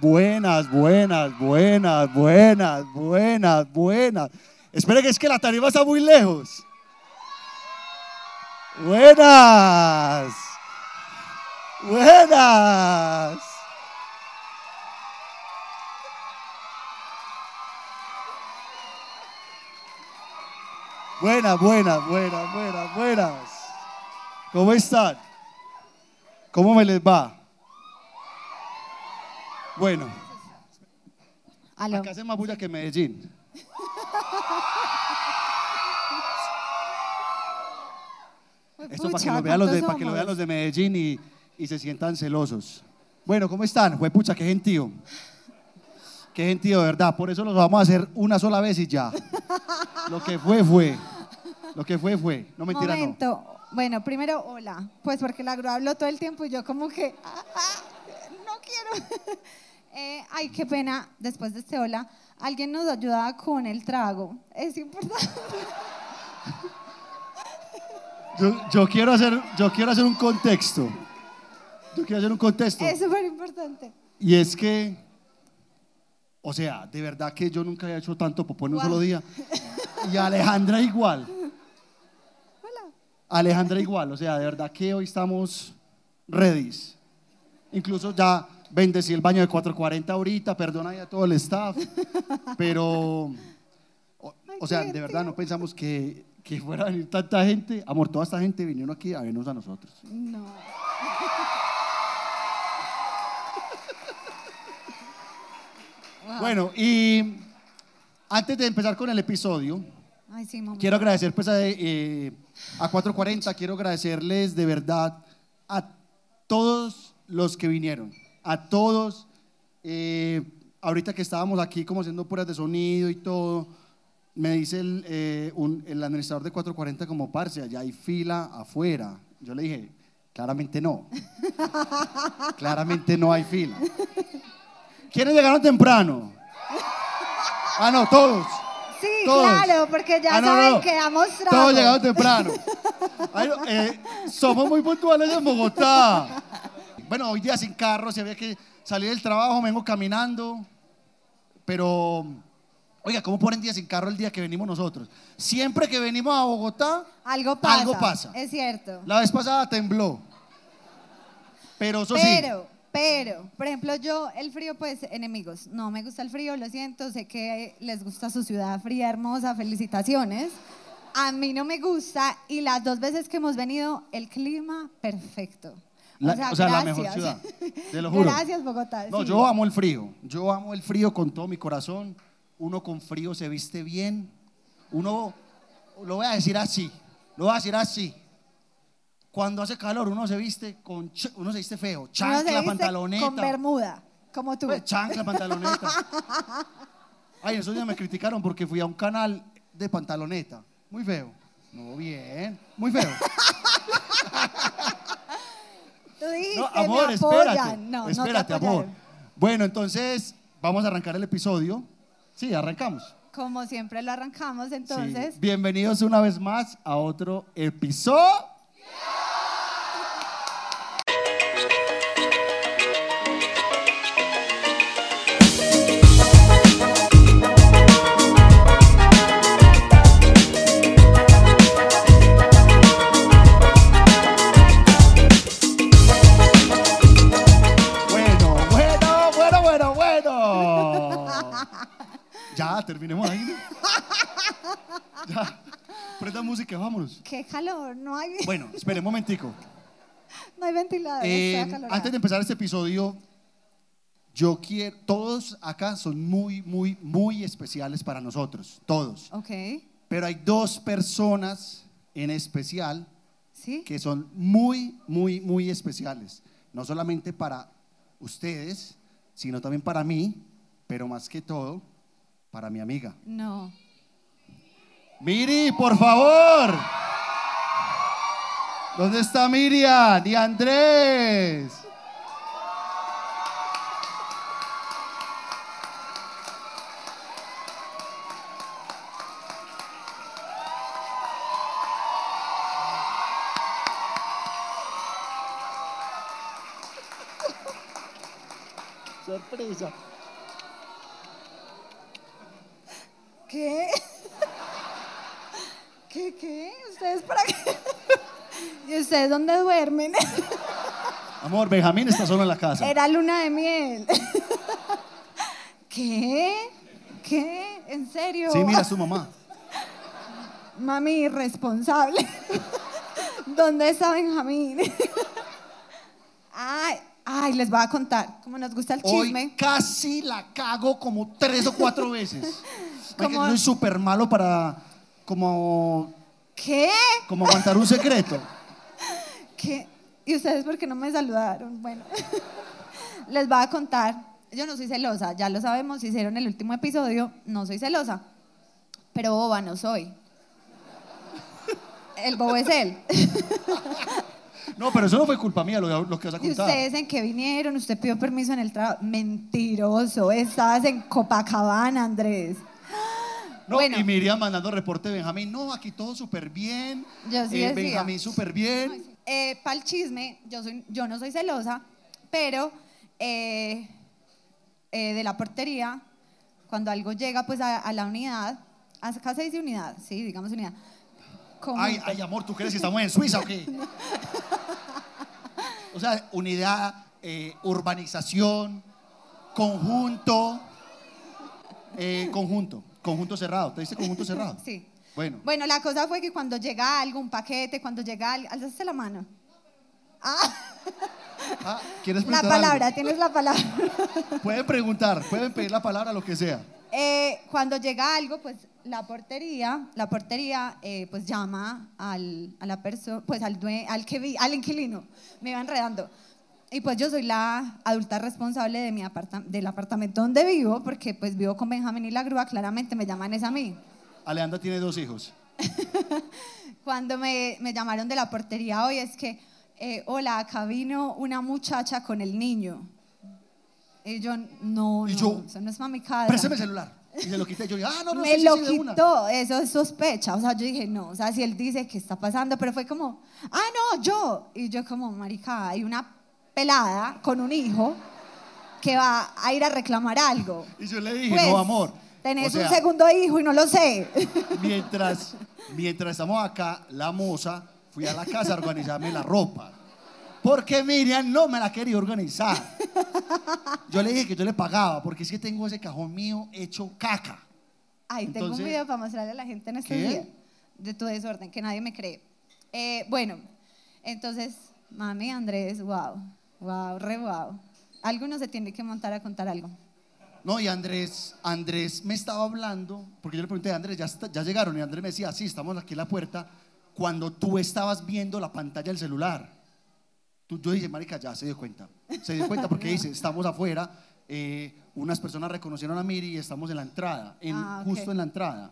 buenas, buenas, buenas, buenas, buenas, buenas, buenas. Espere que es que la tarima está muy lejos. Buenas. Buenas. Buenas, buenas, buenas, buenas, buenas. ¿Cómo están? ¿Cómo me les va? Bueno, Aló. acá hace más bulla que Medellín. Esto para que, lo vean los de, ¿cuántos para que lo vean somos? los de Medellín y, y se sientan celosos. Bueno, ¿cómo están? Juepucha, qué gentío. Qué gentío, de verdad. Por eso los vamos a hacer una sola vez y ya. Lo que fue, fue. Lo que fue, fue. No mentira, no. Momento. Bueno, primero, hola. Pues porque la grúa habló todo el tiempo y yo como que, ah, ah, no quiero. Eh, ay, qué pena, después de este hola, alguien nos ayudaba con el trago. Es importante. Yo, yo quiero hacer, yo quiero hacer un contexto. Yo quiero hacer un contexto. Es súper importante. Y es que, o sea, de verdad que yo nunca había hecho tanto popó en un solo día. Y Alejandra igual. Hola. Alejandra igual. O sea, de verdad que hoy estamos ready. Incluso ya bendecí el baño de 440 ahorita, perdona ahí a todo el staff. Pero, o, o sea, de verdad no pensamos que, que fuera a venir tanta gente. Amor, toda esta gente vinieron aquí a vernos a nosotros. No. Wow. Bueno, y antes de empezar con el episodio, Ay, sí, mamá. quiero agradecer pues, a, eh, a 440, quiero agradecerles de verdad a todos los que vinieron, a todos. eh, ahorita que estábamos aquí como haciendo pruebas de sonido y todo, me dice el, eh, un- el administrador de 440 como, parce, allá hay fila afuera. Yo le dije, claramente no. claramente no hay fila. ¿Quiénes llegaron temprano? Ah, no, todos. Sí, Todos. claro, porque ya Ah, no, saben no. que damos trago. Todos llegaron temprano. Ay, eh, somos muy puntuales en Bogotá. Bueno, hoy día sin carro, si había que salir del trabajo, vengo caminando. Pero, oiga, ¿cómo ponen día sin carro el día que venimos nosotros? Siempre que venimos a Bogotá, Algo pasa. Algo pasa. Es cierto. la vez pasada tembló. Pero eso sí. Pero, pero, por ejemplo, yo, el frío, pues, enemigos. No me gusta el frío, lo siento. Sé que les gusta su ciudad fría, hermosa. Felicitaciones. A mí no me gusta. Y las dos veces que hemos venido, el clima perfecto. La- o sea, o sea, la mejor ciudad, te lo juro. Gracias, Bogotá. No, sí. yo amo el frío. Yo amo el frío con todo mi corazón. Uno con frío se viste bien. Uno, lo voy a decir así, lo voy a decir así. Cuando hace calor uno se viste con, uno se viste feo, chancla, pantaloneta. Con bermuda, como tú. Pues, chancla, pantaloneta. Ay, esos días me criticaron porque fui a un canal de pantaloneta. Muy feo. No, bien. Muy feo. Tú dijiste, No, amor, me espérate. No, no te espérate, amor. apoyaron. Bueno, entonces vamos a arrancar el episodio. Sí, arrancamos. Como siempre lo arrancamos, Sí. entonces. Bienvenidos una vez más a otro episodio. Ya, terminemos ahí. ¿no? Ya. Prenda música, vámonos. Qué calor, no hay, Bueno, espere un momentico. no hay ventilador. Eh, antes de empezar este episodio, yo quiero, todos acá son muy, muy, muy especiales para nosotros, todos. Ok, Pero hay dos personas en especial ¿sí? que son muy, muy, muy especiales. No solamente para ustedes, sino también para mí, pero más que todo, para mi amiga. No. Miri, por favor. ¿Dónde está Miriam y Andrés? Sorpresa. ¿Qué? ¿Qué, qué? ¿Ustedes para qué? ¿Y ustedes dónde duermen? Amor, Benjamín está solo en la casa. Era luna de miel. ¿Qué? ¿Qué? ¿En serio? Sí, mira, es tu mamá. Mami irresponsable. ¿Dónde está Benjamín? Ay, ay, les voy a contar. Como nos gusta el chisme. Hoy casi la cago como tres o cuatro veces. Como- soy súper malo para como, ¿Qué? como aguantar un secreto. ¿Qué? ¿Y ustedes por qué no me saludaron? Bueno, les voy a contar. Yo no soy celosa, ya lo sabemos, hicieron el último episodio, no soy celosa, pero boba no soy. El bobo es él. No, pero eso no fue culpa mía lo, lo que vas a ¿Y contar. ustedes en qué vinieron? ¿Usted pidió permiso en el trabajo? Mentiroso, estabas en Copacabana, Andrés. No, bueno. y Miriam mandando reporte de Benjamín. No, aquí todo súper bien. Yo sí Eh, decía. Benjamín súper bien. Eh, Para el chisme, yo, soy, yo no soy celosa, pero eh, eh, de la portería, cuando algo llega pues a, a la unidad, acá se dice unidad, sí, digamos unidad. Ay, ay, amor, ¿tú crees que estamos en Suiza o qué? O sea, unidad, eh, urbanización, conjunto, eh, conjunto, conjunto cerrado. ¿Te dice conjunto cerrado? Sí. Bueno, Bueno, la cosa fue que cuando llega algo, un paquete, cuando llega algo, alzaste la mano. Ah, ah, ¿quieres la palabra, algo? tienes la palabra. Pueden preguntar, pueden pedir la palabra, lo que sea. Eh, cuando llega algo, pues la portería, la portería eh, pues llama al, a la persona, pues al, due- al, que vi- al inquilino, me iba enredando. Y pues yo soy la adulta responsable de mi aparta- del apartamento donde vivo, porque pues vivo con Benjamín y la grúa, claramente me llaman es a mí. Aleandra tiene dos hijos. Cuando me, me llamaron de la portería hoy es que, eh, hola, acá vino una muchacha con el niño. Y yo, no, Y no, yo, eso no es mami cadra. Préstame el celular. Y se lo quité. Yo dije, ah, no, no, me sí, lo sí, de una. quitó, eso es sospecha. O sea, yo dije, no, o sea, si él dice que está pasando, pero fue como, ah, no, yo. Y yo como, marica, hay una pelada con un hijo que va a ir a reclamar algo. Y yo le dije, Pues, no, amor. Tenés o sea, un segundo hijo y no lo sé. Mientras, mientras estamos acá, la moza, fui a la casa a organizarme la ropa. Porque Miriam no me la quería organizar. Yo le dije que yo le pagaba, porque es que tengo ese cajón mío hecho caca. Ay, tengo Entonces- un video para mostrarle a la gente en estos ¿Qué? días de tu desorden, que nadie me cree. Eh, bueno, entonces, mami, Andrés, wow, wow, re wow. Alguno se tiene que montar a contar algo. No, y Andrés, Andrés me estaba hablando, porque yo le pregunté, Andrés, ¿ya, está- ya llegaron? Y Andrés me decía, sí, estamos aquí en la puerta, cuando tú estabas viendo la pantalla del celular. Tú, yo dije, marica, ya se dio cuenta. Se dio cuenta porque dice, estamos afuera, eh, unas personas reconocieron a Miri y estamos en la entrada, en- Ah, justo en la entrada.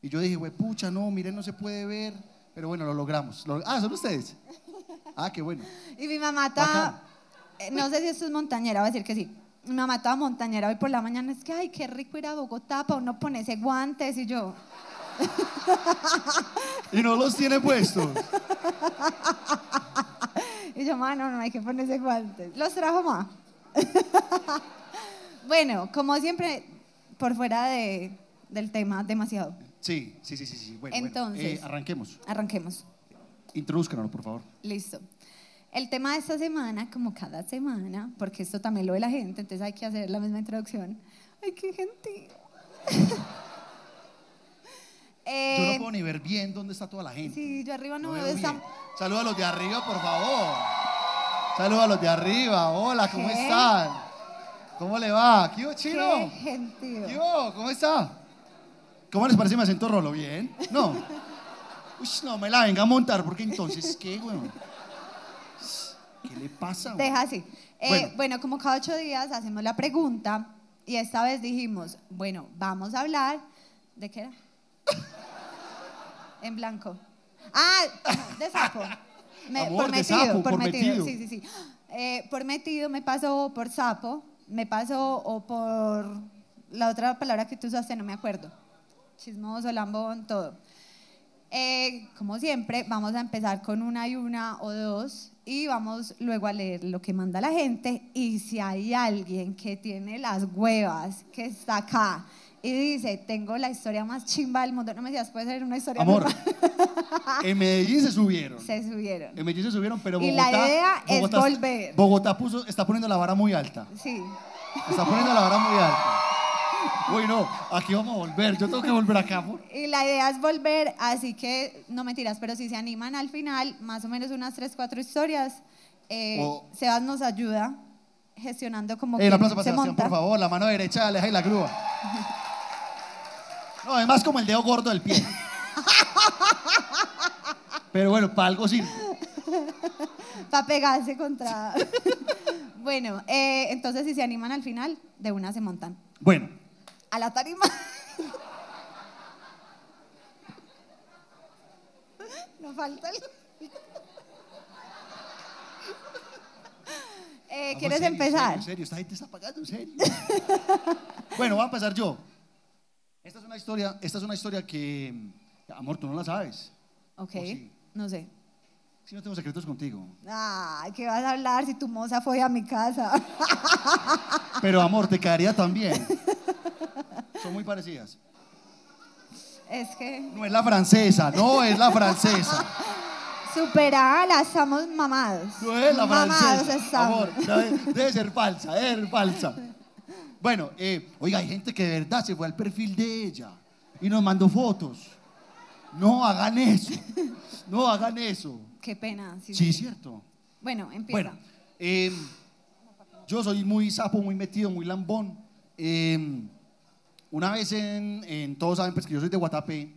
Y yo dije, güey, pucha, no, miren, no se puede ver, pero bueno, lo logramos. Lo- ah, ¿son ustedes? Ah, qué bueno. Y mi mamá Bacán. eh, no sé si esto es montañera, voy a decir que sí. Mi mamá estaba montañera hoy por la mañana, es que, ay, qué rico ir a Bogotá para uno ponerse guantes y yo. Y no los tiene puestos. Y yo, mano, no hay que ponerse guantes. Los trajo más. bueno, como siempre, por fuera de, del tema, demasiado. Sí, sí, sí, sí, sí. Bueno, bueno, Entonces. eh, arranquemos. Arranquemos. Introduzcanlo, por favor. Listo. El tema de esta semana, como cada semana, porque esto también lo ve la gente, entonces hay que hacer la misma introducción. ¡Ay, qué gentil! Yo no puedo ni ver bien dónde está toda la gente. sí, yo arriba no, No veo bien. Saluda a los de arriba, por favor. Saluda a los de arriba. Hola, ¿cómo ¿Qué? están? ¿Cómo le va? ¿Qué hubo, ¡Qué chino? gentil! ¿Qué hubo? ¿Cómo está? ¿Cómo les parece mi acento rolo? ¿Bien? No. Uy, no me la venga a montar, porque entonces, ¿qué, weón? ¿Qué le pasa? Deja así. Eh, Bueno. bueno. como cada ocho días hacemos la pregunta y esta vez dijimos, bueno, vamos a hablar de qué era. en blanco. Ah, de sapo. Amor, por de metido, sapo, por por metido. metido. Sí, sí, sí. Eh, por metido me pasó por sapo, me pasó o por la otra palabra que tú usaste, no me acuerdo. Chismoso, lambón, todo. Eh, como siempre, vamos a empezar con una y una o dos y vamos luego a leer lo que manda la gente. Y si hay alguien que tiene las huevas, que está acá y dice, tengo la historia más chimba del mundo, no me digas, puede ser una historia Amor, en Medellín se subieron. Se subieron. En Medellín se subieron, pero Y Bogotá. la idea es volver. Bogotá puso, está poniendo la vara muy alta. Sí. Está poniendo la vara muy alta. Uy, no, aquí vamos a volver. Yo tengo que volver acá, amor. Y la idea es volver, así que no mentiras, pero si se animan al final, más o menos unas 3, 4 historias, eh, O- Sebas nos ayuda gestionando como Eh, que un aplauso para se Sebastián, monta. por favor. La mano derecha, aleja y la grúa. No, además como el dedo gordo del pie. Pero bueno, para algo sirve. Para pegarse contra... bueno, eh, entonces si se animan al final, de una se montan. Bueno, A la tarima. no falta el... Eh, ¿Quieres serio, empezar? Serio, serio, esta gente está pagando, en serio. bueno, voy a empezar yo. Esta es una historia, esta es una historia que, amor, tú no la sabes. Ok, no sé. Si no tengo secretos contigo. Ay, ¿qué vas a hablar si tu moza fue a mi casa? Pero amor, te caería también. Son muy parecidas. es que No es la francesa, no es la francesa. superala, estamos mamados. No es la Mamados francesa. estamos. Amor, debe, debe ser falsa, debe ser falsa. Bueno, eh, oiga, hay gente que de verdad se fue al perfil de ella y nos mandó fotos. No hagan eso. No hagan eso. Qué pena. Sí, Sí, sí. cierto. Bueno, empieza. Bueno, eh, yo soy muy sapo, muy metido, muy lambón. Eh, una vez en, en- todos saben pues que yo soy de Guatapé,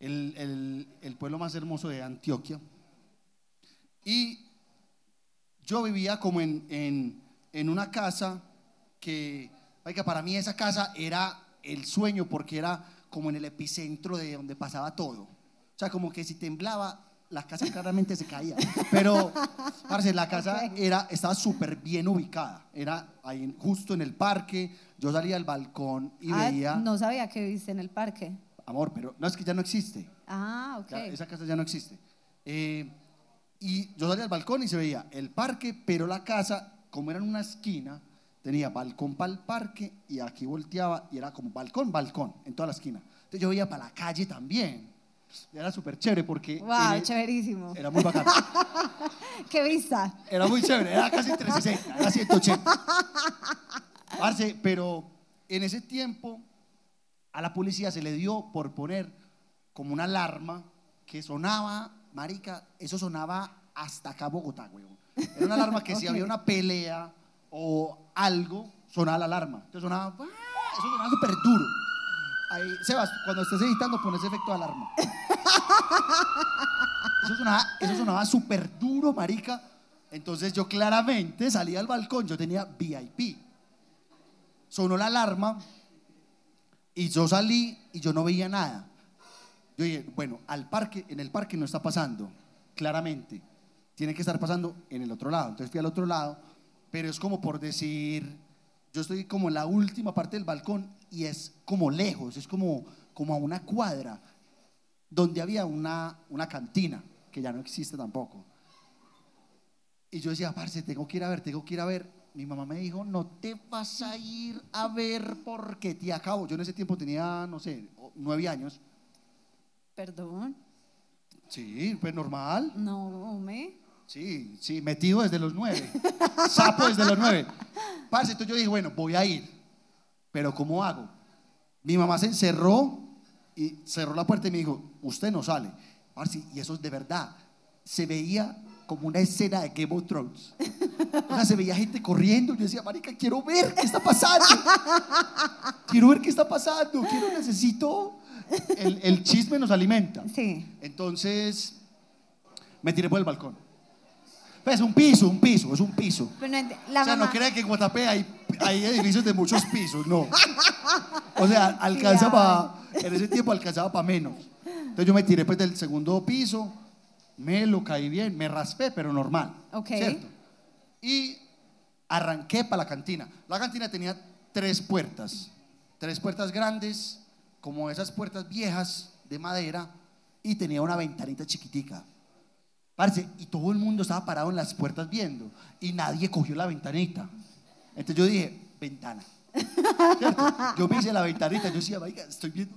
el, el- pueblo más hermoso de Antioquia. Y yo vivía como en, en- en una casa que, para mí esa casa era el sueño porque era como en el epicentro de donde pasaba todo. O sea, como que si temblaba, la casa claramente se caía. Pero, parce, la casa era, estaba súper bien ubicada. Era ahí justo en el parque. Yo salía al balcón y Ah, veía, no sabía que viviste en el parque. amor, pero no es que ya no existe. Ah, ok. Ya, esa casa ya no existe. Eh, y yo salía al balcón y se veía el parque, pero la casa, como era en una esquina, tenía balcón para el parque y aquí volteaba y era como balcón, balcón, en toda la esquina. Entonces yo veía para la calle también. Era súper chévere porque Wow, era, chéverísimo. era muy bacano. Qué vista. Era muy chévere, era casi 360, era 180. Parce, pero en ese tiempo a la policía se le dio por poner como una alarma que sonaba, marica, eso sonaba hasta acá Bogotá, weón. Era una alarma que si Ok. había una pelea o algo, sonaba la alarma. Entonces sonaba, eso sonaba súper duro. Ahí, Sebas, cuando estés editando, pon ese efecto de alarma. Eso sonaba, eso sonaba súper duro, marica. Entonces yo claramente salí al balcón, yo tenía VIP. Sonó la alarma y yo salí y yo no veía nada. Yo dije, bueno, al parque, en el parque no está pasando, claramente. Tiene que estar pasando en el otro lado. Entonces fui al otro lado, pero es como por decir, yo estoy como en la última parte del balcón y es como lejos, es como, como a una cuadra, donde había una, una cantina, que ya no existe tampoco. Y yo decía, parce, tengo que ir a ver, tengo que ir a ver. Mi mamá me dijo, no te vas a ir a ver porque te acabo. Yo en ese tiempo tenía, no sé, nueve años. Perdón. Sí, pues normal. No, me. Sí, sí, metido desde los nueve. Sapo desde los nueve. Parce, entonces yo dije, bueno, voy a ir. Pero ¿cómo hago? Mi mamá se encerró y cerró la puerta y me dijo, usted no sale. Y eso es de verdad. Se veía como una escena de Game of Thrones. O sea, se veía gente corriendo. Yo decía, marica, quiero ver qué está pasando. Quiero ver qué está pasando. Quiero, necesito... El, el chisme nos alimenta. Sí. Entonces, me tiré por el balcón. Pues un piso, un piso, es un piso. Pero no la o sea, mamá. no crea que en Guatapé hay, hay edificios de muchos pisos, no. O sea, alcanza para, en ese tiempo alcanzaba para menos. Entonces yo me tiré pues del segundo piso, me lo caí bien, me raspé, pero normal. Ok. ¿Cierto? Y arranqué para la cantina. La cantina tenía tres puertas, tres puertas grandes, como esas puertas viejas de madera, y tenía una ventanita chiquitica. Parce, y todo el mundo estaba parado en las puertas viendo y nadie cogió la ventanita. Entonces yo dije, ventana. ¿Cierto? Yo me hice la ventanita, yo decía, "Marica, estoy viendo,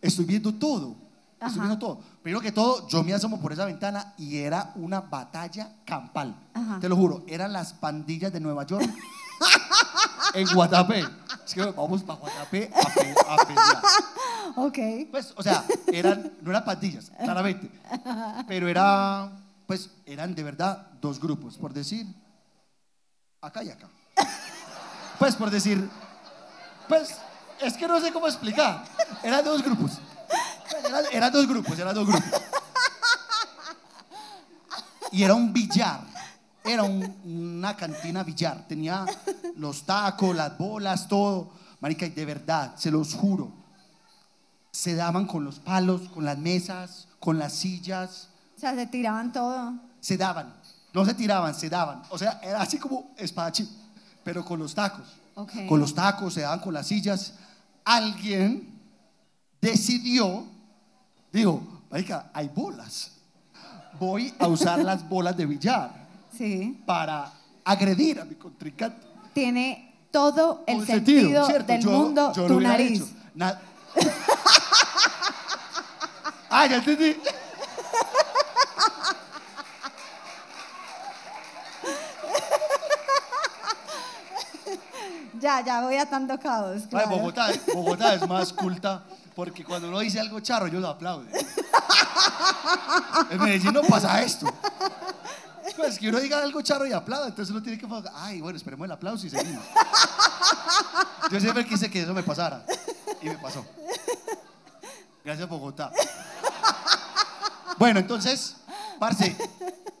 estoy viendo todo. Estoy viendo todo. Primero que todo, yo me asomo por esa ventana y era una batalla campal. Ajá. Te lo juro, eran las pandillas de Nueva York en Guatapé. Es que vamos para Guatapé a, pe- a pelear. Ok. Pues, o sea, eran, no eran pandillas, claramente. Pero era, pues, eran de verdad dos grupos, por decir, acá y acá. Pues, por decir, pues, es que no sé cómo explicar. Eran dos grupos. Pues, eran, eran dos grupos, eran dos grupos. Y era un billar. Era un- una cantina billar. Tenía los tacos, las bolas, todo. Marica, y de verdad, se los juro se daban con los palos, con las mesas, con las sillas, O sea, se tiraban todo. se daban. No se tiraban, se daban. O sea, era así como espadachín, pero con los tacos. Ok. Con los tacos, se daban con las sillas. Alguien decidió, dijo, marica, hay bolas. Voy a usar las bolas de billar Sí. para agredir a mi contrincante. Tiene todo el Con sentido, del Yo- mundo yo tu nariz. Na- ah, ya entendí. Ya, ya voy atando caos. Ay, claro. Bogotá, Bogotá es más culta porque cuando uno dice algo charro, ellos aplauden. En Medellín no pasa esto. Pues que uno diga algo charro y aplauda, entonces uno tiene que. Ay, bueno, esperemos el aplauso y seguimos. Yo siempre quise que eso me pasara y me pasó. Gracias, Bogotá. Bueno, entonces, parce,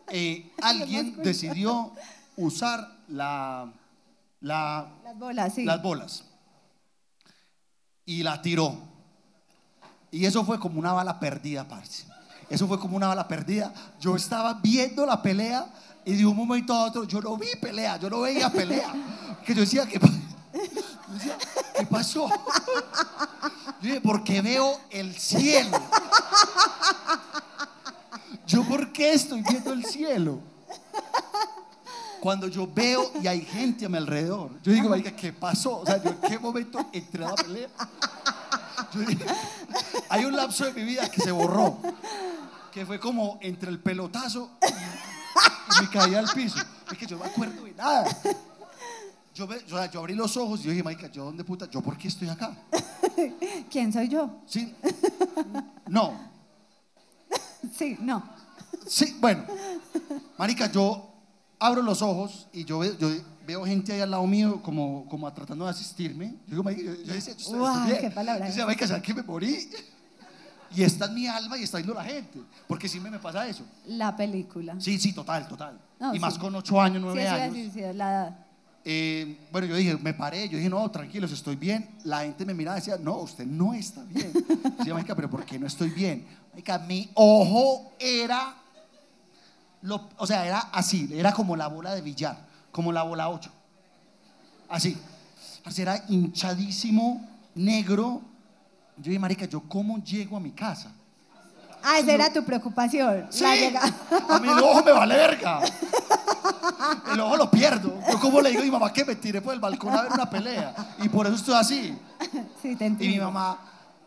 eh, alguien decidió usar la, la, Las bolas, sí. las bolas y la tiró. Y eso fue como una bala perdida, parce. Eso fue como una bala perdida. Yo estaba viendo la pelea y de un momento a otro yo no vi pelea, yo no veía pelea. Que yo decía, ¿qué, yo decía, ¿qué pasó? Yo dije, porque veo el cielo. Yo, ¿por qué estoy viendo el cielo? Cuando yo veo y hay gente a mi alrededor, yo digo, marica, ¿qué pasó? O sea, yo en qué momento entré a la pelea. Yo dije, hay un lapso de mi vida que se borró, que fue como entre el pelotazo y, y me caí al piso. Es que yo no me acuerdo de nada. Yo, me- o sea, yo abrí los ojos y yo dije, marica, ¿yo dónde puta? ¿Yo por qué estoy acá? ¿Quién soy yo? ¿Sí? No. Sí, no. Sí, bueno. Marica, yo abro los ojos y yo, ve- yo veo gente ahí al lado mío como, como tratando de asistirme. Yo digo, yo, yo decía, yo bien. qué palabra. Yo decía, marica, ¿será que me morí? Y está en mi alma y está viendo la gente. Porque sí me, pasa eso. La película. Sí, sí, total, total. No, y más sí. con ocho años, Sí, nueve iba a años. sí, es la edad. Eh, bueno, yo dije, me paré, yo dije, no, tranquilos, estoy bien. La gente me miraba y decía, no, usted no está bien. Decía, pero ¿por qué no estoy bien? Marica, mi ojo era, lo- o sea, era así, era como la bola de billar, como la bola 8. Así. Era hinchadísimo, negro. Yo dije, marica, ¿yo cómo llego a mi casa? Ah, esa era tu preocupación. Sí, La llega- a mí el ojo me vale verga. El ojo lo pierdo. Yo como le digo a mi mamá que me tiré por el balcón a ver una pelea. Y por eso estoy así. Sí, te Y mi entiendo. mamá,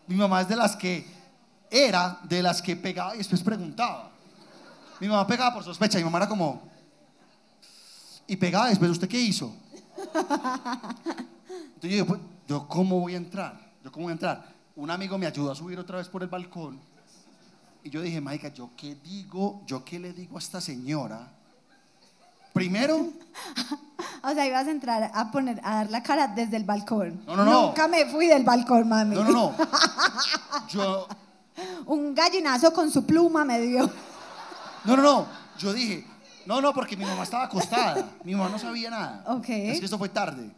mi mamá es de las que, era de las que pegaba y después preguntaba. Mi mamá pegaba por sospecha. Mi mamá era como, y pegaba después, ¿usted qué hizo? Entonces yo digo, pues, ¿yo cómo voy a entrar? ¿Yo cómo voy a entrar? Un amigo me ayudó a subir otra vez por el balcón. Y yo dije, Marica, ¿yo qué digo? ¿Yo qué le digo a esta señora? Primero, O sea, ibas a entrar a poner, a dar la cara desde el balcón. No, no, no. Nunca me fui del balcón, mami. no, no, no. Yo, Un gallinazo con su pluma me dio. No, no, no. Yo dije, no, no, porque mi mamá estaba acostada. Mi mamá no sabía nada. Ok. Es que esto fue tarde.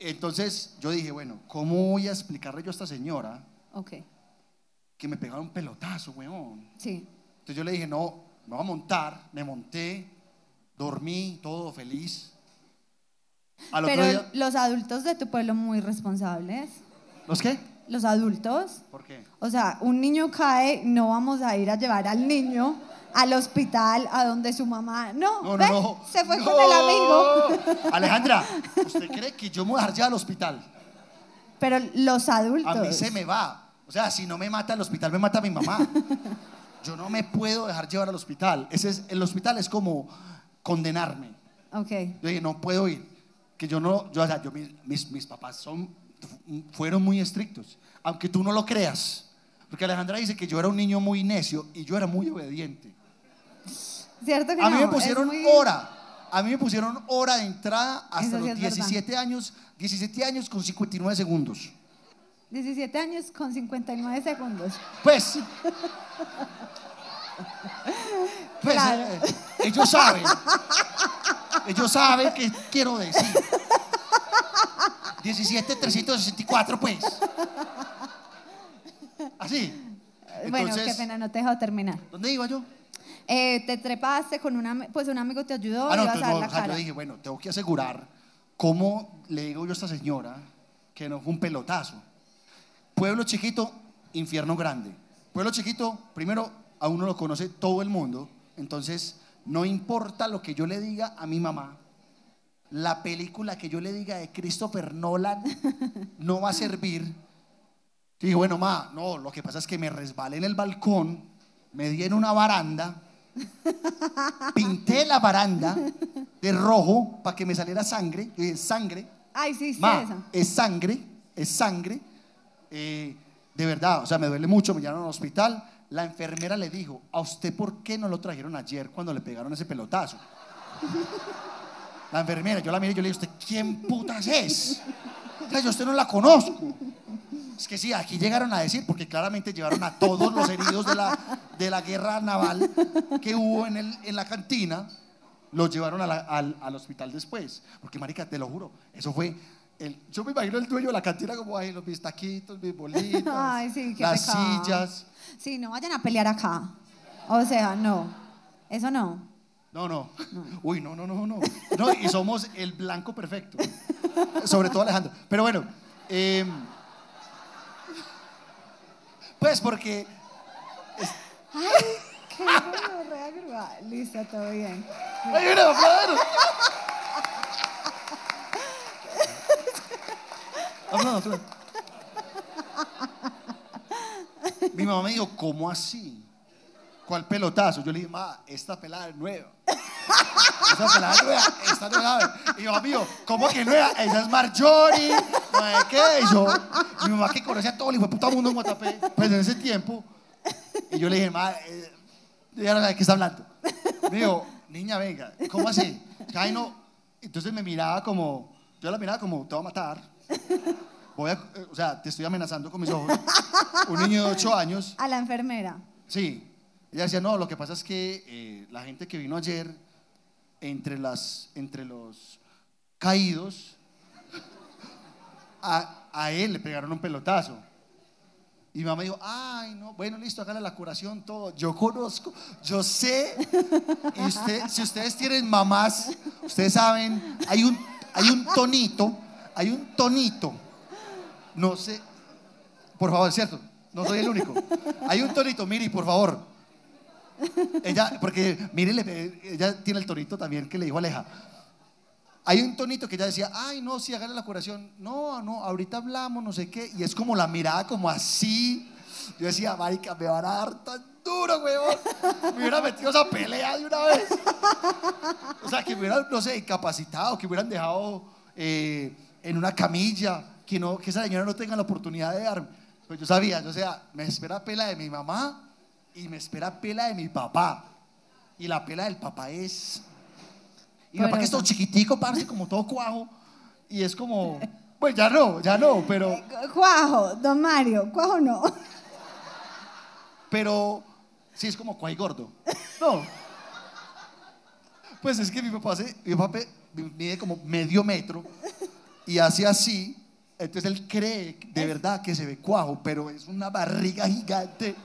Entonces yo dije, bueno, ¿cómo voy a explicarle yo a esta señora Ok, que me pegaron un pelotazo, weón? sí. Entonces yo le dije, no, me voy a montar. Me monté, dormí, todo feliz. Al otro Pero día, los adultos de tu pueblo muy responsables. ¿los qué? Los adultos. ¿Por qué? O sea, un niño cae, no vamos a ir a llevar al niño al hospital, a donde su mamá. No, No, no, ¿ve? no. Se fue con el amigo. Alejandra, ¿usted cree que yo me voy a dejar llevar al hospital? Pero los adultos. A mí se me va. O sea, si no me mata el hospital, me mata mi mamá. Yo no me puedo dejar llevar al hospital. Ese es, el hospital es como condenarme. Ok. Yo dije, no puedo ir. Que yo no, yo, o sea, yo, mis, mis papás son, fueron muy estrictos. Aunque tú no lo creas. Porque Alejandra dice que yo era un niño muy necio y yo era muy obediente. ¿Cierto que A mí no? me pusieron muy- hora. A mí me pusieron hora de entrada hasta Eso sí los es verdad. 17 años. 17 años con 59 segundos. 17 años con 59 segundos. Pues. Pues Claro. eh, ellos saben. Ellos saben qué quiero decir. 17, 364, pues. Así. bueno, qué pena, no te he dejado terminar. ¿Dónde iba yo? Eh, te trepaste con una, pues un amigo te ayudó Ah, no, y ibas entonces, a dar no, la o sea, cara. yo dije, bueno, tengo que asegurar cómo le digo yo a esta señora que no fue un pelotazo. Pueblo chiquito, infierno grande. Pueblo chiquito, primero, a uno lo conoce todo el mundo, entonces no importa lo que yo le diga a mi mamá, la película que yo le diga de Christopher Nolan no va a servir. Dije, bueno, ma, no, lo que pasa es que me resbalé en el balcón, me di en una baranda, pinté la baranda de rojo para que me saliera sangre. Yo dije, sangre, Ay, sí, sí, ma, eso. es sangre, es sangre. Eh, de verdad, o sea, me duele mucho, me llevaron al hospital. La enfermera le dijo, ¿a usted por qué no lo trajeron ayer cuando le pegaron ese pelotazo? La enfermera, yo la miré y yo le dije, ¿usted quién putas es? O sea, yo a usted no la conozco. Es que sí, aquí llegaron a decir, porque claramente llevaron a todos los heridos de la, de la guerra naval que hubo en, el, en la cantina, los llevaron a la- al, al hospital después. Porque, marica, te lo juro, eso fue... El, yo me imagino el dueño de la cantina como ahí, los mis taquitos, mis bolitas, Ay, sí, las pecado. sillas. Sí, no vayan a pelear acá. O sea, no. Eso no. No, no. Uy, no, no, no, no. No, y somos el blanco perfecto. Sobre todo Alejandro. Pero bueno, eh, pues porque Qué gonorrea grúa. Listo, todo bien. ¡Ay! Aplaudan, aplaudan. Mi mamá me dijo, ¿cómo así? ¿Cuál pelotazo? Yo le dije, ma, esta pelada es nueva. Esa pelada es nueva, esta sabe. Y yo, amigo, ¿cómo que nueva? Esa es Marjorie, qué. Y yo, mi mamá que conoce a todo el hijo de puta mundo en Guatapé, pues en ese tiempo. Y yo le dije, ma, eh, ya no sabe de qué está hablando. Me dijo, niña, venga, ¿cómo así? Ay, no. Entonces me miraba como, yo la miraba como, te voy a matar. Voy a, eh, o sea, te estoy amenazando con mis ojos. Un niño de 8 años. A la enfermera. Sí. Ella decía, no, lo que pasa es que eh, la gente que vino ayer, entre, las, entre los caídos, a, él le pegaron un pelotazo. Y mi mamá dijo, ay, no, bueno, listo, hágale la curación, todo. Yo conozco, yo sé. Y usted, si ustedes tienen mamás, ustedes saben, hay un, hay un tonito, hay un tonito. No sé, por favor, cierto, no soy el único. Hay un tonito, Miri, por favor. Ella, porque Miri, le- ella tiene el tonito también que le dijo Aleja. Hay un tonito que ella decía, ay, no, sí, hágale la curación. No, no, ahorita hablamos, no sé qué. Y es como la mirada como así. Yo decía, marica, me van a dar tan duro, weón. Me hubiera metido esa pelea de una vez. O sea, que me hubieran, no sé, incapacitado, que me hubieran dejado eh, en una camilla, que, no, que esa señora no tenga la oportunidad de darme. Pues yo sabía, yo sea, me espera pela de mi mamá y me espera pela de mi papá. Y la pela del papá es... Y mi papá que es todo chiquitico, parece como todo cuajo. Y es como, pues ya no, ya no, pero... Cuajo, don Mario, cuajo no. Pero sí es como cuay gordo. No. Pues es que mi papá, hace, mi papá mide como medio metro y hace así. Entonces él cree de verdad que se ve cuajo, pero es una barriga gigante.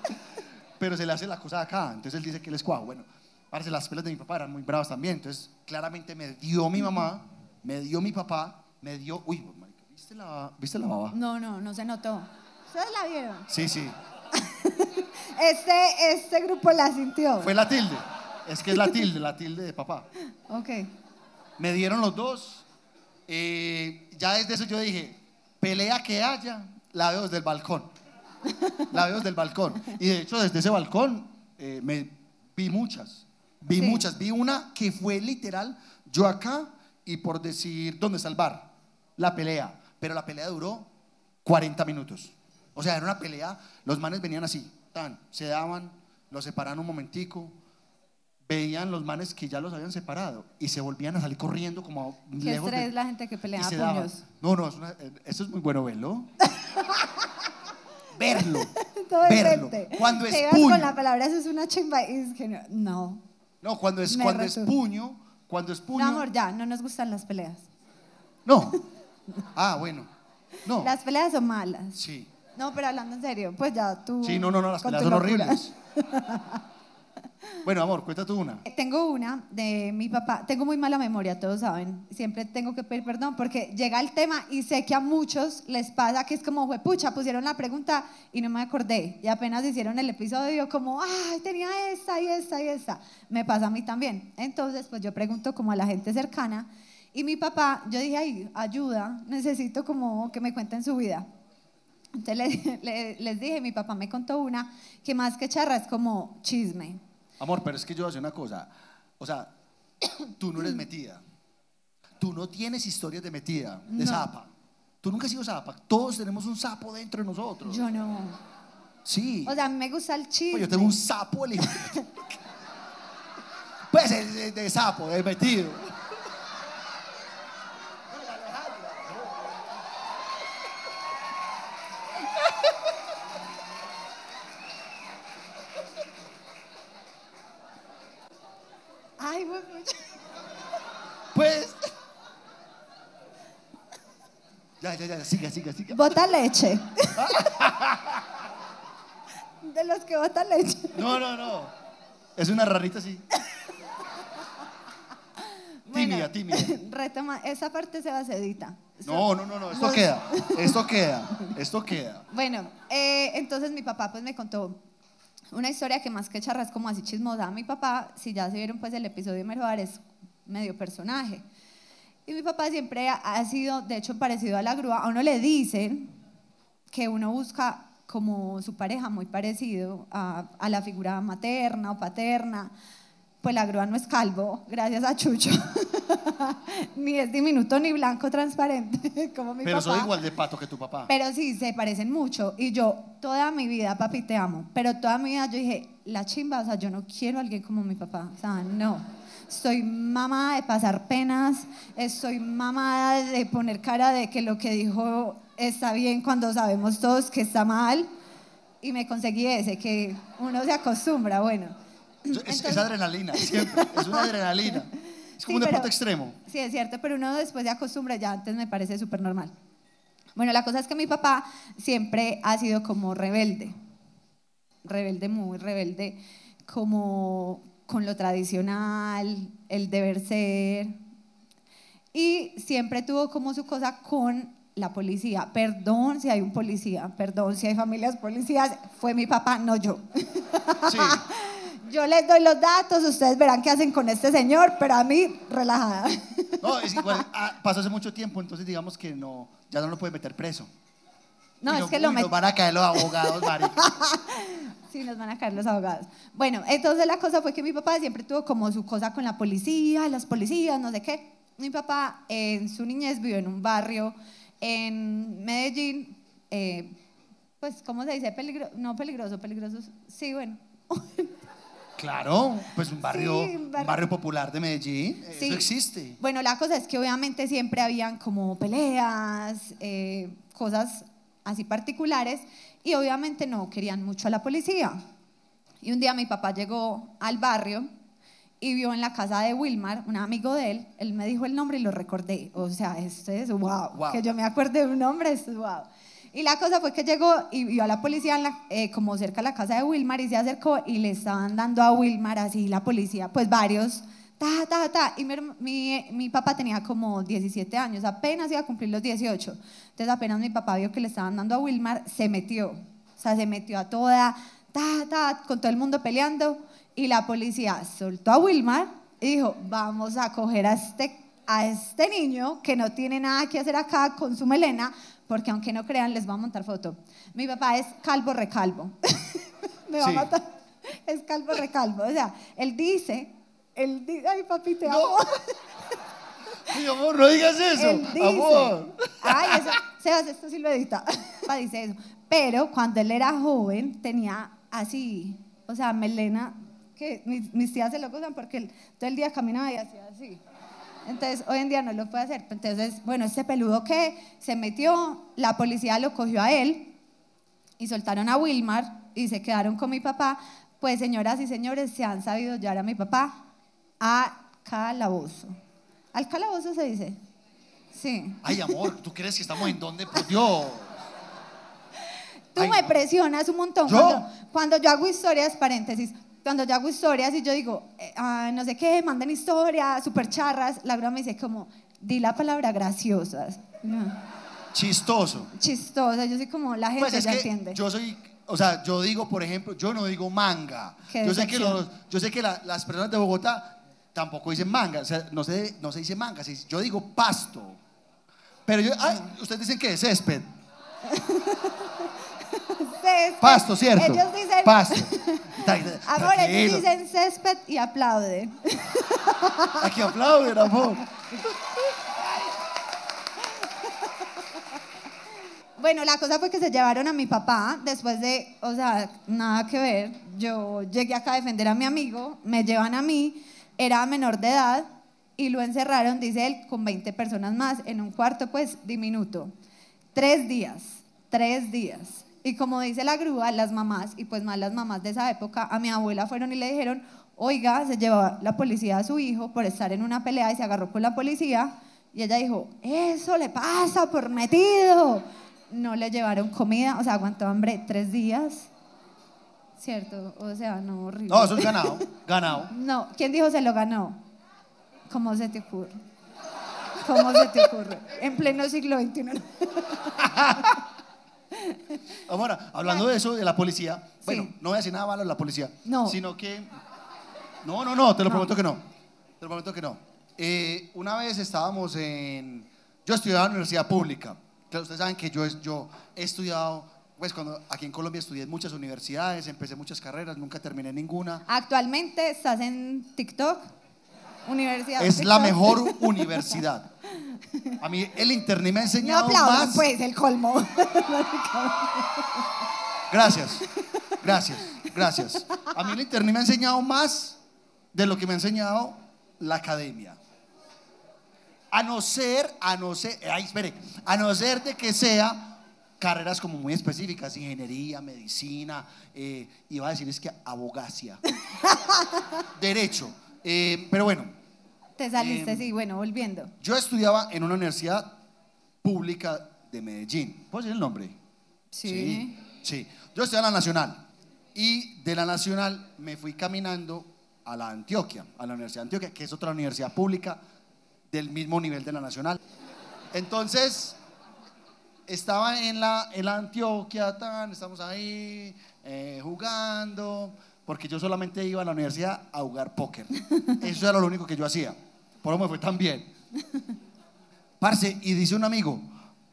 Pero se le hace la cosa de acá. Entonces él dice que él es cuajo. Bueno, parece las pelas de mi papá eran muy bravas también. Entonces claramente me dio mi mamá, me dio mi papá, me dio. Uy, marica, ¿viste la, ¿viste la baba? No, no, no se notó. ¿Ustedes la vieron? Sí, sí. Este, este grupo la sintió. Fue la tilde. Es que es la tilde, la tilde de papá. Ok. Me dieron los dos. Eh, ya desde eso yo dije, pelea que haya, la veo desde el balcón. La veo desde el balcón. Y de hecho, desde ese balcón eh, me vi muchas. Vi Sí. muchas. Vi una que fue literal, yo acá y por decir, ¿dónde bar? La pelea. Pero la pelea duró 40 minutos. O sea, era una pelea, los manes venían así, tan, se daban, los separaban un momentico, veían los manes que ya los habían separado y se volvían a salir corriendo como a Qué lejos de- estrés la gente que pelea a se daban. puños. No, no, eh, eso es muy bueno verlo. verlo. Todo verlo. Cuando es puño. con la palabra, eso es una chimba. Y es que no. No, No, cuando es, Me cuando es puño, cuando es puño. No, amor, ya, no nos gustan las peleas. No. Ah, bueno. No. Las peleas son malas. Sí. No, pero hablando en serio, pues ya tú. Sí, no, no, no, las peleas son locura. horribles. Bueno, amor, cuenta tú una. Tengo una de mi papá. Tengo muy mala memoria, todos saben. Siempre tengo que pedir perdón porque llega el tema y sé que a muchos les pasa que es como, pucha, pusieron la pregunta y no me acordé. Y apenas hicieron el episodio, como, ay, tenía esta y esta y esta. Me pasa a mí también. Entonces, pues yo pregunto como a la gente cercana. Y mi papá, yo dije, ay, ayuda, necesito como que me cuenten su vida. Entonces le- le- les dije, mi papá me contó una que más que charra es como chisme. Amor, pero es que yo voy a decir una cosa. O sea, tú no eres metida. Tú no tienes historias de metida, de No. zapa. Tú nunca has sido zapa. Todos tenemos un sapo dentro de nosotros. Yo no. Sí. O sea, me gusta el chisme. Pues yo tengo un sapo el hijo. Pues de, de- de sapo, de metido. Ay, güey, pucha. Pues. Ya, ya, ya, siga, siga, siga. Bota leche. De los que botan leche. No, no, no. Es una rarita así. Tímida, tímida. Retoma, esa parte se va sedita. No, no, no, no. Esto queda. Esto queda. Esto queda. Bueno, eh, entonces mi papá pues me contó una historia que más que charra es como así chismosa. Mi papá, si ya se vieron pues el episodio de Mervar, es medio personaje. Y mi papá siempre ha, sido, de hecho, parecido a la grúa. A uno le dicen que uno busca como su pareja muy parecido a, a la figura materna o paterna. Pues la grúa no es calvo, gracias a Chucho. ni es diminuto ni blanco transparente, como mi Pero papá. soy igual de pato que tu papá. Pero sí, se parecen mucho. Y yo, toda mi vida, papi, te amo. Pero toda mi vida yo dije, la chimba, o sea, yo no quiero a alguien como mi papá. O sea, no. Estoy mamada de pasar penas. Estoy mamada de poner cara de que lo que dijo está bien cuando sabemos todos que está mal. Y me conseguí ese, que uno se acostumbra, bueno. Es, es Entonces- adrenalina, siempre. Es una adrenalina. Es como Sí, un deporte pero- extremo. Sí, es cierto, pero uno después se acostumbra, ya antes me parece súper normal. Bueno, la cosa es que mi papá siempre ha sido como rebelde, rebelde, muy rebelde, como con lo tradicional, el deber ser. Y siempre tuvo como su cosa con la policía. Perdón si hay un policía, perdón si hay familias policías, fue mi papá, no yo. Sí. Yo les doy los datos, ustedes verán qué hacen con este señor, pero a mí, relajada. No, es igual. ah, pasó hace mucho tiempo, entonces digamos que no, ya no lo puede meter preso. No, es que lo uy, met- Nos van a caer los abogados, marica. Sí, nos van a caer los abogados. Bueno, entonces la cosa fue que mi papá siempre tuvo como su cosa con la policía, las policías, no sé qué. Mi papá en su niñez vivió en un barrio en Medellín, eh, pues, ¿cómo se dice? Peligro no peligroso, peligroso. Sí, bueno. Claro, pues un barrio, Sí, un un barrio- barrio popular de Medellín. Sí. Eso existe. Bueno, la cosa es que obviamente siempre habían como peleas, eh, cosas así particulares, y obviamente no querían mucho a la policía. Y un día mi papá llegó al barrio y vio en la casa de Wilmar, un amigo de él, él me dijo el nombre y lo recordé. O sea, esto es wow, Wow. que yo me acuerde de un nombre, esto es wow. Y la cosa fue que llegó y vio a la policía en la- eh, como cerca de la casa de Wilmar y se acercó y le estaban dando a Wilmar así la policía, pues varios ta, ta, ta. Y mi, mi, mi papá tenía como 17 años, apenas iba a cumplir los 18. Entonces apenas mi papá vio que le estaban dando a Wilmar, se metió. O sea, se metió a toda, ta, ta, con todo el mundo peleando. Y la policía soltó a Wilmar y dijo, vamos a coger a este, a este niño que no tiene nada que hacer acá con su melena, porque aunque no crean, les va a montar foto. Mi papá es calvo recalvo. Me va Sí. a matar. Es calvo recalvo. O sea, él dice, él dice, ay papi, te amo. Mi amor, no digas eso. Él dice, Amor. ay, eso, Sebas, esto sí lo edita. Dice eso. Pero cuando él era joven, tenía así, o sea, melena, que mis, mis tías se lo gozan porque él todo el día caminaba y hacía así. Entonces, hoy en día no lo puede hacer. Entonces, bueno, este peludo que se metió, la policía lo cogió a él y soltaron a Wilmar y se quedaron con mi papá. Pues, señoras y señores, se han sabido llevar a mi papá a calabozo. ¿Al calabozo se dice? Sí. Ay, amor, ¿tú crees que estamos en dónde? Por Dios. Tú Ay, me no. presionas un montón. ¿Yo? Cuando, cuando yo hago historias, paréntesis, cuando yo hago historias y yo digo, eh, ah, no sé qué, manden historias, súper charras, la broma me dice como, di la palabra graciosas. No, Chistoso. Chistosa, yo soy como, la gente Pues es ya que entiende. yo soy, o sea, yo digo, por ejemplo, yo no digo manga. Yo sé que, los, yo sé que la- las personas de Bogotá tampoco dicen manga, o sea, no se, no se dice manga, se dice- yo digo pasto. Pero yo, ay, ustedes dicen que es césped. Césped. Pasto, ¿cierto? Ellos dicen, Pasto. Amor, ellos dicen césped y aplauden. Aquí aplauden, amor. Bueno, la cosa fue que se llevaron a mi papá después de, o sea, nada que ver. Yo llegué acá a defender a mi amigo, me llevan a mí, era menor de edad y lo encerraron, dice él, con 20 personas más en un cuarto, pues diminuto. Tres días, tres días. Y como dice la grúa, las mamás, y pues más las mamás de esa época, a mi abuela fueron y le dijeron, oiga, se llevó la policía a su hijo por estar en una pelea y se agarró con la policía. Y ella dijo, eso le pasa por metido. No le llevaron comida, o sea, aguantó hambre tres días. ¿Cierto? O sea, no, horrible. No, eso es ganado, ganado. No, ¿quién dijo se lo ganó? ¿Cómo se te ocurre? ¿Cómo se te ocurre? En pleno siglo XXI. Amor, hablando de eso, de la policía, bueno, Sí. no voy a decir nada malo de la policía, No. sino que... No, no, no, te lo No. prometo que no. Te lo prometo que no. Eh, una vez estábamos en... Yo estudiaba en la universidad pública. Claro, ustedes saben que yo, yo he estudiado, pues cuando aquí en Colombia estudié en muchas universidades, empecé muchas carreras, nunca terminé ninguna. Actualmente estás en TikTok, Universidad Es la mejor universidad. A mí el internet me ha No enseñado aplaudan, más... pues, el colmo. Gracias, gracias, gracias. A mí el internet me ha enseñado más de lo que me ha enseñado la academia. A no ser, a no ser, ay, espere, a no ser de que sea carreras como muy específicas, ingeniería, medicina, eh, iba a decir es que abogacía, derecho. Eh, pero bueno, Te saliste, Em, sí, bueno, volviendo. yo estudiaba en una universidad pública de Medellín. ¿Puedo decir el nombre? Sí. Sí, sí. Yo estudié en la Nacional y de la Nacional me fui caminando a la Antioquia, a la Universidad de Antioquia, que es otra universidad pública del mismo nivel de la Nacional. Entonces, estaba en la, en la Antioquia, tan, estamos ahí eh, jugando, porque yo solamente iba a la universidad a jugar póker. Eso era lo único que yo hacía. Por eso me fue tan bien. Parce, y dice un amigo,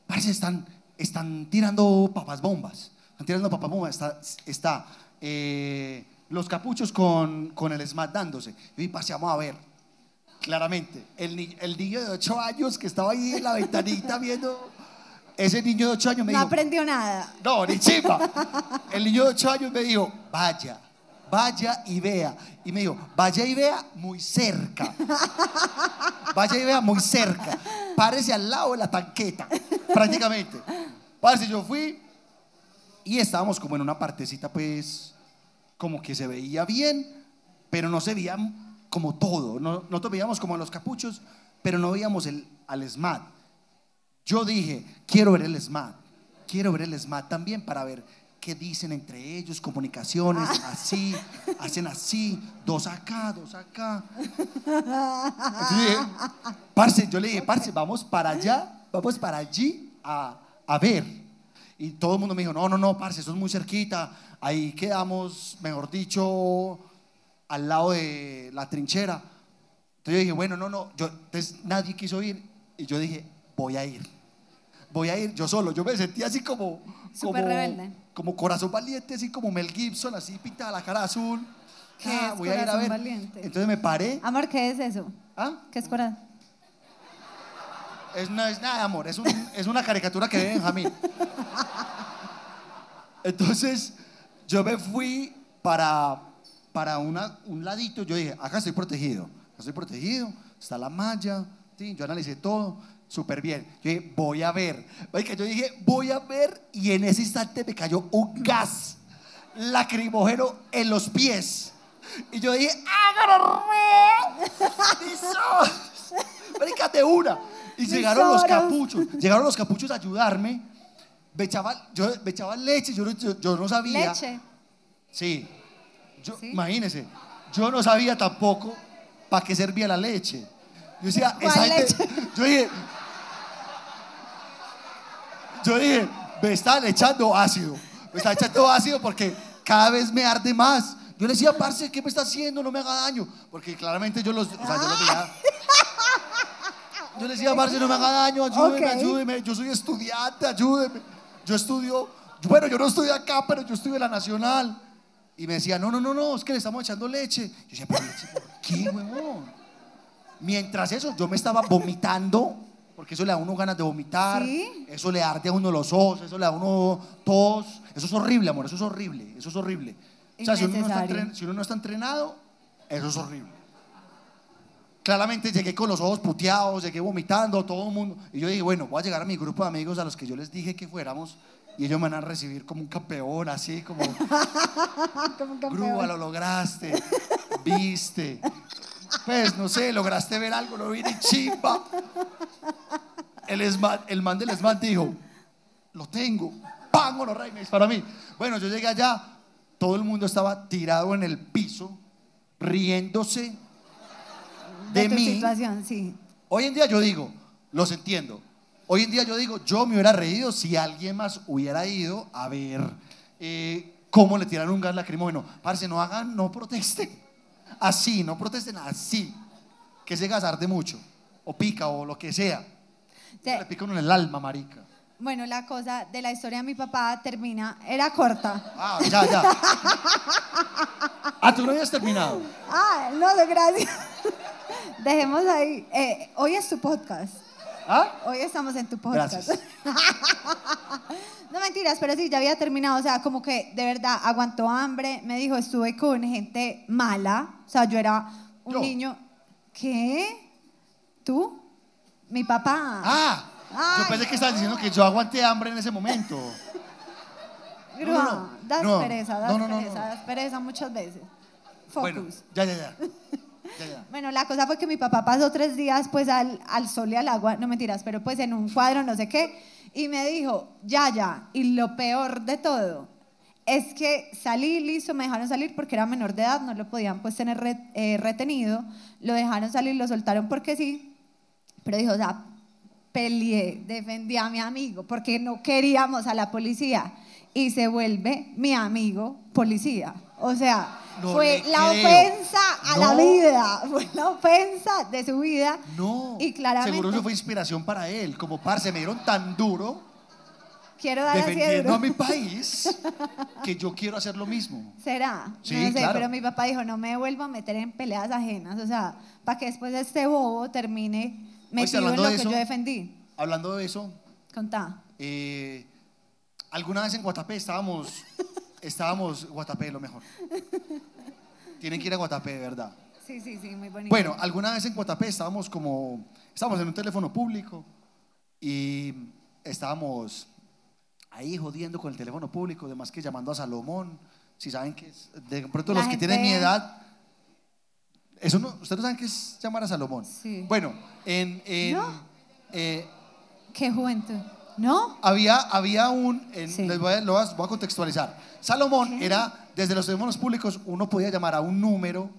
parce, están, están tirando papas bombas. Están tirando papas bombas. Está, está eh, los capuchos con, con el SMAT dándose. Y parce, vamos a ver. Claramente, el, el niño de 8 años que estaba ahí en la ventanita viendo, ese niño de 8 años me No dijo, aprendió nada. no, ni chimba. El niño de 8 años me dijo, vaya, vaya y vea. Y me dijo, vaya y vea muy cerca. Vaya y vea muy cerca. Párese al lado de la tanqueta, prácticamente. Parce, yo fui y estábamos como en una partecita, pues, como que se veía bien, pero no se veía como todo. No, nosotros veíamos como a los capuchos, pero no veíamos el, al SMAT. Yo dije, quiero ver el SMAT, quiero ver el SMAT también para ver qué dicen entre ellos, comunicaciones, Ah. así, hacen así, dos acá, dos acá. Entonces dije, parce, yo le dije, parce, vamos para allá, vamos para allí a, a ver. Y todo el mundo me dijo, no, no, no, parce, eso es muy cerquita, ahí quedamos, mejor dicho, al lado de la trinchera. Entonces yo dije, bueno, no, no, yo, entonces nadie quiso ir y yo dije, voy a ir. Voy a ir yo solo. Yo me sentí así como, Súper como, rebelde. como corazón valiente, así como Mel Gibson, así pintada la cara azul. ¿Qué Ah, es voy a ir a ver. valiente? Entonces me paré. Amor, ¿qué es eso? ¿Ah? ¿Qué es corazón? Es, no es nada, amor. Es, un- es una caricatura que ve Benjamín. Entonces, yo me fui para, para una, un ladito. Yo dije, acá estoy protegido. Acá estoy protegido. Está la malla. ¿sí? Yo analicé todo. Súper bien. Yo dije, voy a ver. Yo dije, voy a ver. Y en ese instante me cayó un gas lacrimógeno en los pies. Y yo dije. Marica, de una. Y llegaron los capuchos. Llegaron los capuchos a ayudarme. Me echaban, yo, me echaban leche, yo, no- yo, yo no sabía. Leche. Sí. Yo, ¿Sí? Imagínense, yo no sabía tampoco para qué servía la leche. Yo decía, ¿Cuál esa gente- leche? yo dije, yo dije, me están echando ácido, me están echando ácido porque cada vez me arde más. Yo le decía, parce, ¿qué me está haciendo? No me haga daño. Porque claramente yo los, o sea, yo los veía. Yo le decía, parce, no me haga daño, ayúdeme, ayúdeme. Yo soy estudiante, ayúdeme. Yo estudio, bueno, yo no estudio acá, pero yo estudio en la Nacional. Y me decía, no, no, no, no, es que le estamos echando leche. Yo decía, pero leche, ¿por qué, huevón? Mientras eso, yo me estaba vomitando, porque eso le da a uno ganas de vomitar, ¿Sí? eso le arde a uno los ojos, eso le da a uno tos. Eso es horrible, amor, eso es horrible, eso es horrible. O sea, si uno, no está Innecesario. entren- si uno no está entrenado, eso es horrible. Claramente llegué con los ojos puteados, llegué vomitando, todo el mundo. Y yo dije, bueno, voy a llegar a mi grupo de amigos a los que yo les dije que fuéramos y ellos me van a recibir como un campeón, así como, Como un campeón. grúa, lo lograste, viste. Pues, no sé, lograste ver algo, no vine chimba. El, esma- el man del ESMAD dijo, lo tengo, ¡pam! los reyes para mí. Bueno, yo llegué allá, todo el mundo estaba tirado en el piso, riéndose de, de tu mí. situación, sí. Hoy en día yo digo, los entiendo. Hoy en día yo digo, yo me hubiera reído si alguien más hubiera ido a ver eh, cómo le tiraron un gas lacrimógeno. Parce, no hagan, no protesten. Así, no protesten así. Que ese gas arde mucho. O pica o lo que sea. Le pica uno en el alma, marica. Bueno, la cosa de la historia de mi papá termina, era corta. Ah, ya, ya. Ah, tú no habías terminado. Ah, no, no, gracias. Dejemos ahí. Eh, hoy es tu podcast. ¿Ah? Hoy estamos en tu podcast. Gracias. no mentiras, pero sí, ya había terminado. O sea, como que de verdad aguantó hambre. Me dijo, estuve con gente mala. O sea, yo era un Yo. niño. ¿Qué? ¿Tú? Mi papá. Ah, yo Ay, pensé que estabas diciendo que yo aguanté hambre en ese momento. Grúa, no, no. das No. pereza, das No, no, no, pereza, no. das pereza muchas veces. Focus. Bueno, ya, ya, ya. Ya, ya. Bueno, la cosa fue que mi papá pasó tres días pues al, al sol y al agua, no mentiras, pero pues en un cuadro no sé qué, y me dijo, ya, ya, y lo peor de todo es que salí, listo, me dejaron salir porque era menor de edad, no lo podían pues tener re- eh, retenido, lo dejaron salir, lo soltaron porque sí, pero dijo, o sea, peleé, defendí a mi amigo porque no queríamos a la policía y se vuelve mi amigo policía. O sea, No fue la creo. ofensa a la vida, fue la ofensa de su vida. No. Y claramente Seguro eso fue inspiración para él. Como parce, me dieron tan duro quiero dar de defendiendo a mi país que yo quiero hacer lo mismo. ¿Será? Sí, no sé, claro. pero mi papá dijo, no me vuelvo a meter en peleas ajenas, o sea, para que después este bobo termine metido en hablando lo de que eso- yo defendí. Hablando de eso, Contá. eh, alguna vez en Guatapé estábamos, estábamos, Guatapé es lo mejor. Tienen que ir a Guatapé, de verdad. Sí, sí, sí, muy bonito. Bueno, alguna vez en Guatapé estábamos como, estábamos en un teléfono público y estábamos ahí jodiendo con el teléfono público, además que llamando a Salomón, si saben que es, de pronto La los que gente- tienen mi edad, eso no, ustedes no saben qué es llamar a Salomón. Sí. Bueno, en, en, No. eh, Qué juventud. ¿No? Había, había un, en- Sí. les voy a, lo voy a- voy a contextualizar. Salomón era, desde los teléfonos públicos, uno podía llamar a un número,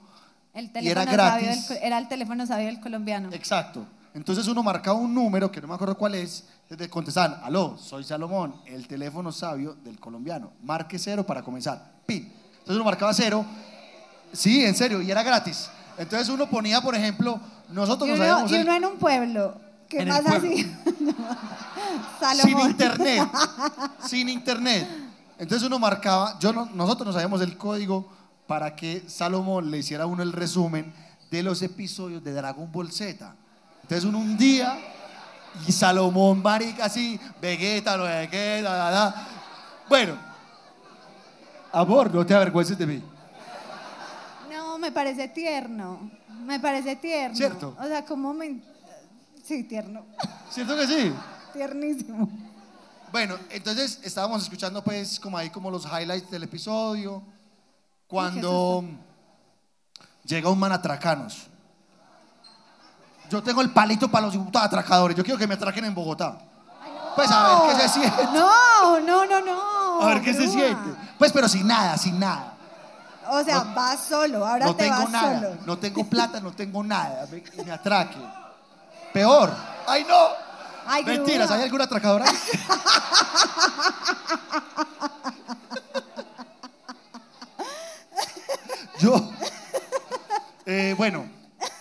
El Y era sabio gratis. del co- era el teléfono sabio del colombiano. exacto. Entonces uno marcaba un número, que no me acuerdo cuál es, te contestaban, aló, soy Salomón, el teléfono sabio del colombiano. Marque cero para comenzar. Pin. Entonces uno marcaba cero, sí, en serio, y era gratis. Entonces uno ponía, por ejemplo, nosotros Y nos uno, sabíamos y el- uno en un pueblo. ¿Qué más así? sin internet, sin internet. Entonces uno marcaba, yo no- nosotros no sabíamos el código para que Salomón le hiciera a uno el resumen de los episodios de Dragon Ball Z. Entonces uno un día y Salomón marica así, Vegeta, no sé qué, da, da, da. Bueno, amor, no te avergüences de mí. No, me parece tierno. Me parece tierno. ¿Cierto? O sea, como me... Sí, tierno. ¿Cierto que sí? Tiernísimo. Bueno, entonces estábamos escuchando pues como ahí como los highlights del episodio. Cuando llega un man a. Yo tengo el palito para los diputados atracadores. Yo quiero que me atraquen en Bogotá. Pues a ver qué se siente. No, no, no, no. A ver qué se siente. Pues pero sin nada, sin nada. O sea, vas solo. Ahora No te tengo vas nada. solo. No tengo plata, no tengo nada. Me, me atraque. Peor. ¡Ay no! Ay, Mentiras. ¿hay alguna atracadora? ahí? Yo. Eh, bueno,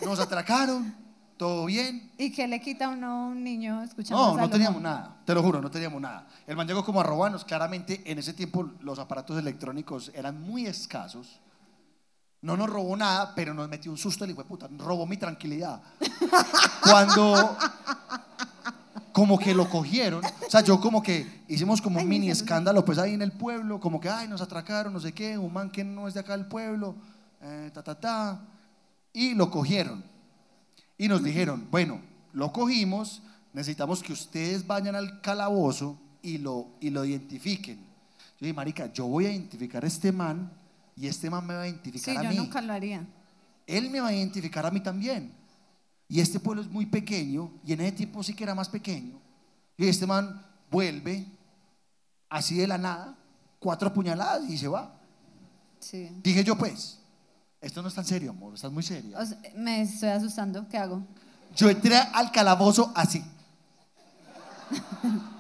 nos atracaron, todo bien. ¿Y qué le quita a uno un niño escuchando No, no teníamos nada, te lo juro, no teníamos nada. El man llegó como a robarnos, claramente en ese tiempo los aparatos electrónicos eran muy escasos. No nos robó nada, pero nos metió un susto el hijo de puta, robó mi tranquilidad. Cuando como que lo cogieron, o sea, yo como que hicimos como un mini escándalo pues ahí en el pueblo, como que ay, nos atracaron, no sé qué, un man que no es de acá del pueblo, eh, ta ta ta, y lo cogieron. Y nos dijeron, bueno, lo cogimos, necesitamos que ustedes vayan al calabozo y lo, y lo identifiquen. Yo dije, marica, yo voy a identificar a este man y este man me va a Sí, identificar a yo mí. nunca lo haría. Él me va a identificar a mí también. Y este pueblo es muy pequeño, y en ese tiempo sí que era más pequeño. Y este man vuelve, así de la nada, cuatro puñaladas y se va. Sí. Dije yo, pues, esto no es tan serio, amor, estás muy seria. O sea, me estoy asustando. ¿Qué hago? Yo entré al calabozo así.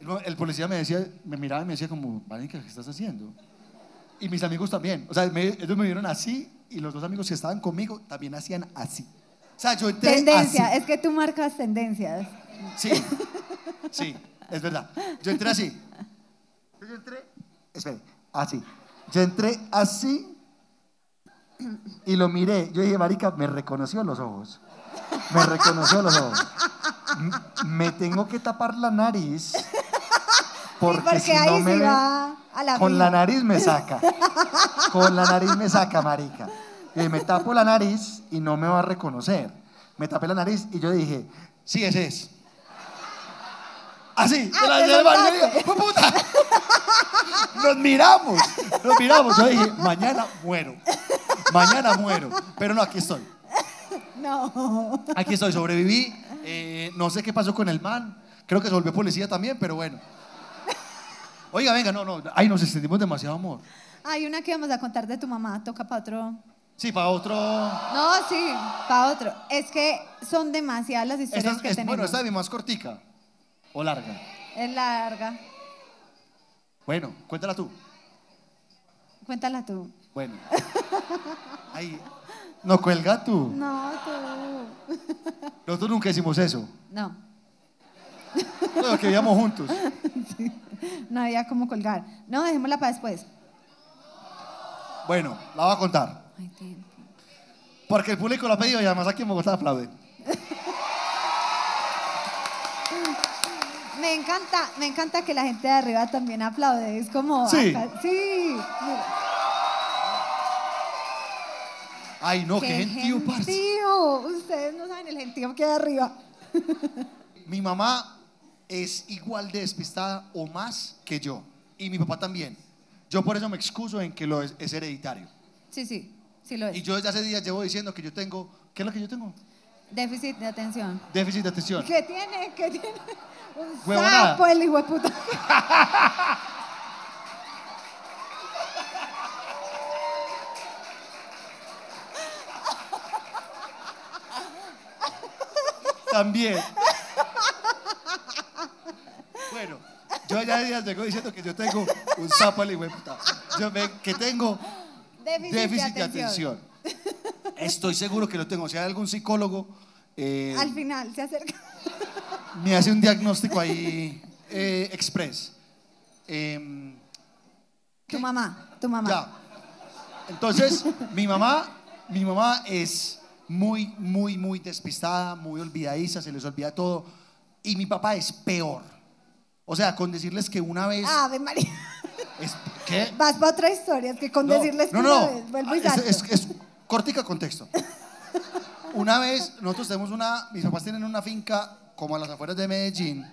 El, el policía me decía, me miraba y me decía como, ¿qué estás haciendo? Y mis amigos también. O sea, me- ellos me vieron así y los dos amigos que estaban conmigo también hacían así. O sea, yo entré Tendencia. así. Es que tú marcas tendencias. Sí, sí, es verdad. Yo entré así. Yo entré, espere, así. Yo entré así y lo miré. Yo dije, marica, me reconoció los ojos. Me reconoció los ojos. Me tengo que tapar la nariz porque, porque si ahí no me sí ve, va a la con la nariz me saca. Con la nariz me saca, marica. Y me tapo la nariz y no me va a reconocer. Me tapé la nariz y yo dije, sí, ese es. Así, Ah, de la- del baño, "Fue puta! Nos miramos, nos miramos. Yo dije, mañana muero. Mañana muero. Pero no, aquí estoy. No. Aquí estoy, sobreviví. Eh, no sé qué pasó con el man. Creo que se volvió policía también, pero bueno. Oiga, venga, no, no. Ay, nos extendimos demasiado amor. Hay una que vamos a contar de tu mamá. Toca para otro. Sí, para otro. No, sí, para otro. Es que son demasiadas las historias Esta, que es- tenemos. bueno, esta es mi más cortica. O larga. Es larga. Bueno, cuéntala tú. Cuéntala tú. Bueno. Ay, no cuelga tú. No, tú. Nosotros nunca hicimos eso. No, Bueno, que vivíamos juntos. no había cómo colgar. No, dejémosla para después. Bueno, la voy a contar. Ay. Porque el público lo ha pedido y además aquí en Bogotá aplauden. Me encanta, me encanta que la gente de arriba también aplaude. Es como. Sí. acá- sí. mira. Ay, no, qué, gentío, parce. gentío. Ustedes no saben el gentío que hay arriba. Mi mamá es igual de despistada o más que yo. Y mi papá también. Yo por eso me excuso en que lo es, es hereditario. Sí, sí, sí lo es. Y yo desde hace días llevo diciendo que yo tengo. ¿Qué es lo que yo tengo? Déficit de atención. Déficit de atención. ¿Qué tiene? ¿Qué tiene? Un Huevonada. sapo, el hijo de puta. También. Bueno, yo ya días vengo diciendo que yo tengo un sapo al hijo de puta. Yo me- que tengo Déficit, déficit de atención. Estoy seguro que lo tengo. Si hay algún psicólogo, eh, Al final se acerca. me hace un diagnóstico ahí eh, express. Em, Tu mamá, tu mamá. Ya. Entonces, mi mamá, mi mamá es muy, muy, muy despistada, muy olvidadiza, se les olvida todo. Y mi papá es peor. O sea, con decirles que una vez. Ave María. es- ¿Qué? Vas para otra historia, es que con No, decirles que no, una no. vez, vuelvo y salto. es, es cortica contexto. Una vez, nosotros tenemos una, mis papás tienen una finca como a las afueras de Medellín.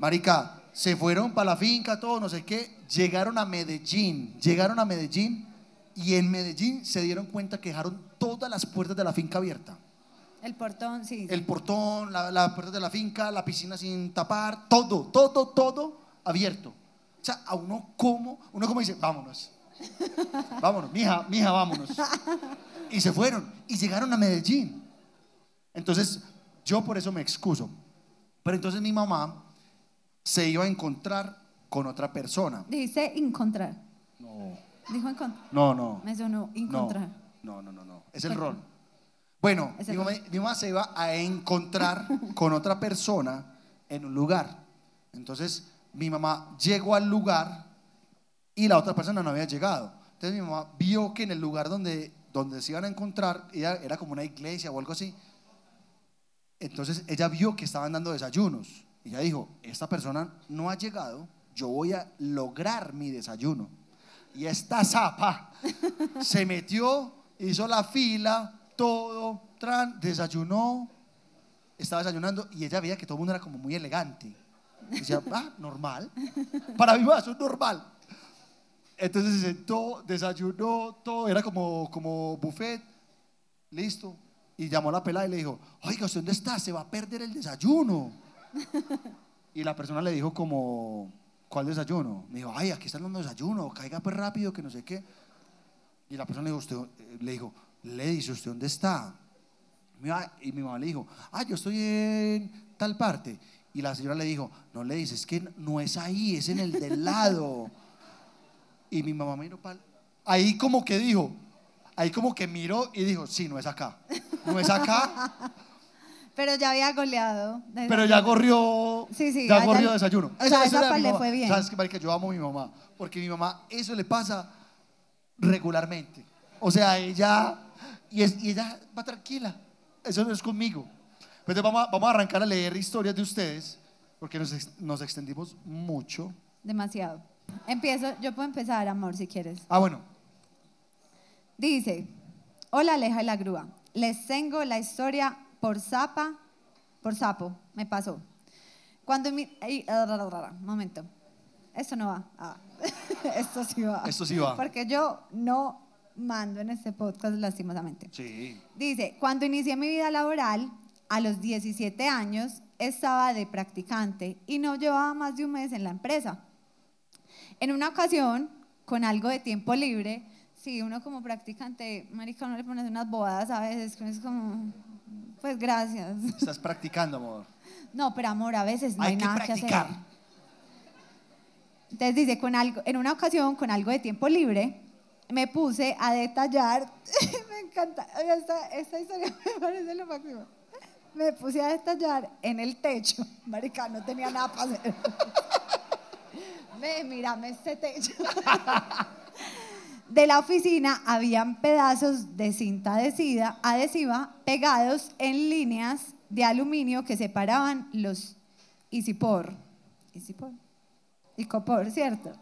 Marica, se fueron para la finca, todo, no sé qué. Llegaron a Medellín, llegaron a Medellín y en Medellín se dieron cuenta que dejaron todas las puertas de la finca abiertas. El portón, sí. El portón, la, la puerta de la finca, la piscina sin tapar, todo, todo, todo abierto. O sea, a uno como, uno como dice, vámonos. Vámonos, mija, mija, vámonos. Y se fueron y llegaron a Medellín. Entonces, yo por eso me excuso. Pero entonces mi mamá se iba a encontrar con otra persona. Dijiste encontrar. No, Dijo encontrar. no, no. Me sonó encontrar. No, no, no, no. Es el rol. Bueno, mamá, mi mamá se iba a encontrar con otra persona en un lugar. Entonces, mi mamá llegó al lugar y la otra persona no había llegado. Entonces, mi mamá vio que en el lugar donde, donde se iban a encontrar ella, era como una iglesia o algo así. Entonces, ella vio que estaban dando desayunos. Y ella dijo, esta persona no ha llegado, yo voy a lograr mi desayuno. Y esta zapa se metió, hizo la fila, todo, tran, desayunó, estaba desayunando y ella veía que todo el mundo era como muy elegante. Decía, ah, normal. Para mí, eso es normal. Entonces se sentó, desayunó, todo, era como, como buffet, listo. Y llamó a la pelada y le dijo, oiga, ¿usted dónde está? Se va a perder el desayuno. Y la persona le dijo como, ¿cuál desayuno? Me dijo, ay, aquí están dando desayuno, caiga pues rápido, que no sé qué. Y la persona le dijo, usted, eh, le dijo, le dice, ¿usted dónde está? Y mi mamá le dijo, ah, yo estoy en tal parte. Y la señora le dijo, no le dices, es que no es ahí, es en el del lado. Y mi mamá miró para Ahí como que dijo, ahí como que miró y dijo, sí, no es acá. No es acá, Pero ya había goleado. pero ya corrió, Sí, sí, ya desayuno. o sea, esa le mamá. fue bien. ¿Sabes qué, marica? Yo amo a mi mamá, porque mi mamá eso le pasa regularmente. O sea, ella, y, es- y ella va tranquila, eso no es conmigo. Pues entonces vamos a, vamos a arrancar a leer historias de ustedes, porque nos, nos extendimos mucho. Demasiado. Empiezo, yo puedo empezar, amor, si quieres. Ah, bueno, Dice, hola Aleja y la grúa, les tengo la historia por zapa, por sapo, me pasó. Cuando mi... ay, ah, momento, esto no va. Ah, esto sí va. Esto sí va. Porque yo no mando en este podcast lastimosamente. sí. Dice, cuando inicié mi vida laboral, a los 17 años, estaba de practicante y no llevaba más de un mes en la empresa. En una ocasión, con algo de tiempo libre, sí, uno como practicante, marica, uno le pones unas bobadas a veces, que es como, pues gracias. Estás practicando, amor. No, pero amor, a veces no hay, Hay que nada que practicar. hacer. Entonces dice, con algo, en una ocasión, con algo de tiempo libre, me puse a detallar, me encanta, esta, esta historia me parece lo máximo. Me puse a detallar en el techo, marica, no tenía nada para hacer. Mírame este techo. De la oficina habían pedazos de cinta adhesiva, adhesiva pegados en líneas de aluminio que separaban los isipor. Isipor. Icopor, ¿cierto?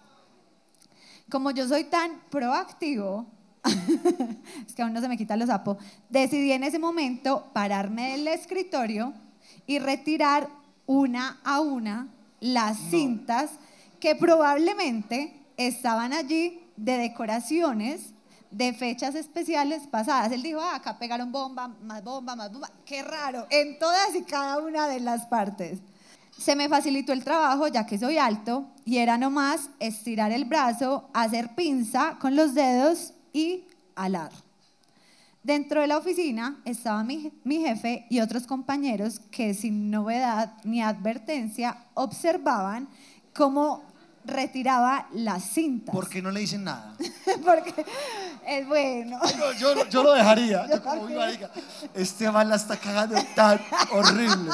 Como yo soy tan proactivo, es que aún no se me quita los sapos, decidí en ese momento pararme del escritorio y retirar una a una las cintas que probablemente estaban allí de decoraciones de fechas especiales pasadas. Él dijo, ah, acá pegaron bomba, más bomba, más bomba. Qué raro, en todas y cada una de las partes. Se me facilitó el trabajo ya que soy alto y era nomás estirar el brazo, hacer pinza con los dedos y alar. Dentro de la oficina estaba mi, mi, jefe y otros compañeros que sin novedad ni advertencia observaban cómo retiraba las cintas. ¿Por qué no le dicen nada? Porque es bueno. Yo, yo, yo lo dejaría. Yo como, "Uy, marica, este man la está cagando tan horrible.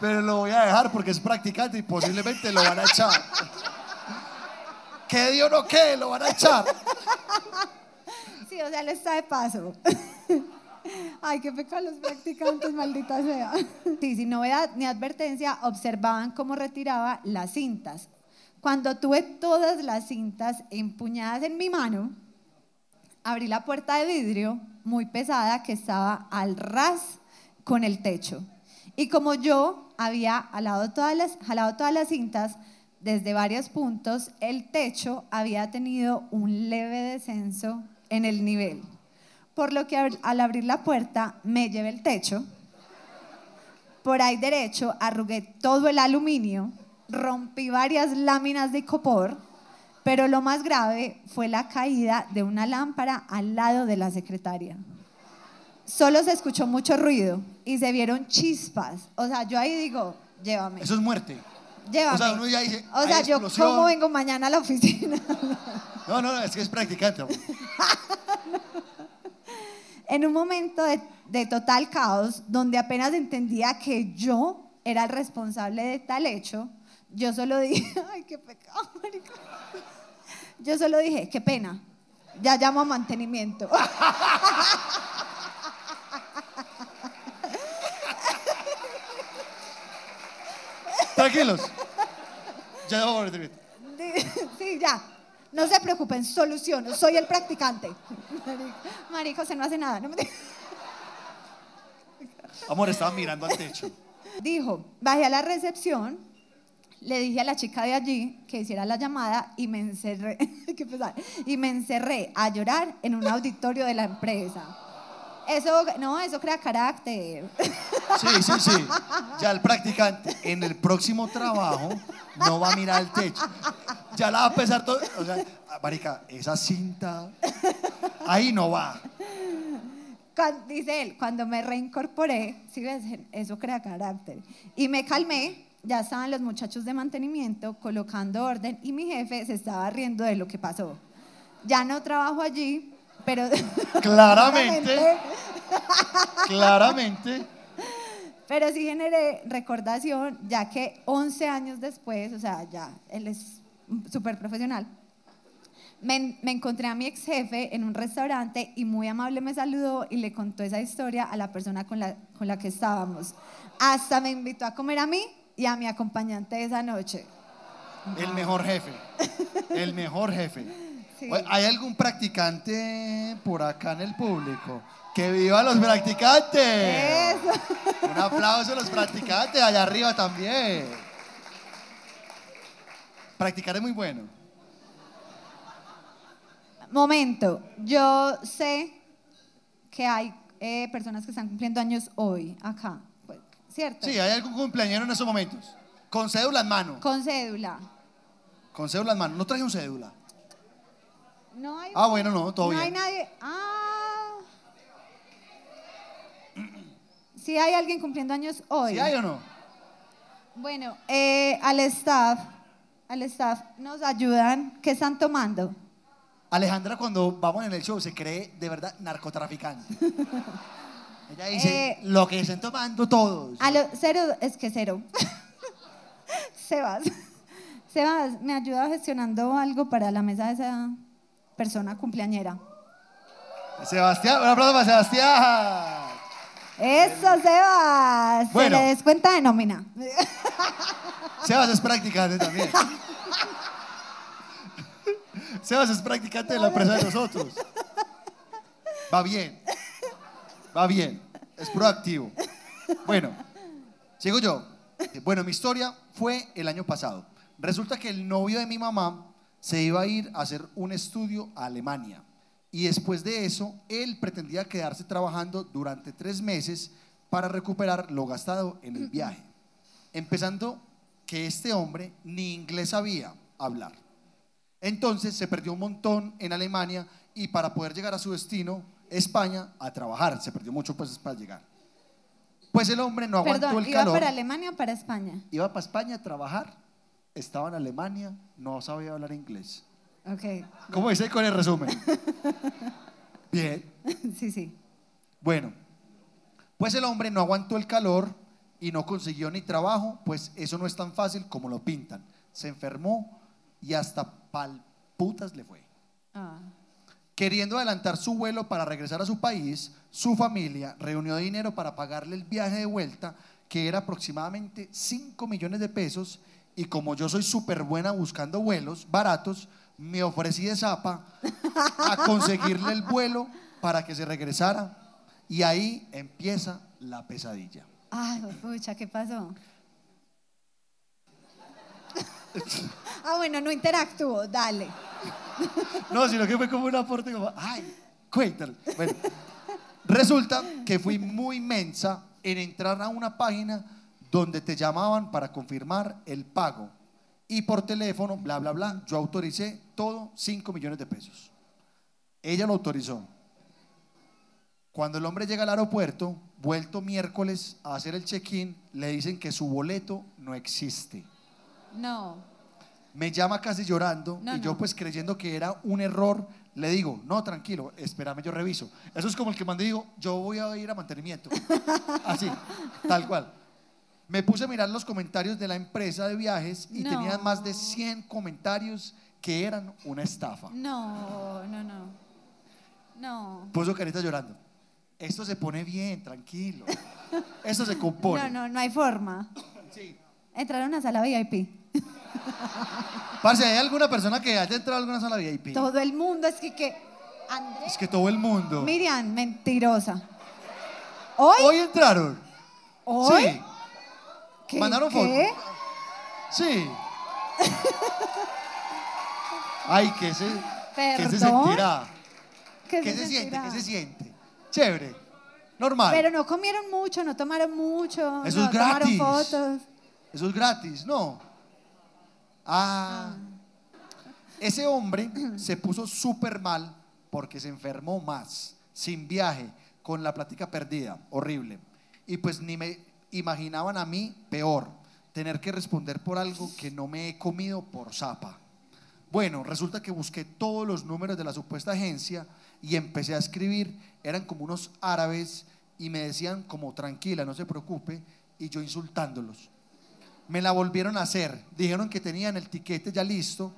Pero lo voy a dejar porque es practicante y posiblemente lo van a echar. Que Dios no quede, lo van a echar. Sí, o sea, él está de paso. Ay, qué pecado los practicantes, maldita sea. Sí, sin novedad ni advertencia, observaban cómo retiraba las cintas. Cuando tuve todas las cintas empuñadas en mi mano, abrí la puerta de vidrio muy pesada que estaba al ras con el techo. Y como yo había jalado todas las, cintas desde varios puntos, el techo había tenido un leve descenso en el nivel. Por lo que al abrir la puerta me llevé el techo. Por ahí derecho arrugué todo el aluminio, rompí varias láminas de copor, pero lo más grave fue la caída de una lámpara al lado de la secretaria. Solo se escuchó mucho ruido y se vieron chispas. O sea, yo ahí digo, llévame. Eso es muerte. Llévame. O sea, uno ya dice, O sea, yo explosión. cómo vengo mañana a la oficina. No, no, no, es que es practicante. amor. en un momento de, de total caos, donde apenas entendía que yo era el responsable de tal hecho, yo solo dije, ay, qué pecado, marica. Yo solo dije, qué pena, ya llamo a mantenimiento. Tranquilos. Ya debo volver. Sí, ya. No se preocupen, soluciono. Soy el practicante. Marico, marico, se no hace nada. No me- Amor, estaba mirando al techo. Dijo, bajé a la recepción, le dije a la chica de allí que hiciera la llamada y me encerré, qué pesar, y me encerré a llorar en un auditorio de la empresa. Eso, no, eso crea carácter. Sí, sí, sí. Ya el practicante en el próximo trabajo no va a mirar el techo. Ya la va a pesar todo. O sea, marica, esa cinta ahí no va. Cuan- dice él, cuando me reincorporé, si ves, eso crea carácter. Y me calmé, ya estaban los muchachos de mantenimiento colocando orden y mi jefe se estaba riendo de lo que pasó. Ya no trabajo allí, pero... Claramente. Claramente. Pero sí generé recordación, ya que 11 años después, o sea, ya él es súper profesional, me, me encontré a mi ex jefe en un restaurante y muy amable me saludó y le contó esa historia a la persona con la, con la que estábamos. Hasta me invitó a comer a mí y a mi acompañante esa noche. El mejor jefe. El mejor jefe. Sí. ¿Hay algún practicante por acá en el público? ¡Que viva los practicantes! Eso. Un aplauso a los practicantes, allá arriba también. Practicar es muy bueno. Momento, yo sé que hay eh, personas que están cumpliendo años hoy acá, ¿cierto? Sí, hay algún cumpleañero en esos momentos. Con cédula en mano. Con cédula. Con cédula en mano. No traje un cédula. No hay, Ah, bueno, no, todo no hay nadie. Ah. Sí hay alguien cumpliendo años hoy. ¿Sí hay o no? Bueno, eh, al staff, al staff nos ayudan. ¿Qué están tomando? Alejandra cuando vamos en el show se cree de verdad narcotraficante. Ella dice, Eh, lo que estén tomando todos. A lo- cero, es que cero. Sebas, Sebas, ¿me ayuda gestionando algo para la mesa de esa persona cumpleañera? Sebastián, un aplauso para Sebastián. Eso, Sebas. Bueno. Se le descuenta de nómina. Sebas es practicante también. Sebas es practicante de la empresa de nosotros. Va bien. Va bien. Es proactivo. Bueno, sigo yo. Bueno, mi historia fue el año pasado. Resulta que el novio de mi mamá se iba a ir a hacer un estudio a Alemania Y después de eso, él pretendía quedarse trabajando durante tres meses para recuperar lo gastado en el viaje. Empezando que este hombre ni inglés sabía hablar. Entonces se perdió un montón en Alemania y para poder llegar a su destino, España, a trabajar. Se perdió mucho pues para llegar. Pues el hombre no aguantó Perdón, el ¿iba calor. para Alemania o para España? Iba para España a trabajar, estaba en Alemania, no sabía hablar inglés. Ok, ¿Cómo dice con el resumen? Bien. sí, sí. Bueno, pues el hombre no aguantó el calor y no consiguió ni trabajo, pues eso no es tan fácil como lo pintan. Se enfermó y hasta pal putas le fue. Ah. Queriendo adelantar su vuelo para regresar a su país, su familia reunió dinero para pagarle el viaje de vuelta, que era aproximadamente 5 millones de pesos, y como yo soy súper buena buscando vuelos baratos, me ofrecí de zapa a conseguirle el vuelo para que se regresara, y ahí empieza la pesadilla. Ay, pucha, ¿qué pasó? ah, bueno, no interactúo, dale. No, sino que fue como un aporte como, ay, cuéntale. Bueno, resulta que fui muy mensa en entrar a una página donde te llamaban para confirmar el pago. Y por teléfono, bla, bla, bla, yo autoricé todo 5 millones de pesos. Ella lo autorizó. Cuando el hombre llega al aeropuerto, vuelto miércoles a hacer el check-in, le dicen que su boleto no existe. No. Me llama casi llorando No, y yo no. pues creyendo que era un error, le digo, no, tranquilo, espérame, yo reviso. Eso es como el que mandé y digo, yo voy a ir a mantenimiento. Así, tal cual. Me puse a mirar los comentarios de la empresa de viajes y No. tenían más de 100 comentarios que eran una estafa. No, no, no. No. Puso carita llorando. Esto se pone bien, tranquilo. Esto se compone. No, no, no hay forma. Sí. Entrar a una sala VIP. Parce, ¿hay alguna persona que haya entrado a alguna sala VIP? Todo el mundo es que, que Andrés, Es que todo el mundo. Miriam, mentirosa. ¿Hoy? Hoy entraron. ¿Hoy? Sí. ¿Qué? ¿Mandaron foto? ¿Qué? Sí. Ay, ¿qué se, ¿qué se ¿Perdón? sentirá? ¿Qué, ¿Qué se siente? sentirá? ¿Qué se siente? Chévere. Normal. Pero no comieron mucho, no tomaron mucho, Eso no es gratis. tomaron fotos. Eso es gratis, ¿no? Ah. Ese hombre se puso súper mal porque se enfermó más, sin viaje, con la plática perdida, horrible. Y pues ni me imaginaban a mí peor, tener que responder por algo que no me he comido por zapa. Bueno, resulta que busqué todos los números de la supuesta agencia y empecé a escribir. Eran como unos árabes y me decían como tranquila, no se preocupe, y yo insultándolos. Me la volvieron a hacer. Dijeron que tenían el tiquete ya listo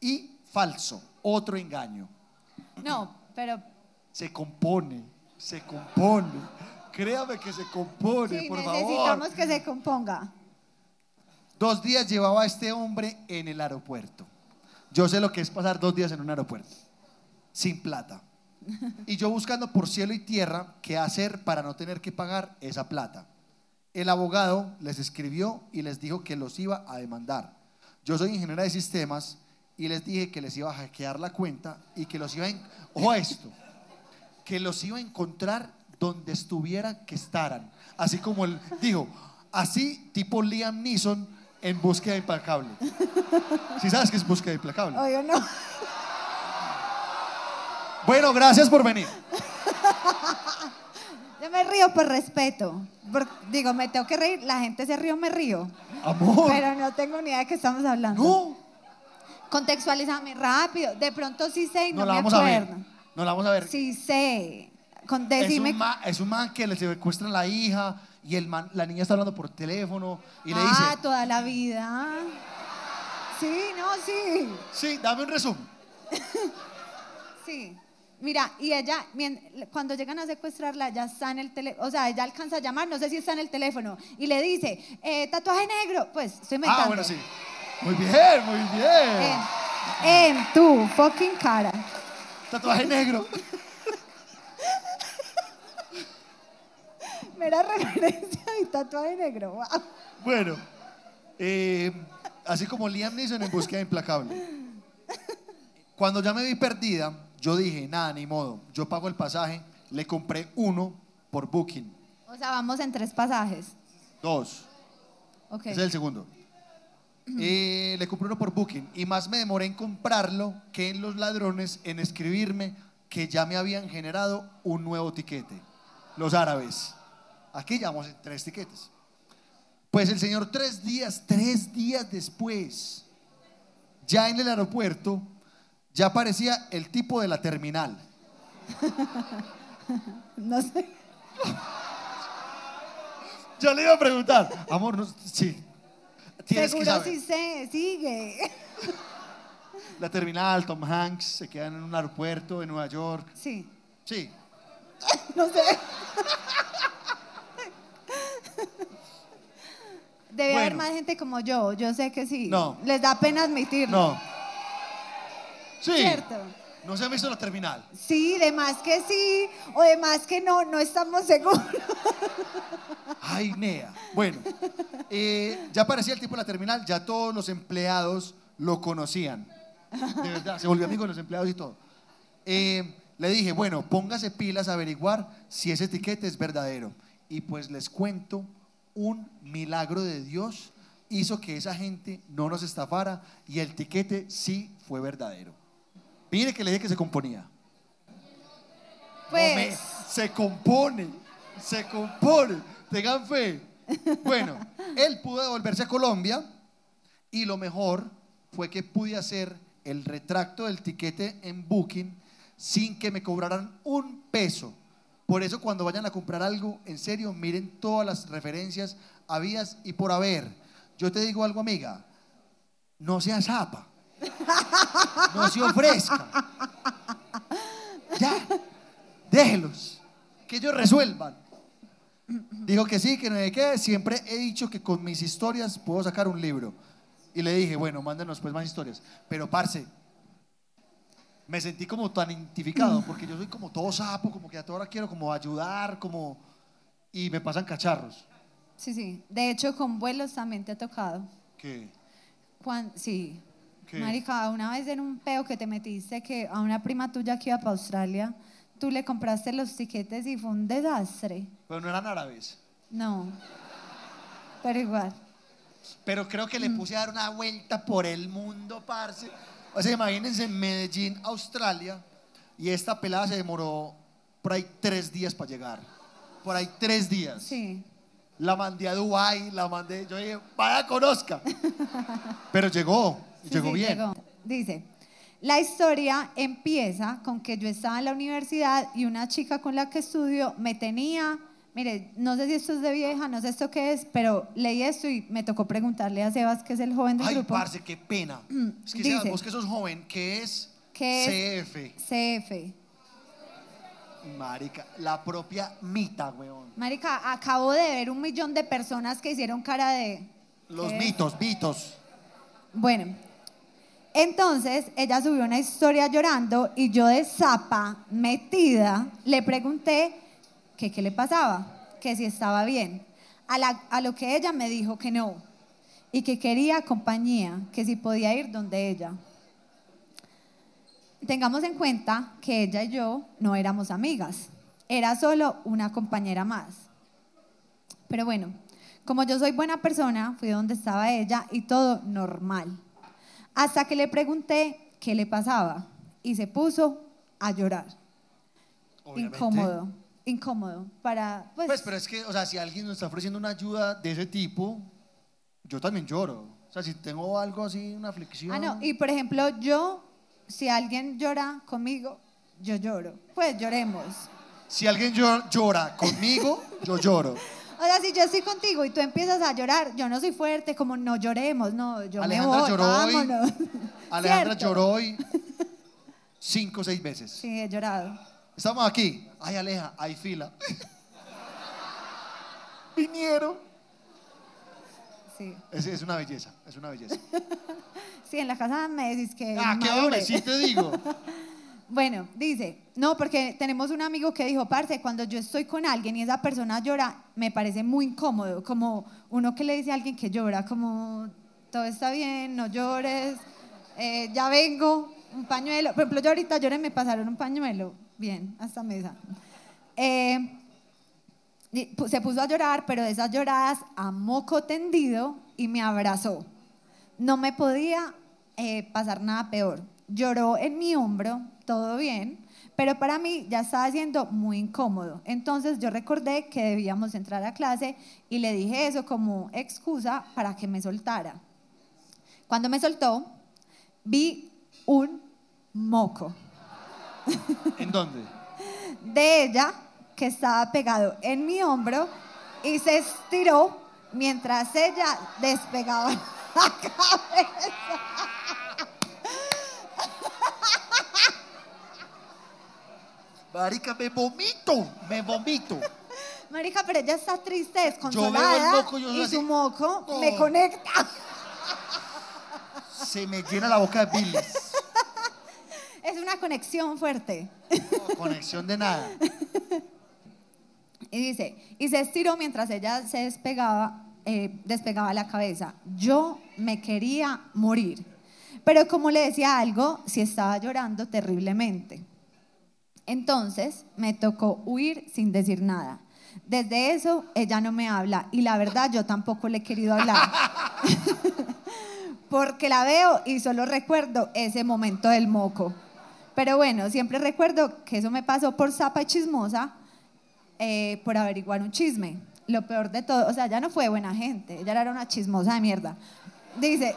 y falso, otro engaño. No, pero Se compone, se compone. Créame que se compone, sí, por necesitamos favor. que se componga. Dos días llevaba a este hombre en el aeropuerto. Yo sé lo que es pasar dos días en un aeropuerto, sin plata. Y yo buscando por cielo y tierra qué hacer para no tener que pagar esa plata. El abogado les escribió y les dijo que los iba a demandar. Yo soy ingeniera de sistemas y les dije que les iba a hackear la cuenta y que los iba a... Ojo esto, que los iba a encontrar donde estuviera que estaran. Así como él dijo, así tipo Liam Neeson en búsqueda implacable. Si sabes que es búsqueda implacable. Oye, no. Bueno, gracias por venir. Yo me río por respeto. Por- digo, me tengo que reír. La gente se río, me río. Amor. Pero no tengo ni idea de qué estamos hablando. No, Contextualízame rápido. De pronto sí sé y no, no la me vamos a ver. acuerdo. No la vamos a ver. Sí sé. Con, Es decime. un, man, es un man que le secuestra a la hija y el man, la niña está hablando por teléfono y le ah, dice, toda la vida. Sí, no, sí. sí, dame un resumen. Sí. Mira, y ella, cuando llegan a secuestrarla, ya está en el teléfono, o sea, ella alcanza a llamar, no sé si está en el teléfono, y le dice, eh, tatuaje negro. Pues, estoy inventando. Ah, bueno, sí. Muy bien, muy bien. En, en tu fucking cara. Tatuaje negro. Mera referencia y tatuaje negro. Wow. Bueno, eh, así como Liam Neeson en búsqueda implacable. Cuando ya me vi perdida, Yo dije, nada, ni modo. Yo pago el pasaje. Le compré uno por Booking. O sea, vamos en tres pasajes. Dos. Ok. Ese es el segundo. Eh, le compré uno por Booking. Y más me demoré en comprarlo que en los ladrones en escribirme que ya me habían generado un nuevo tiquete. Los árabes. Aquí llevamos en tres tiquetes. Pues el señor tres días, tres días después, ya en el aeropuerto, ya aparecía el tipo de la terminal. No sé. Yo le iba a preguntar, amor, no, sí. Tienes que Seguro saber. sí sé, sigue. La terminal, Tom Hanks, se quedan en un aeropuerto en Nueva York. Sí. Sí. No sé. Debe haber más gente como yo, yo sé que sí. No. Les da pena admitirlo. No. Sí. Cierto. No se ha visto la terminal. Sí, de más que sí, o de más que no, no estamos seguros. Ay, Nea. Bueno, eh, ya aparecía el tipo de la terminal, ya todos los empleados lo conocían. De verdad, se volvió amigo de los empleados y todo. Eh, le dije, bueno, póngase pilas a averiguar si ese etiquete es verdadero. Y pues les cuento, un milagro de Dios hizo que esa gente no nos estafara y el tiquete sí fue verdadero. Mire que le dije que se componía. Pues, No me- se compone, se compone. Tengan fe. Bueno, él pudo devolverse a Colombia y lo mejor fue que pude hacer el retracto del tiquete en Booking sin que me cobraran un peso. Por eso cuando vayan a comprar algo, en serio, miren todas las referencias habidas y por haber. Yo te digo algo, amiga, no sea zapa, no se ofrezca. Ya, déjelos, que ellos resuelvan. Dijo que sí, que no sé qué. Siempre he dicho que con mis historias puedo sacar un libro. Y le dije, bueno, mándenos pues más historias. Pero, parce, me sentí como tan identificado, porque yo soy como todo sapo, como que a toda hora quiero como ayudar, como... Y me pasan cacharros. sí, sí. De hecho, con vuelos también te ha tocado. Cuan- sí. ¿Qué? Marica, una vez en un peo que te metiste que a una prima tuya que iba para Australia, tú le compraste los tiquetes y fue un desastre. Pero no eran árabes. No. Pero igual. Pero creo que le puse a dar una vuelta por el mundo, parce. O sea, imagínense en Medellín, Australia, y esta pelada se demoró por ahí tres días para llegar. Por ahí tres días. Sí. La mandé a Dubái, la mandé, yo dije, vaya, conozca. Pero llegó, Sí, llegó sí, bien. llegó. Dice, la historia empieza con que yo estaba en la universidad y una chica con la que estudio me tenía, mire, no sé si esto es de vieja, no sé esto qué es, pero leí esto y me tocó preguntarle a Sebas, que es el joven del Ay, grupo. parce, qué pena. Es que Dice. Sebas, vos que sos joven, ¿qué es ¿Qué CF? CF. Marica, la propia mita, weón. Marica, acabo de ver un millón de personas que hicieron cara de... Los ¿qué es? mitos, mitos. Bueno, entonces ella subió una historia llorando y yo de zapa, metida, le pregunté qué le pasaba, que si estaba bien. A, a lo que ella me dijo que no y que quería compañía, que si podía ir donde ella. Tengamos en cuenta que ella y yo no éramos amigas, era solo una compañera más. Pero bueno, como yo soy buena persona, fui donde estaba ella y todo normal. Hasta que le pregunté qué le pasaba y se puso a llorar. Obviamente. Incómodo, incómodo. Para, pues, Pues, pero es que, o sea, si alguien nos está ofreciendo una ayuda de ese tipo, yo también lloro. O sea, si tengo algo así, una aflicción. ah, no, y por ejemplo, yo, si alguien llora conmigo, yo lloro. Pues lloremos. Si alguien llo- llora conmigo, yo lloro. O sea, si yo estoy contigo y tú empiezas a llorar, yo no soy fuerte, como no lloremos, no, yo Alejandra me voy, lloró hoy. Alejandra ¿Cierto? lloró hoy cinco o seis veces. Sí, he llorado. Estamos aquí. Ay, Aleja, hay fila. Vinieron. Sí. Es, es una belleza, es una belleza. Sí, en la casa me decís que. Ah, qué hombre, sí te digo. Bueno, dice, no, porque tenemos un amigo que dijo, parce, cuando yo estoy con alguien y esa persona llora, me parece muy incómodo, como uno que le dice a alguien que llora, como todo está bien, no llores, eh, ya vengo, Un pañuelo. Por ejemplo, yo ahorita lloré, me pasaron un pañuelo. Bien, hasta mesa. Eh, se puso a llorar, pero de esas lloradas a moco tendido y me abrazó. No me podía eh, pasar nada peor. Lloró en mi hombro, todo bien, pero para mí ya estaba siendo muy incómodo. Entonces yo recordé que debíamos entrar a clase y le dije eso como excusa para que me soltara. Cuando me soltó, vi un moco ¿En dónde? de ella que estaba pegado en mi hombro y se estiró mientras ella despegaba la cabeza. Marica, me vomito, me vomito. Marica, pero ella está triste, Yo veo desconsolada el moco, yo y así. su moco Oh. me conecta. Se me llena la boca de bilis. Es una conexión fuerte. No, conexión de nada. Y dice, y se estiró mientras ella se despegaba, eh, despegaba la cabeza. Yo me quería morir. Pero como le decía algo, sí estaba llorando terriblemente. Entonces me tocó huir sin decir nada. Desde eso ella no me habla y la verdad yo tampoco le he querido hablar. Porque la veo y solo recuerdo ese momento del moco. Pero bueno, siempre recuerdo que eso me pasó por zapa y chismosa eh, por averiguar un chisme. Lo peor de todo, o sea, ya no fue buena gente, ella era una chismosa de mierda. Dice,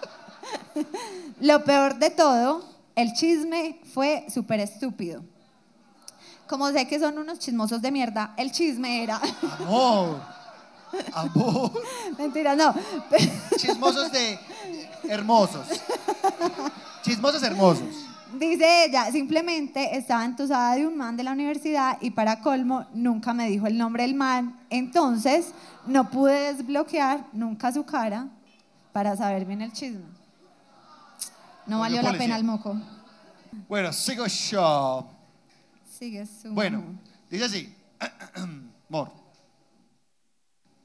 lo peor de todo, el chisme fue súper estúpido. Como sé que son unos chismosos de mierda, el chisme era, Amor. Amor. mentira, no, Chismosos de hermosos. Chismosos hermosos. Dice ella, simplemente estaba entusada de un man de la universidad y para colmo nunca me dijo el nombre del man. Entonces no pude desbloquear nunca su cara para saber bien el chisme. No valió la pena el moco. Bueno, sigo yo. Sigue su... Bueno, dice así. Amor,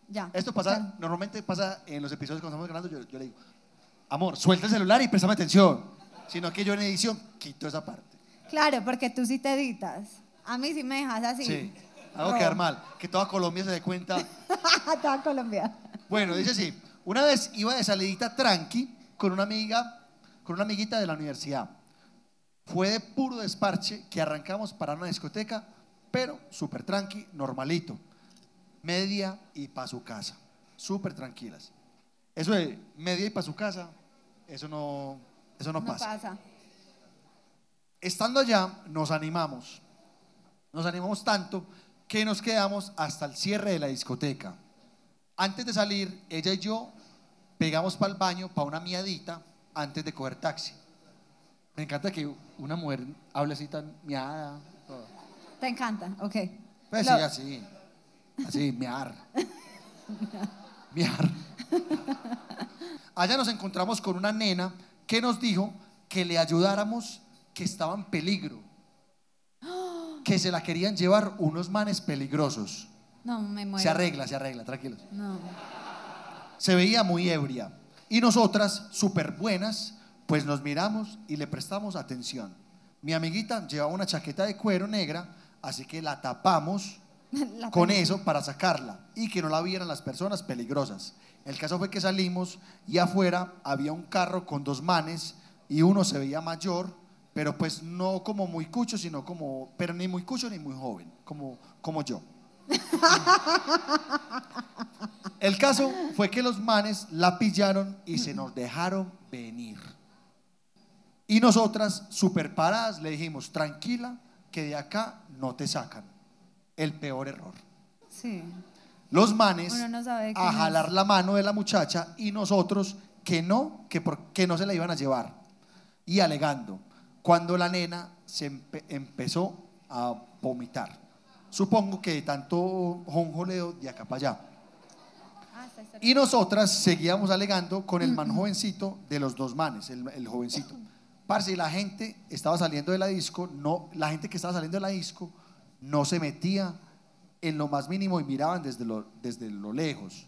ya. esto pasa, ya. normalmente pasa en los episodios cuando estamos grabando, yo, yo le digo, amor, suelta el celular y préstame atención. Sino que yo en edición quito esa parte. Claro, porque tú sí te editas. A mí sí me dejas así. Sí. Hago Oh. quedar mal. Que toda Colombia se dé cuenta. Toda Colombia. Bueno, dice así. Una vez iba de salidita tranqui con una amiga, con una amiguita de la universidad. Fue de puro desparche que arrancamos para una discoteca, pero súper tranqui, normalito. Media y para su casa. Súper tranquilas. Eso de media y para su casa, eso no, eso no, No pasa. pasa. Estando allá, nos animamos. Nos animamos tanto que nos quedamos hasta el cierre de la discoteca. Antes de salir, ella y yo pegamos para el baño, para una miadita, antes de coger taxi. Me encanta que una mujer hable así tan miada. todo. Te encanta, ok. Pues Lo- sí, así. Así, miar. Miar. Allá nos encontramos con una nena que nos dijo que le ayudáramos, que estaba en peligro. Que se la querían llevar unos manes peligrosos. No, me muero. Se arregla, se arregla, tranquilos. No. Se veía muy ebria. Y nosotras, súper buenas, pues nos miramos y le prestamos atención. Mi amiguita llevaba una chaqueta de cuero negra, así que la tapamos La con eso para sacarla y que no la vieran las personas peligrosas. El caso fue que salimos y afuera había un carro con dos manes y uno se veía mayor, pero pues no como muy cucho, sino como, pero ni muy cucho ni muy joven, como, como yo. El caso fue que los manes la pillaron y se nos dejaron venir. Y nosotras, super paradas, le dijimos, tranquila, que de acá no te sacan. El peor error. Sí. Los manes Uno no sabe a es. jalar la mano de la muchacha y nosotros que no, que, por- que no se la iban a llevar. Y alegando, cuando la nena se empe- empezó a vomitar. Supongo que de tanto jonjoleo de acá para allá. Ah. Y nosotras seguíamos alegando con el man jovencito de los dos manes, el, el jovencito. Parce, y la gente estaba saliendo de la disco, no, la gente que estaba saliendo de la disco no se metía en lo más mínimo y miraban desde lo, desde lo lejos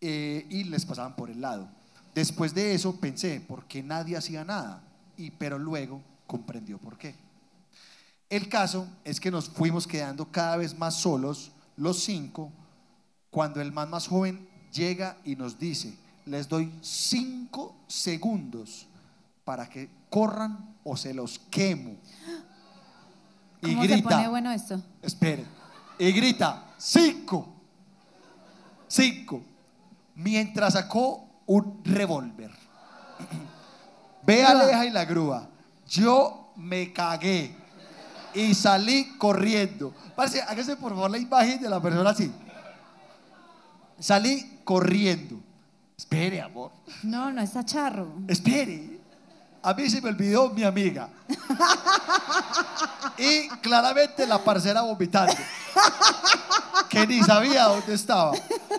eh, y les pasaban por el lado. Después de eso pensé, ¿por qué nadie hacía nada? y pero luego comprendió por qué. El caso es que nos fuimos quedando cada vez más solos, los cinco, cuando el man más joven llega y nos dice, les doy cinco segundos para que corran o se los quemo. Y ¿Cómo se grita, pone bueno esto? espere, y grita, cinco, cinco, mientras sacó un revólver. Ve a. Aleja y la grúa. Yo me cagué y salí corriendo. Parce, hágase por favor la imagen de la persona así. Salí corriendo. Espere, amor. No, no está charro. Espere. A mí se me olvidó mi amiga. Y claramente la parcera vomitando. Que ni sabía dónde estaba.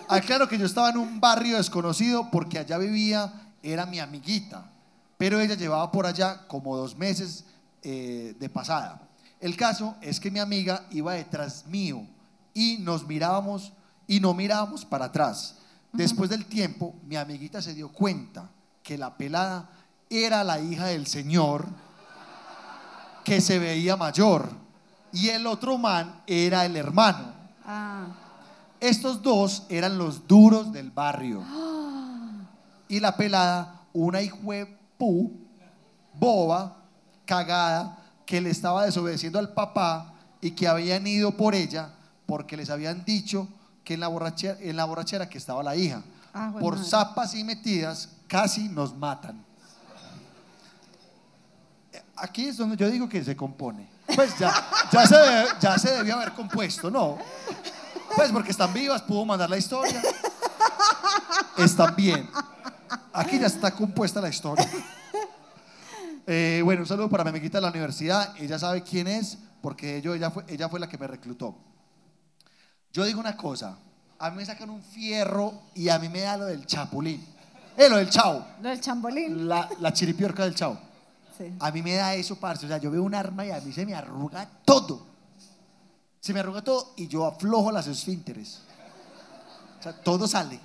Aclaro que yo estaba en un barrio desconocido porque allá vivía, era mi amiguita. Pero ella llevaba por allá como dos meses eh, de pasada. El caso es que mi amiga iba detrás mío y nos mirábamos y no mirábamos para atrás. Después del tiempo, mi amiguita se dio cuenta que la pelada era la hija del señor que se veía mayor y el otro man era el hermano. Ah, Estos dos eran los duros del barrio. Y la pelada, una pu boba, cagada, que le estaba desobedeciendo al papá y que habían ido por ella porque les habían dicho que en la borrachera, en la borrachera que estaba la hija. Ah, por zapas y metidas casi nos matan. Aquí es donde yo digo que se compone. Pues ya, ya, se, debe- ya se debió haber compuesto, ¿no? Pues porque están vivas, pudo mandar la historia. Están bien. Aquí ya está compuesta la historia. Eh, bueno, un saludo para mi amiguita de la universidad. Ella sabe quién es, porque yo, ella, fue, ella fue la que me reclutó. Yo digo una cosa. A mí me sacan un fierro y a mí me da lo del chapulín. Eh, lo del chao. lo del chambolín. La, la chiripiorca del chao. Sí. A mí me da eso, parce. O sea, yo veo un arma y a mí se me arruga todo. Se me arruga todo y yo aflojo las esfínteres. O sea, todo sale.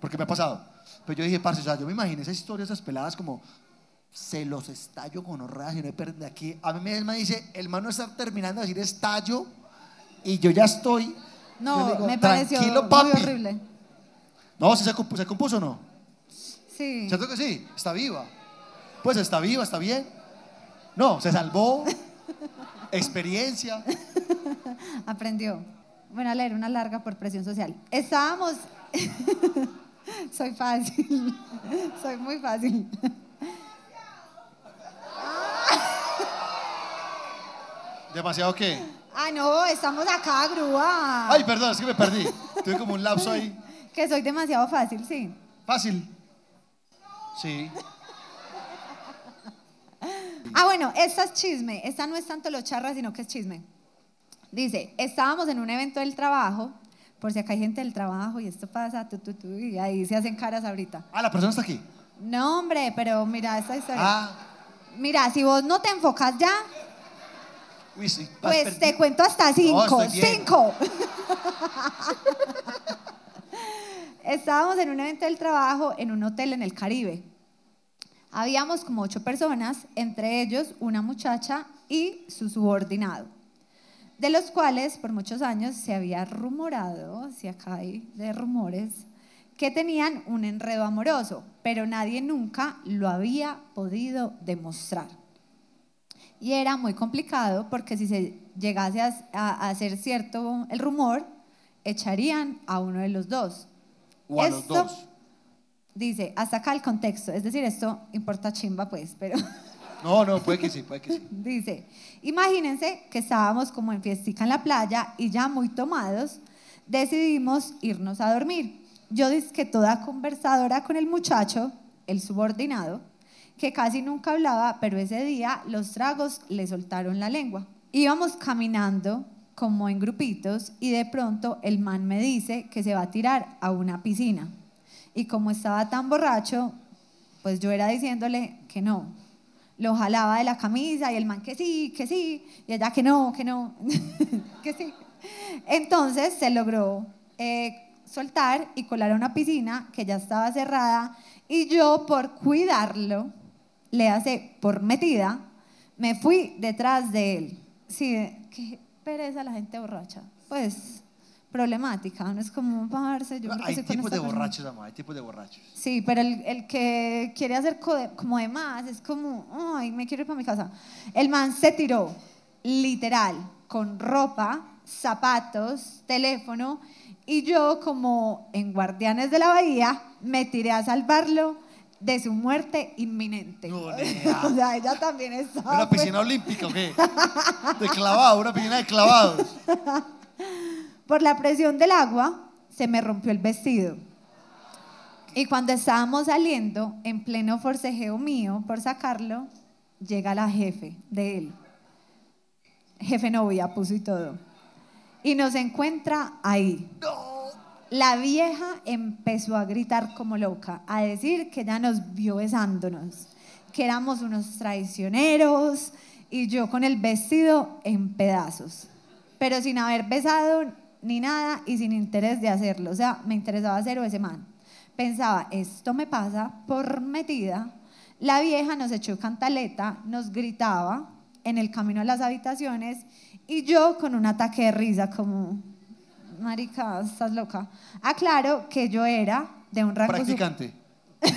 Porque me ha pasado. Pero yo dije, parce, o sea, yo me imaginé esas historias, esas peladas como se los estallo con horradas y no pierden de aquí. A mí me, dice, el man no está terminando de decir estallo y yo ya estoy. No, digo, me pareció horrible. No, ¿sí se, compu- se compuso o no? Sí. ¿Cierto que sí? Está viva. Pues está viva, está bien. No, se salvó. Experiencia. Aprendió. Bueno, a leer una larga por presión social. Estábamos. Soy fácil. Soy muy fácil. ¿Demasiado qué? Ah, no, estamos acá, grúa. Ay, perdón, es que me perdí. Tuve como un lapso ahí. Que soy demasiado fácil, sí. Fácil. Sí. Ah, bueno, esta es chisme. Esta no es tanto lo charra, sino que es chisme. Dice, estábamos en un evento del trabajo, por si acá hay gente del trabajo y esto pasa, tu, tu, tu, y ahí se hacen caras ahorita. Ah, la persona está aquí. No, hombre, pero mira esta historia. Ah, Mira, si vos no te enfocas ya, uy, sí. vas pues perdido. te cuento hasta cinco. cinco. Estábamos en un evento del trabajo en un hotel en el Caribe. Habíamos como ocho personas, entre ellos una muchacha y su subordinado, de los cuales por muchos años se había rumorado, si acá hay de rumores, que tenían un enredo amoroso, pero nadie nunca lo había podido demostrar. Y era muy complicado porque si se llegase a, a- a hacer cierto el rumor, echarían a uno de los dos. O a los Esto- dos. Dice, hasta acá el contexto, es decir, esto importa chimba pues, pero No, no, puede que sí, puede que sí. dice, imagínense que estábamos como en fiestica en la playa y ya muy tomados, decidimos irnos a dormir. Yo dije que toda conversadora con el muchacho, el subordinado, que casi nunca hablaba, pero ese día los tragos le soltaron la lengua. Íbamos caminando como en grupitos y de pronto el man me dice que se va a tirar a una piscina. Y como estaba tan borracho, pues yo era diciéndole que no. Lo jalaba de la camisa y el man que sí, que sí, y ella que no, que no, que sí. Entonces se logró eh, soltar y colar a una piscina que ya estaba cerrada y yo por cuidarlo le hace por metida, me fui detrás de él. Sí, qué pereza la gente borracha. Pues problemática, no es como, parce, yo creo que hay tipos de persona". borrachos, amor, hay tipos de borrachos. Sí, pero el, el que quiere hacer como de más es como, ay, me quiero ir para mi casa. El man se tiró, literal, con ropa, zapatos, teléfono, y yo como en Guardianes de la Bahía me tiré a salvarlo de su muerte inminente. No, o sea, ella también estaba... ¿Una piscina olímpica o qué? De clavado, una piscina de clavados. Por la presión del agua se me rompió el vestido. Y cuando estábamos saliendo, en pleno forcejeo mío por sacarlo, llega la jefe de él. Jefe novia puso y todo. Y nos encuentra ahí. La vieja empezó a gritar como loca, a decir que ya nos vio besándonos, que éramos unos traicioneros y yo con el vestido en pedazos, pero sin haber besado ni nada y sin interés de hacerlo. O sea, me interesaba cero ese man. Pensaba, esto me pasa por metida. La vieja nos echó cantaleta, nos gritaba en el camino a las habitaciones y yo con un ataque de risa como, marica, estás loca. Aclaro que yo era de un rango... Practicante.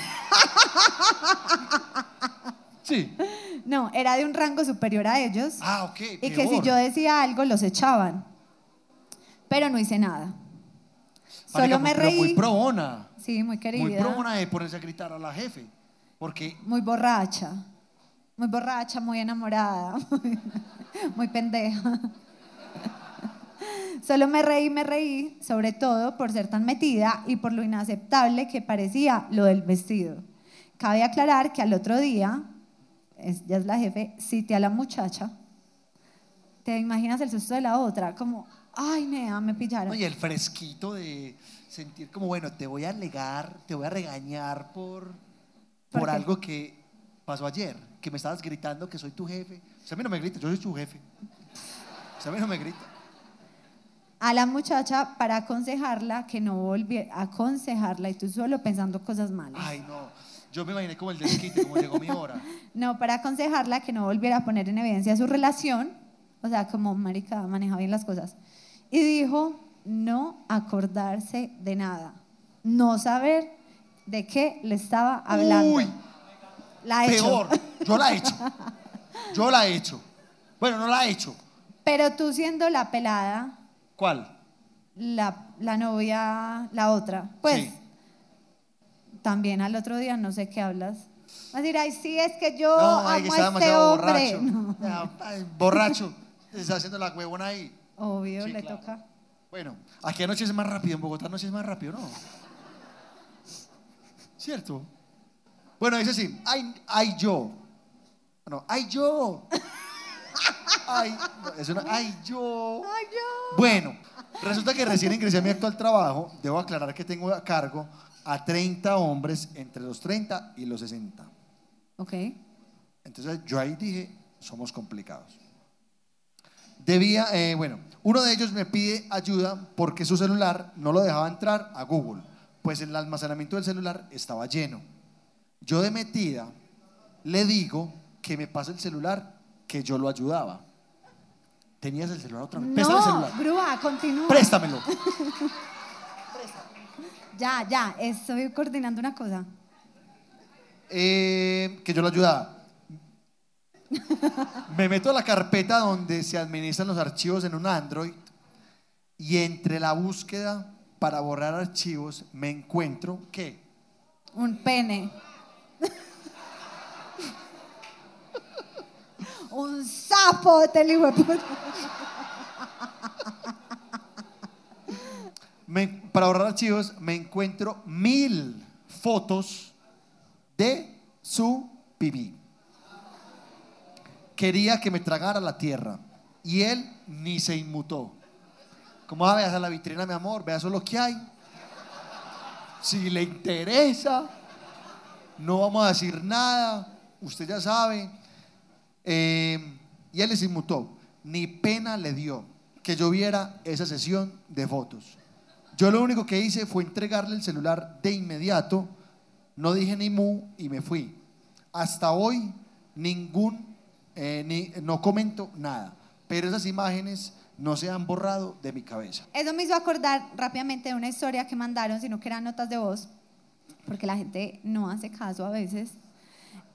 Sí. No, era de un rango superior a ellos. Ah, ok. y que si yo decía algo, los echaban. Pero no hice nada. Marica, Solo me pero Muy reí. probona. Sí, muy querida. Muy probona de ponerse a gritar a la jefe. Porque Muy borracha. Muy borracha, muy enamorada. Muy pendeja. Solo me reí, me reí, sobre todo por ser tan metida y por lo inaceptable que parecía lo del vestido. Cabe aclarar que al otro día, ya es la jefe, cité a la muchacha. ¿Te imaginas el susto de la otra? Como, ay, nea, me pillaron. Y el fresquito de sentir como, bueno, te voy a alegar, te voy a regañar por, ¿Por por algo que pasó ayer, que me estabas gritando que soy tu jefe. O sea, a mí no me grites, yo soy tu jefe. O sea, a mí no me grita. A la muchacha para aconsejarla que no volviera, aconsejarla y tú solo pensando cosas malas. Ay, no. Yo me imaginé como el desquite, como llegó mi hora. No, para aconsejarla que no volviera a poner en evidencia su relación, o sea, como marica maneja bien las cosas. Y dijo no acordarse de nada, no saber de qué le estaba hablando. Uy, la hecho. peor. Yo la he hecho. Yo la he hecho. Bueno, no la he hecho. Pero tú siendo la pelada, ¿Cuál? la, la novia, la otra, pues Sí. también al otro día no sé qué hablas. Vas a decir, ay, sí, es que yo No, ay, que amo está a este hombre. borracho. No, Ya, ay, borracho. Se está haciendo la huevona ahí. obvio, Sí, le claro. toca. Bueno, aquí anoche es más rápido, en Bogotá anoche es más rápido, ¿no? ¿Cierto? Bueno, dice así, ay, ay yo. No, ay yo. Ay, es una, ay yo. Ay, yo. Bueno, resulta que recién ingresé a mi actual trabajo. Debo aclarar que tengo a cargo a 30 hombres entre los 30 y los 60. Ok. Entonces yo ahí dije, somos complicados. Debía, eh, bueno, uno de ellos me pide ayuda porque su celular no lo dejaba entrar a Google, pues el almacenamiento del celular estaba lleno. Yo de metida le digo que me pase el celular, que yo lo ayudaba. ¿Tenías el celular otra vez? Préstame el No, celular. grúa, continúa. Préstamelo. Ya, ya, estoy coordinando una cosa. Eh, que yo lo ayudaba. Me meto a la carpeta donde se administran los archivos en un Android y entre la búsqueda para borrar archivos me encuentro que Un pene. Un sapo, de me- para borrar archivos me encuentro mil fotos de su pipí. Quería que me tragara la tierra y él ni se inmutó. Como ah, veas a la vitrina, mi amor, vea eso lo que hay. Si le interesa, no vamos a decir nada, usted ya sabe. Eh, y él les inmutó. Ni pena le dio que yo viera esa sesión de fotos. Yo lo único que hice fue entregarle el celular de inmediato, no dije ni mu y me fui. hasta hoy ningún, eh, ni, no comento nada. Pero esas imágenes no se han borrado de mi cabeza. Eso me hizo acordar rápidamente de una historia que mandaron, sino que eran notas de voz, porque la gente no hace caso a veces.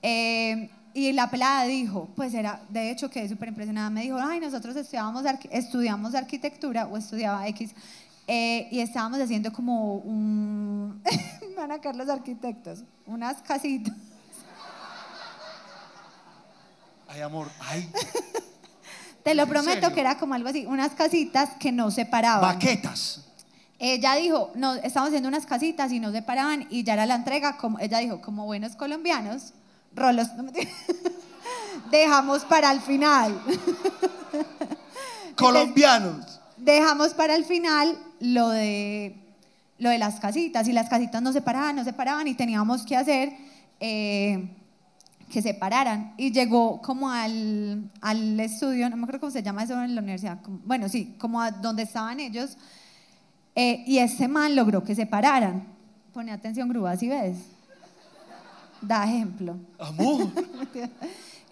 Eh, y la pelada dijo, pues era, de hecho quedé súper impresionada, me dijo, ay, nosotros estudiábamos, estudiamos arquitectura o estudiaba X, eh, y estábamos haciendo como un, me van a caer los arquitectos, unas casitas. Ay, amor, ay, Te lo ¿En prometo serio? que era como algo así, unas casitas que no se paraban. baquetas. Ella dijo, no, estamos haciendo unas casitas y no se paraban y ya era la entrega, como ella dijo, como buenos colombianos, rolos, dejamos para el final, Colombianos. dejamos para el final lo de, lo de las casitas y las casitas no se paraban, no se paraban y teníamos que hacer eh, que se pararan y llegó como al, al estudio, no me acuerdo cómo se llama eso en la universidad, como- bueno, sí, como a donde estaban ellos eh, y ese man logró que se pararan. Pone atención, grúa, si ves. Da ejemplo. Amor.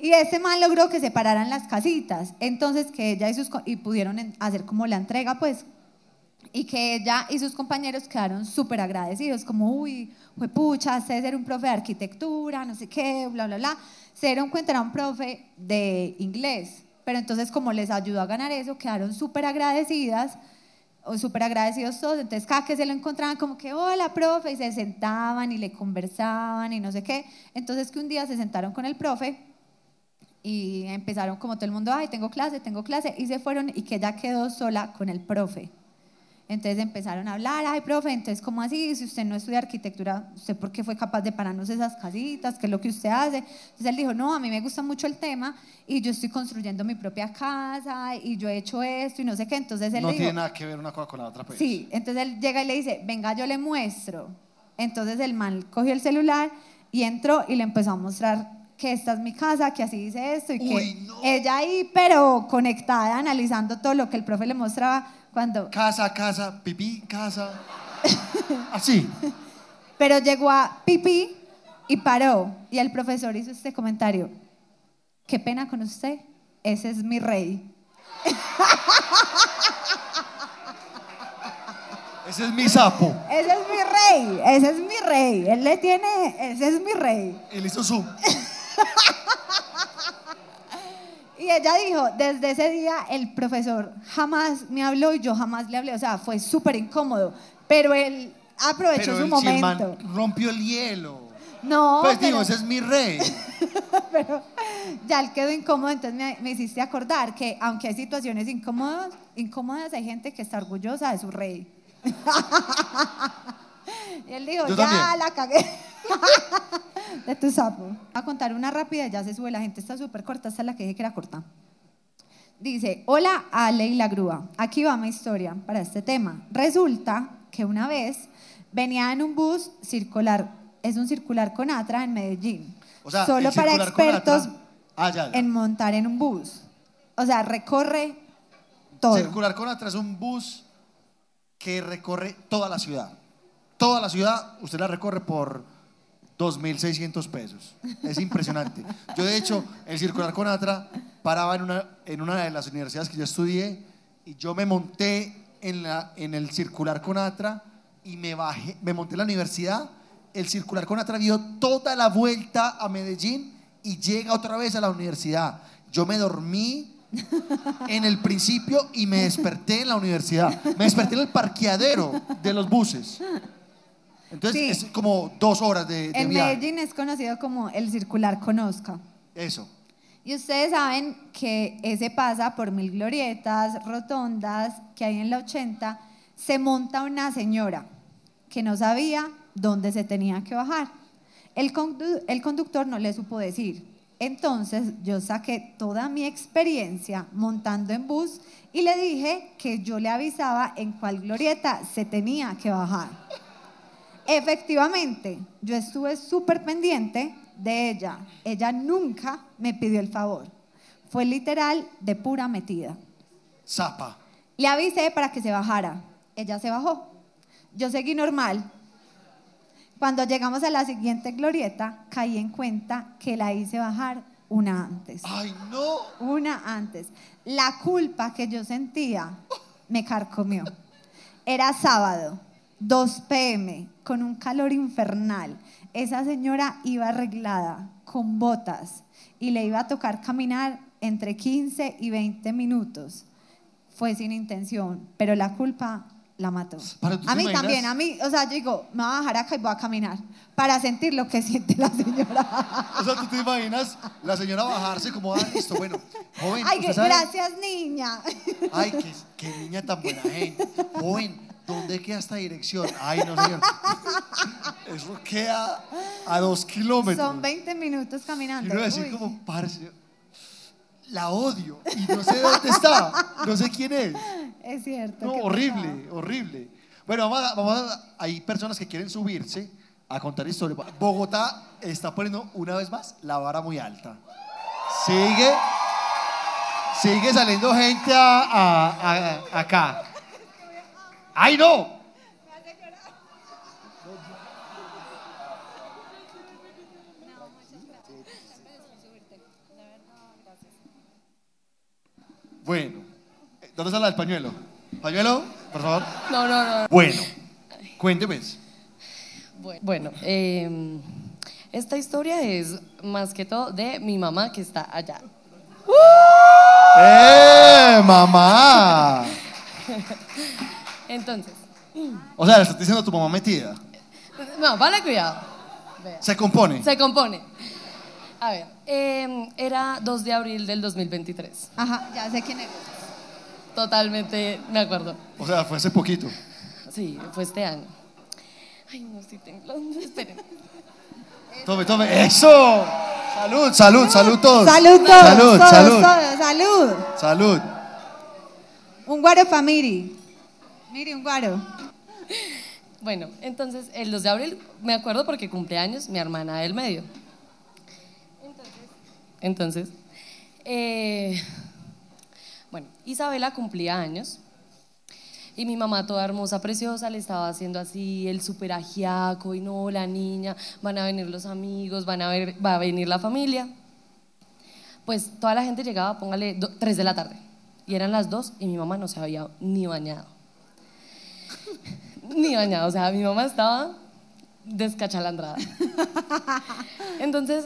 Y ese man logró que se pararan las casitas. Entonces, que ella y sus. Y pudieron hacer como la entrega, pues. Y que ella y sus compañeros quedaron súper agradecidos, como, uy, fue pucha, sé ser un profe de arquitectura, no sé qué, bla, bla, bla. Se dieron cuenta, era un profe de inglés. Pero entonces, como les ayudó a ganar eso, quedaron súper agradecidas súper agradecidos todos, entonces cada que se lo encontraban como que, hola, profe, y se sentaban y le conversaban y no sé qué. Entonces que un día se sentaron con el profe y empezaron como todo el mundo, ay, tengo clase, tengo clase, y se fueron y que ella quedó sola con el profe. Entonces empezaron a hablar, ay, profe, entonces, ¿cómo así? Si usted no estudia arquitectura, ¿usted por qué fue capaz de pararnos esas casitas? ¿Qué es lo que usted hace? Entonces él dijo, no, a mí me gusta mucho el tema y yo estoy construyendo mi propia casa y yo he hecho esto y no sé qué. Entonces él No le dijo, tiene nada que ver una cosa con la otra, pues. Sí, entonces él llega y le dice, venga, yo le muestro. Entonces el man cogió el celular y entró y le empezó a mostrar que esta es mi casa, que así dice esto y que Uy, no. ella ahí, pero conectada, analizando todo lo que el profe le mostraba cuando... Casa, casa, pipí, casa. Así. Pero llegó a pipí y paró y el profesor hizo este comentario, qué pena con usted, ese es mi rey. Ese es mi sapo. Ese es mi rey, ese es mi rey, él le tiene, ese es mi rey. Él hizo zoom. Y ella dijo, desde ese día el profesor jamás me habló y yo jamás le hablé, o sea, fue súper incómodo, pero él aprovechó Pero su el, momento. rompió el hielo. No, pues pero, digo, ese es mi rey. pero ya él quedó incómodo, entonces me, me hiciste acordar que aunque hay situaciones incómodas, incómodas, hay gente que está orgullosa de su rey. y él dijo, Yo ya también. la cagué. de tu sapo. Voy a contar una rápida, ya se sube, la gente está súper corta, esta es la que dije que era corta. Dice, hola Ale y la grúa, aquí va mi historia para este tema. Resulta que una vez venía en un bus circular, es un circular con Atra en Medellín, O sea, solo el para circular con expertos Atra- Ah, ya, ya. en montar en un bus. O sea, recorre todo. Circular con atrás un bus que recorre toda la ciudad. Toda la ciudad, usted la recorre por 2.600 pesos. Es impresionante. Yo, de hecho, el circular con Atra paraba en una, en una de las universidades que yo estudié y yo me monté en, la, en el circular con Atra y me bajé, me monté en la universidad. El circular con Atra dio toda la vuelta a Medellín y llega otra vez a la universidad. Yo me dormí en el principio y me desperté en la universidad. Me desperté en el parqueadero de los buses. Entonces Sí. es como dos horas de, de En viaje. Medellín es conocido como el circular Conozca. Eso. Y ustedes saben que ese pasa por mil glorietas, rotondas, que hay en la 80. Se monta una señora que no sabía dónde se tenía que bajar. El, condu- el conductor no le supo decir. Entonces yo saqué toda mi experiencia montando en bus y le dije que yo le avisaba en cuál glorieta se tenía que bajar. Efectivamente, yo estuve súper pendiente de ella. Ella nunca me pidió el favor. Fue literal de pura metida. Zapa. Le avisé para que se bajara. Ella se bajó. Yo seguí normal. Cuando llegamos a la siguiente glorieta, caí en cuenta que la hice bajar una antes. Ay, no. Una antes. La culpa que yo sentía me carcomió. Era sábado, 2 pm, con un calor infernal. Esa señora iba arreglada, con botas, y le iba a tocar caminar entre 15 y 20 minutos. Fue sin intención, pero la culpa la mató. Para, ¿tú A mí también, a mí, o sea, yo digo, me voy a bajar acá y voy a caminar para sentir lo que siente la señora. O sea, ¿tú te imaginas la señora bajarse como, ah, listo, bueno, joven, Ay, gracias, niña. Ay, qué, qué niña tan buena gente. Joven, ¿dónde queda esta dirección? Ay, no, señor. Eso queda a dos kilómetros. Son 20 minutos Y caminando. uno decir Uy. como, parce, la odio y no sé dónde está, no sé quién es. Es cierto. No, horrible, horrible. Bueno, vamos a, vamos a- hay personas que quieren subirse a contar historias. Bogotá está poniendo una vez más la vara muy alta. Sigue, sigue saliendo gente a- acá. ¡Ay, no! Bueno, ¿dónde está la del pañuelo? ¿Pañuelo? Por favor. No, no, no. Bueno, cuénteme. Bueno, bueno, eh, esta historia es más que todo de mi mamá que está allá. ¡Eh, mamá! Entonces, O sea, le estás diciendo a tu mamá metida. no, vale cuidado. Vea. Se compone. Se compone. A ver, eh, era 2 de abril del 2023. Ajá, ya sé quién eres. Totalmente me acuerdo. O sea, fue hace poquito. Sí, fue este año. Ay, no estoy temblando. Esperen. Tome, tome. ¡Eso! Salud, salud, salud todos. Salud todos, Salud, todos, salud. todos, salud. Salud. Un guaro para Miri, un guaro. Bueno, entonces el 2 de abril me acuerdo porque cumpleaños mi hermana del medio. Entonces, eh, bueno, Isabela cumplía años y mi mamá toda hermosa, preciosa, le estaba haciendo así el super ajiaco y no, la niña, van a venir los amigos, van a ver, va a venir la familia. Pues toda la gente llegaba, póngale 3 de la tarde y eran las 2 y mi mamá no se había ni bañado ni bañado, o sea, mi mamá estaba descachalandrada. Entonces,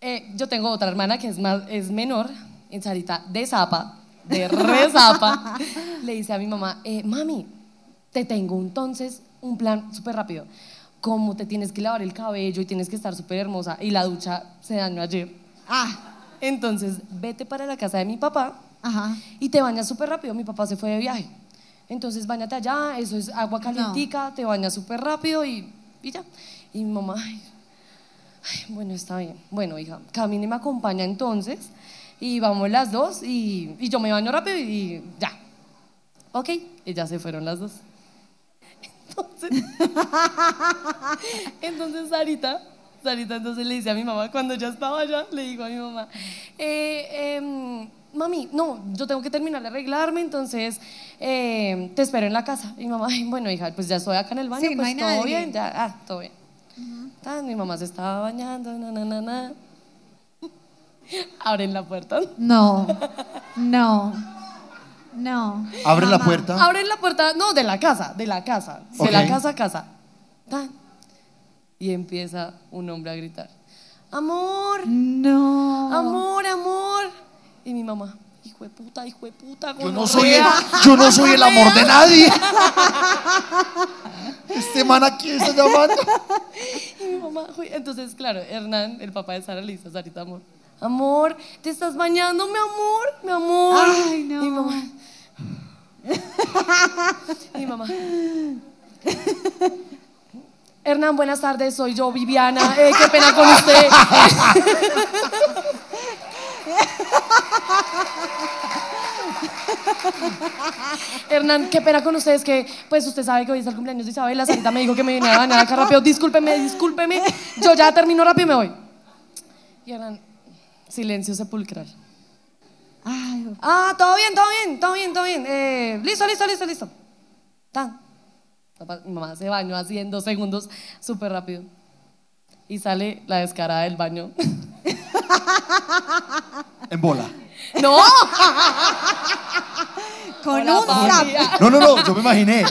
eh, yo tengo otra hermana que es, más, es menor, en Sarita, de zapa, de re zapa, le dice a mi mamá, eh, mami, te tengo entonces un plan súper rápido. Como te tienes que lavar el cabello y tienes que estar súper hermosa y la ducha se dañó ayer. Ah, Entonces, vete para la casa de mi papá ajá. y te bañas súper rápido. Mi papá se fue de viaje. Entonces, bañate allá, eso es agua calientica, te bañas súper rápido y, y ya. Y mi mamá, ay, ay, bueno, está bien. Bueno, hija, camine y me acompaña entonces y vamos las dos y, y yo me baño rápido y ya. Ok, y ya se fueron las dos. Entonces, entonces Sarita, Sarita entonces le dice a mi mamá, cuando ya estaba allá, le digo a mi mamá, eh, em, mami, no, yo tengo que terminar de arreglarme, entonces eh, te espero en la casa. Y mi mamá, "Ay, bueno, hija, pues ya estoy acá en el baño, Sí, no pues hay todo nadie. bien, ya, ah, todo bien. Tan, mi mamá se estaba bañando, na, na, na, na. Abren la puerta. No, no, no. Abre la Mamá. puerta. Abren la puerta, no, de la casa, de la casa, de la casa a casa. Tan. Y empieza un hombre a gritar, amor, No. amor, amor. Y mi mamá, hijo de puta, hijo de puta. Yo no soy el, gonorrea". yo no soy el amor de nadie. Este man aquí está llamando. Y mi mamá, entonces, claro, Hernán, el papá de Sara, le dice a Sarita, amor, amor, ¿te estás bañando, mi amor? Mi amor. Ay, no. Y mi mamá. Y mi mamá. Hernán, buenas tardes, soy yo, Viviana. Eh, qué pena con usted. Hernán, qué pena con ustedes que, pues usted sabe que hoy es el cumpleaños de Isabela. Sarita me dijo que me viniera a bañar acá rápido. Discúlpeme, discúlpeme. Yo ya termino rápido y me voy. Y Hernán, silencio sepulcral. Ay, Ah, todo bien, todo bien, todo bien, todo bien. Eh, listo, listo, listo, listo. Tan. Mi mamá se bañó así en dos segundos, súper rápido. Y sale la descarada del baño. En bola. ¡No! Con Hola, un zap. No, no, no, yo me imaginé.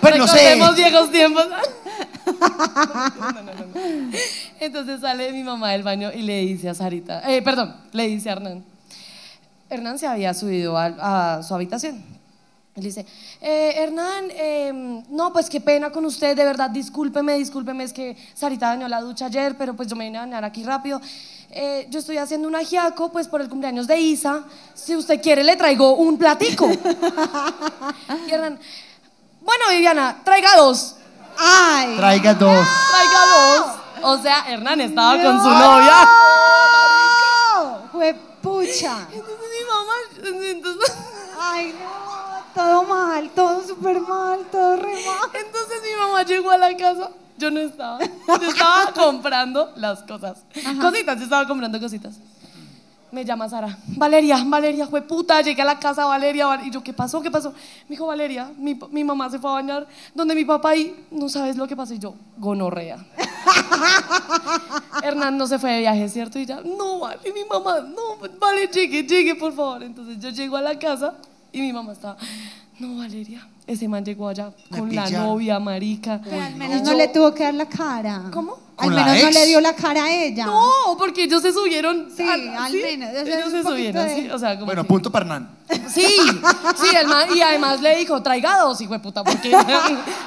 Pues no sé. Recordemos viejos tiempos. No, no, no, no. Entonces sale mi mamá del baño y le dice a Sarita, eh, perdón, le dice a Hernán. Hernán se había subido a, a su habitación. Él dice, eh, Hernán, eh, no, pues qué pena con usted, de verdad, discúlpeme, discúlpeme, es que Sarita dañó la ducha ayer, pero pues yo me vine a bañar aquí rápido. Eh, yo estoy haciendo un ajiaco, pues por el cumpleaños de Isa. Si usted quiere, le traigo un platico. y Hernán, bueno, Viviana, traiga dos. Ay. Traiga dos. Traiga dos. O sea, Hernán estaba con su novia. ¡No! Fue pucha. Entonces mi mamá, entonces, Ay, no. Todo mal, todo súper mal, todo re mal. entonces mi mamá llegó a la casa. Yo no estaba. Yo estaba comprando las cosas. Cositas, yo estaba comprando cositas. Me llama Sara. Valeria, Valeria, fue puta. Llegué a la casa, Valeria. Val- Y yo, ¿qué pasó? ¿Qué pasó? Me dijo, Valeria, mi, mi mamá se fue a bañar. Donde mi papá y no sabes lo que pasó. Y yo, gonorrea. Hernán no se fue de viaje, ¿cierto? Y ya, no, vale, mi mamá, no, vale, llegue, llegue, por favor. Entonces yo llego a la casa y mi mamá estaba, no, Valeria, ese man llegó allá Me con la pillaron. novia, marica. Pero al menos no le tuvo que dar la cara. ¿Cómo? Al ¿Con la menos no ex? le dio la cara a ella. No, porque ellos se subieron. Sí, al menos, Ellos se subieron, de- sí. O sea, como Bueno, que- punto para Hernán. Sí, sí, el man, y además le dijo, traiga dos, hijo de puta, porque traiga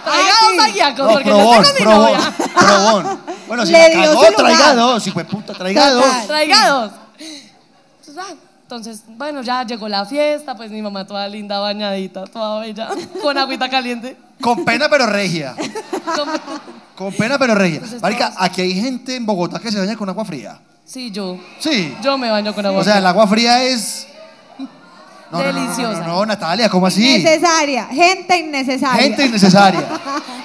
dos aguiacos, No, porque yo probón, tengo mi probón, novia. probón. Bueno, si Le la dio cagó, su lugar. traiga dos, hijo de puta, traiga Total. dos. Traiga dos. Entonces, ah, Entonces, bueno, ya llegó la fiesta, pues mi mamá toda linda, bañadita, toda bella, con agüita caliente. Con pena pero regia. Con pena pero regia. Entonces, Marica, todos- aquí hay gente en Bogotá que se baña con agua fría. Sí, yo. Sí. Yo me baño con agua. O sea, el agua fría es... No, no, no, no, Deliciosa. No, no, Natalia, ¿cómo así? Necesaria, gente innecesaria. Gente innecesaria.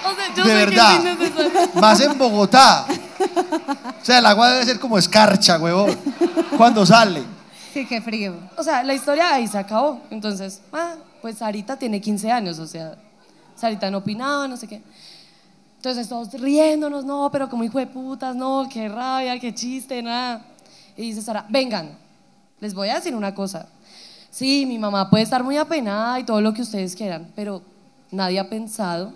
O sea, yo de sé verdad. que es innecesario. Más en Bogotá. O sea, el agua debe ser como escarcha, huevón. Cuando sale. Sí, qué frío. O sea, la historia ahí se acabó. Entonces, ah, pues Sarita tiene 15 años, o sea, Sarita no opinaba, no sé qué. Entonces todos riéndonos, no, pero como hijo de putas, no, qué rabia, qué chiste, nada. Y dice Sara, vengan, les voy a decir una cosa. Sí, mi mamá puede estar muy apenada y todo lo que ustedes quieran, pero nadie ha pensado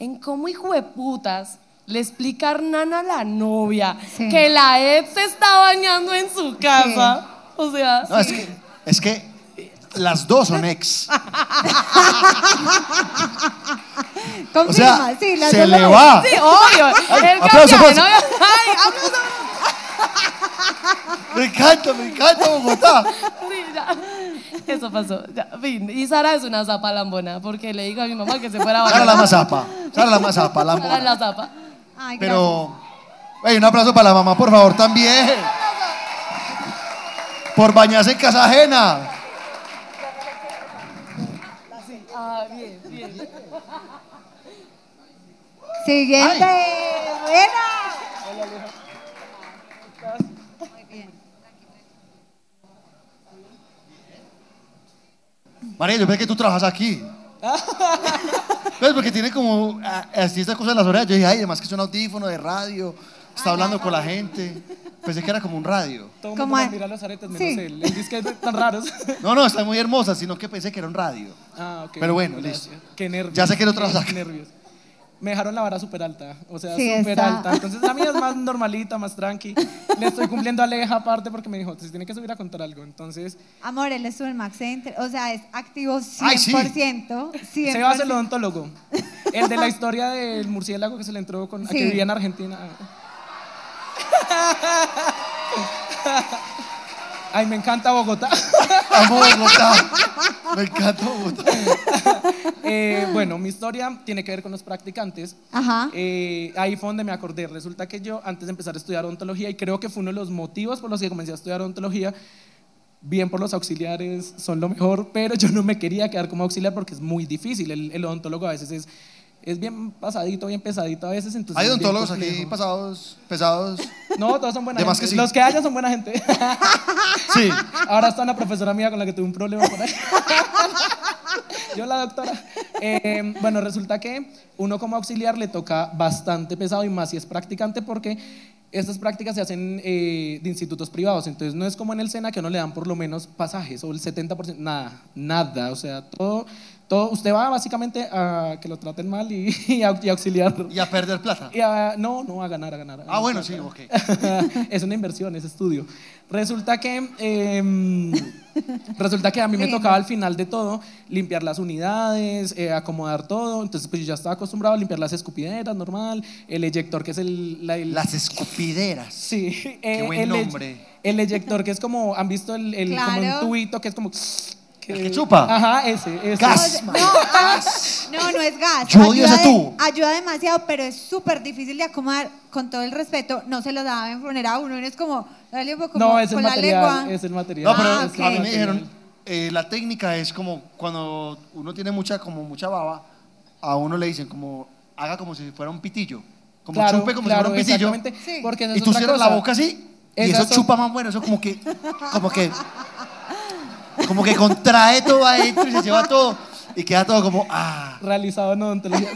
en cómo hijo de putas le explica a Hernán a la novia Sí. que la ex se está bañando en su casa. O sea, No, es que, es que las dos son ex. Confirma, O sea, sí, las se dos le va. Sí, obvio. El aplauso, aplauso. Ay, aplauso. Me encanta, me encanta Bogotá. Sí, ya. Eso pasó. Ya, fin. Y Sara es una zapa lambona porque le dijo a mi mamá que se fuera a Sara la bailar. mazapa. Sara la mazapa, la Sara es la zapa. Ay, Pero, ey, un aplauso para la mamá, por favor, también. Por bañarse en casa ajena. Ah, bien, bien. Siguiente. Buena. María, yo pensé que tú trabajas aquí. Pues porque tiene como ah, así estas cosas en las orejas. Yo dije, ay, además que es un audífono de radio, está hablando con la gente. Pensé que era como un radio. Todo el Como mundo a- me mira los aretes menos Sí. él. Él dice que tan raros. No, no, está muy hermosa, sino que pensé que era un radio. Ah, ok. Pero bueno, Gracias. listo. Qué nervios. Ya sé que no qué nervios. Me dejaron la vara súper alta. O sea, Sí, súper está. alta. Entonces la mía es más normalita, más tranqui. Le estoy cumpliendo a Aleja aparte porque me dijo, se tiene que subir a contar algo. Entonces, Amor, él estuvo en Max Center. O sea, es activo 100%. Ay, sí. 100%. se va a hacer el odontólogo. El de la historia del murciélago que se le entró con, a Sí. que vivía en Argentina. Ay, me encanta Bogotá. Amo Bogotá. Me encanta Bogotá. Eh, bueno, mi historia tiene que ver con los practicantes. Ajá. Eh, ahí fue donde me acordé. Resulta que yo, antes de empezar a estudiar odontología, y creo que fue uno de los motivos por los que comencé a estudiar odontología, bien por los auxiliares, son lo mejor, pero yo no me quería quedar como auxiliar porque es muy difícil. El, el odontólogo a veces es, es bien pasadito, bien pesadito a veces. Entonces Hay odontólogos aquí pasados, pesados. No, todos son buena gente. que sí. Los que haya son buena gente. Sí. Ahora está una profesora mía con la que tuve un problema por ahí. Yo la doctora. Eh, bueno, resulta que uno como auxiliar le toca bastante pesado y más si es practicante porque estas prácticas se hacen eh, de institutos privados, entonces no es como en el SENA que uno le dan por lo menos pasajes o el 70%, nada, nada, o sea, todo, todo, usted va básicamente a que lo traten mal y, y a- y auxiliar. Y a perder plata. Y a- no, no, a ganar, a ganar. a Ah, bueno, plata. sí, ok. es una inversión, es estudio. Resulta que, em, resulta que a mí me tocaba al final de todo limpiar las unidades, eh, acomodar todo. Entonces, pues yo ya estaba acostumbrado a limpiar las escupideras, normal. El eyector, que es el. la- el- Las escupideras. Sí. eh, buen el nombre. El eyector, que es como. ¿Han visto el, el- como un tubito que es como. Que- El que chupa. Ajá, ese. ese. Gas. No, ah, no, no es gas. Yo odio ayuda, ese de- tubo. ayuda demasiado, pero es súper difícil de acomodar. Con todo el respeto, no se lo daban poner a uno. Uno es como, dale un poco No, como es el con la material. lengua. Es el material. No, pero Ah, a mí me dijeron, eh, la técnica es como cuando uno tiene mucha, como mucha baba, a uno le dicen como, haga como si fuera un pitillo. Como Claro, chupe como claro, si fuera un pitillo. exactamente, Sí. Porque esa Y es tú otra cierras la cosa. boca así y eso son- chupa más bueno. Eso como que, como que, como que contrae todo adentro y se lleva todo y queda todo como, ah. Realizado en odontología.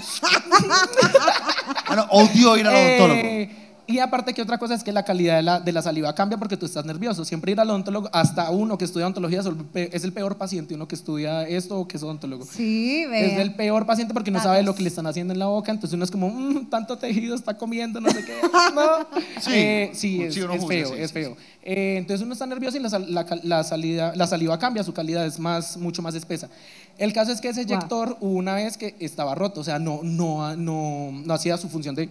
Bueno, odio ir al odontólogo. Eh, y aparte que otra cosa es que la calidad de la, de la saliva cambia porque tú estás nervioso. Siempre ir al odontólogo, hasta uno que estudia odontología es el peor paciente, uno que estudia esto o que es odontólogo. Sí, ve. Es el peor paciente porque no Datos. sabe lo que le están haciendo en la boca, entonces uno es como, "Mm, tanto tejido está comiendo, no sé qué. No. Sí. Eh, sí, es, Sí, es juzga, feo, sí, es sí, feo. Eh, entonces uno está nervioso y la, la la salida, la saliva cambia, su calidad es más, mucho más espesa. El caso es que ese Wow. eyector hubo una vez que estaba roto, o sea, no, no, no, no hacía su función de...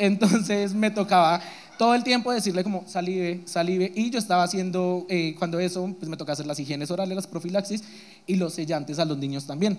Entonces me tocaba todo el tiempo decirle como salive, salive. Y yo estaba haciendo, eh, cuando eso, pues me toca hacer las higienes orales, las profilaxis y los sellantes a los niños también.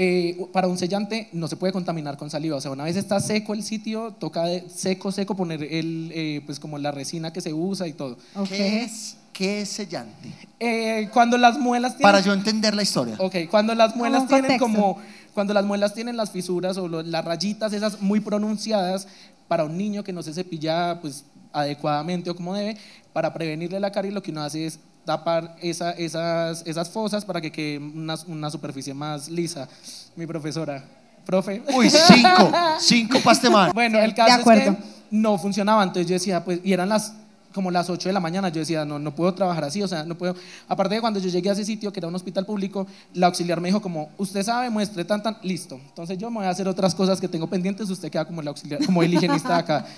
Eh, para un sellante no se puede contaminar con saliva, o sea, una vez está seco el sitio, toca de seco, seco poner el, eh, pues como la resina que se usa y todo. ¿Qué es, qué es sellante? Eh, cuando las muelas tienen... Para yo entender la historia. Ok, cuando las muelas tienen contexto. como, cuando las muelas tienen las fisuras o lo- las rayitas esas muy pronunciadas para un niño que no se cepilla pues adecuadamente o como debe, para prevenirle la caries lo que uno hace es tapar esa- esas, esas fosas para que quede una, una superficie más lisa. Mi profesora, profe. Uy, cinco, cinco pastemán. Bueno, el de caso es acuerdo. que no funcionaba, entonces yo decía, pues, y eran las como las 8 de la mañana, yo decía, no, no puedo trabajar así, o sea, no puedo. Aparte de cuando yo llegué a ese sitio, que era un hospital público, la auxiliar me dijo como, usted sabe, muestre tan, tan, listo. Entonces yo me voy a hacer otras cosas que tengo pendientes, usted queda como el auxiliar, como el higienista acá.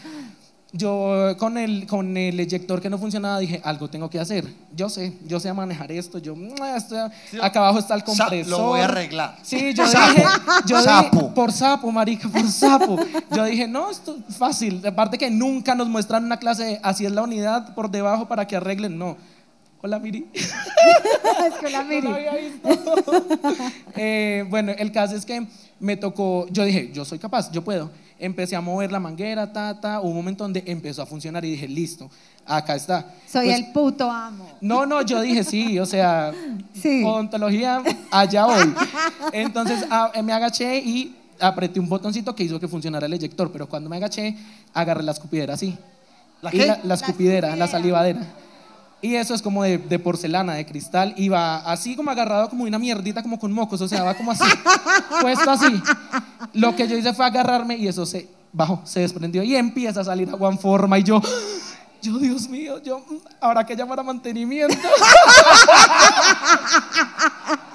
Yo con el, con el eyector que no funcionaba dije, algo tengo que hacer. Yo sé, yo sé manejar esto, yo, "Mua, esto- acá abajo está el compresor. lo voy a arreglar. Sí, yo Sapo. dije, yo dije, Sapo. por sapo, marica, por sapo. Yo dije, no, esto es fácil. Aparte que nunca nos muestran una clase de así es la unidad por debajo para que arreglen, no. Hola, Miri. es que la No miri. lo había visto. Eh, bueno, el caso es que me tocó, yo dije, yo soy capaz, yo puedo. Empecé a mover la manguera, ta, ta. Hubo un momento donde empezó a funcionar y dije, listo, acá está. Soy Pues, el puto amo. no, no, yo dije sí, o sea, Sí. odontología, allá voy. Entonces ah, me agaché y apreté un botoncito que hizo que funcionara el eyector, pero cuando me agaché, agarré la escupidera así. ¿La qué? La, la escupidera, la escupidera. salivadera. Y eso es como de, de porcelana, de cristal, y va así como agarrado como una mierdita, como con mocos, o sea, va como así, puesto así. Lo que yo hice fue agarrarme y eso se bajó, se desprendió y empieza a salir agua en forma y yo, yo, Dios mío, yo, habrá que llamar a mantenimiento.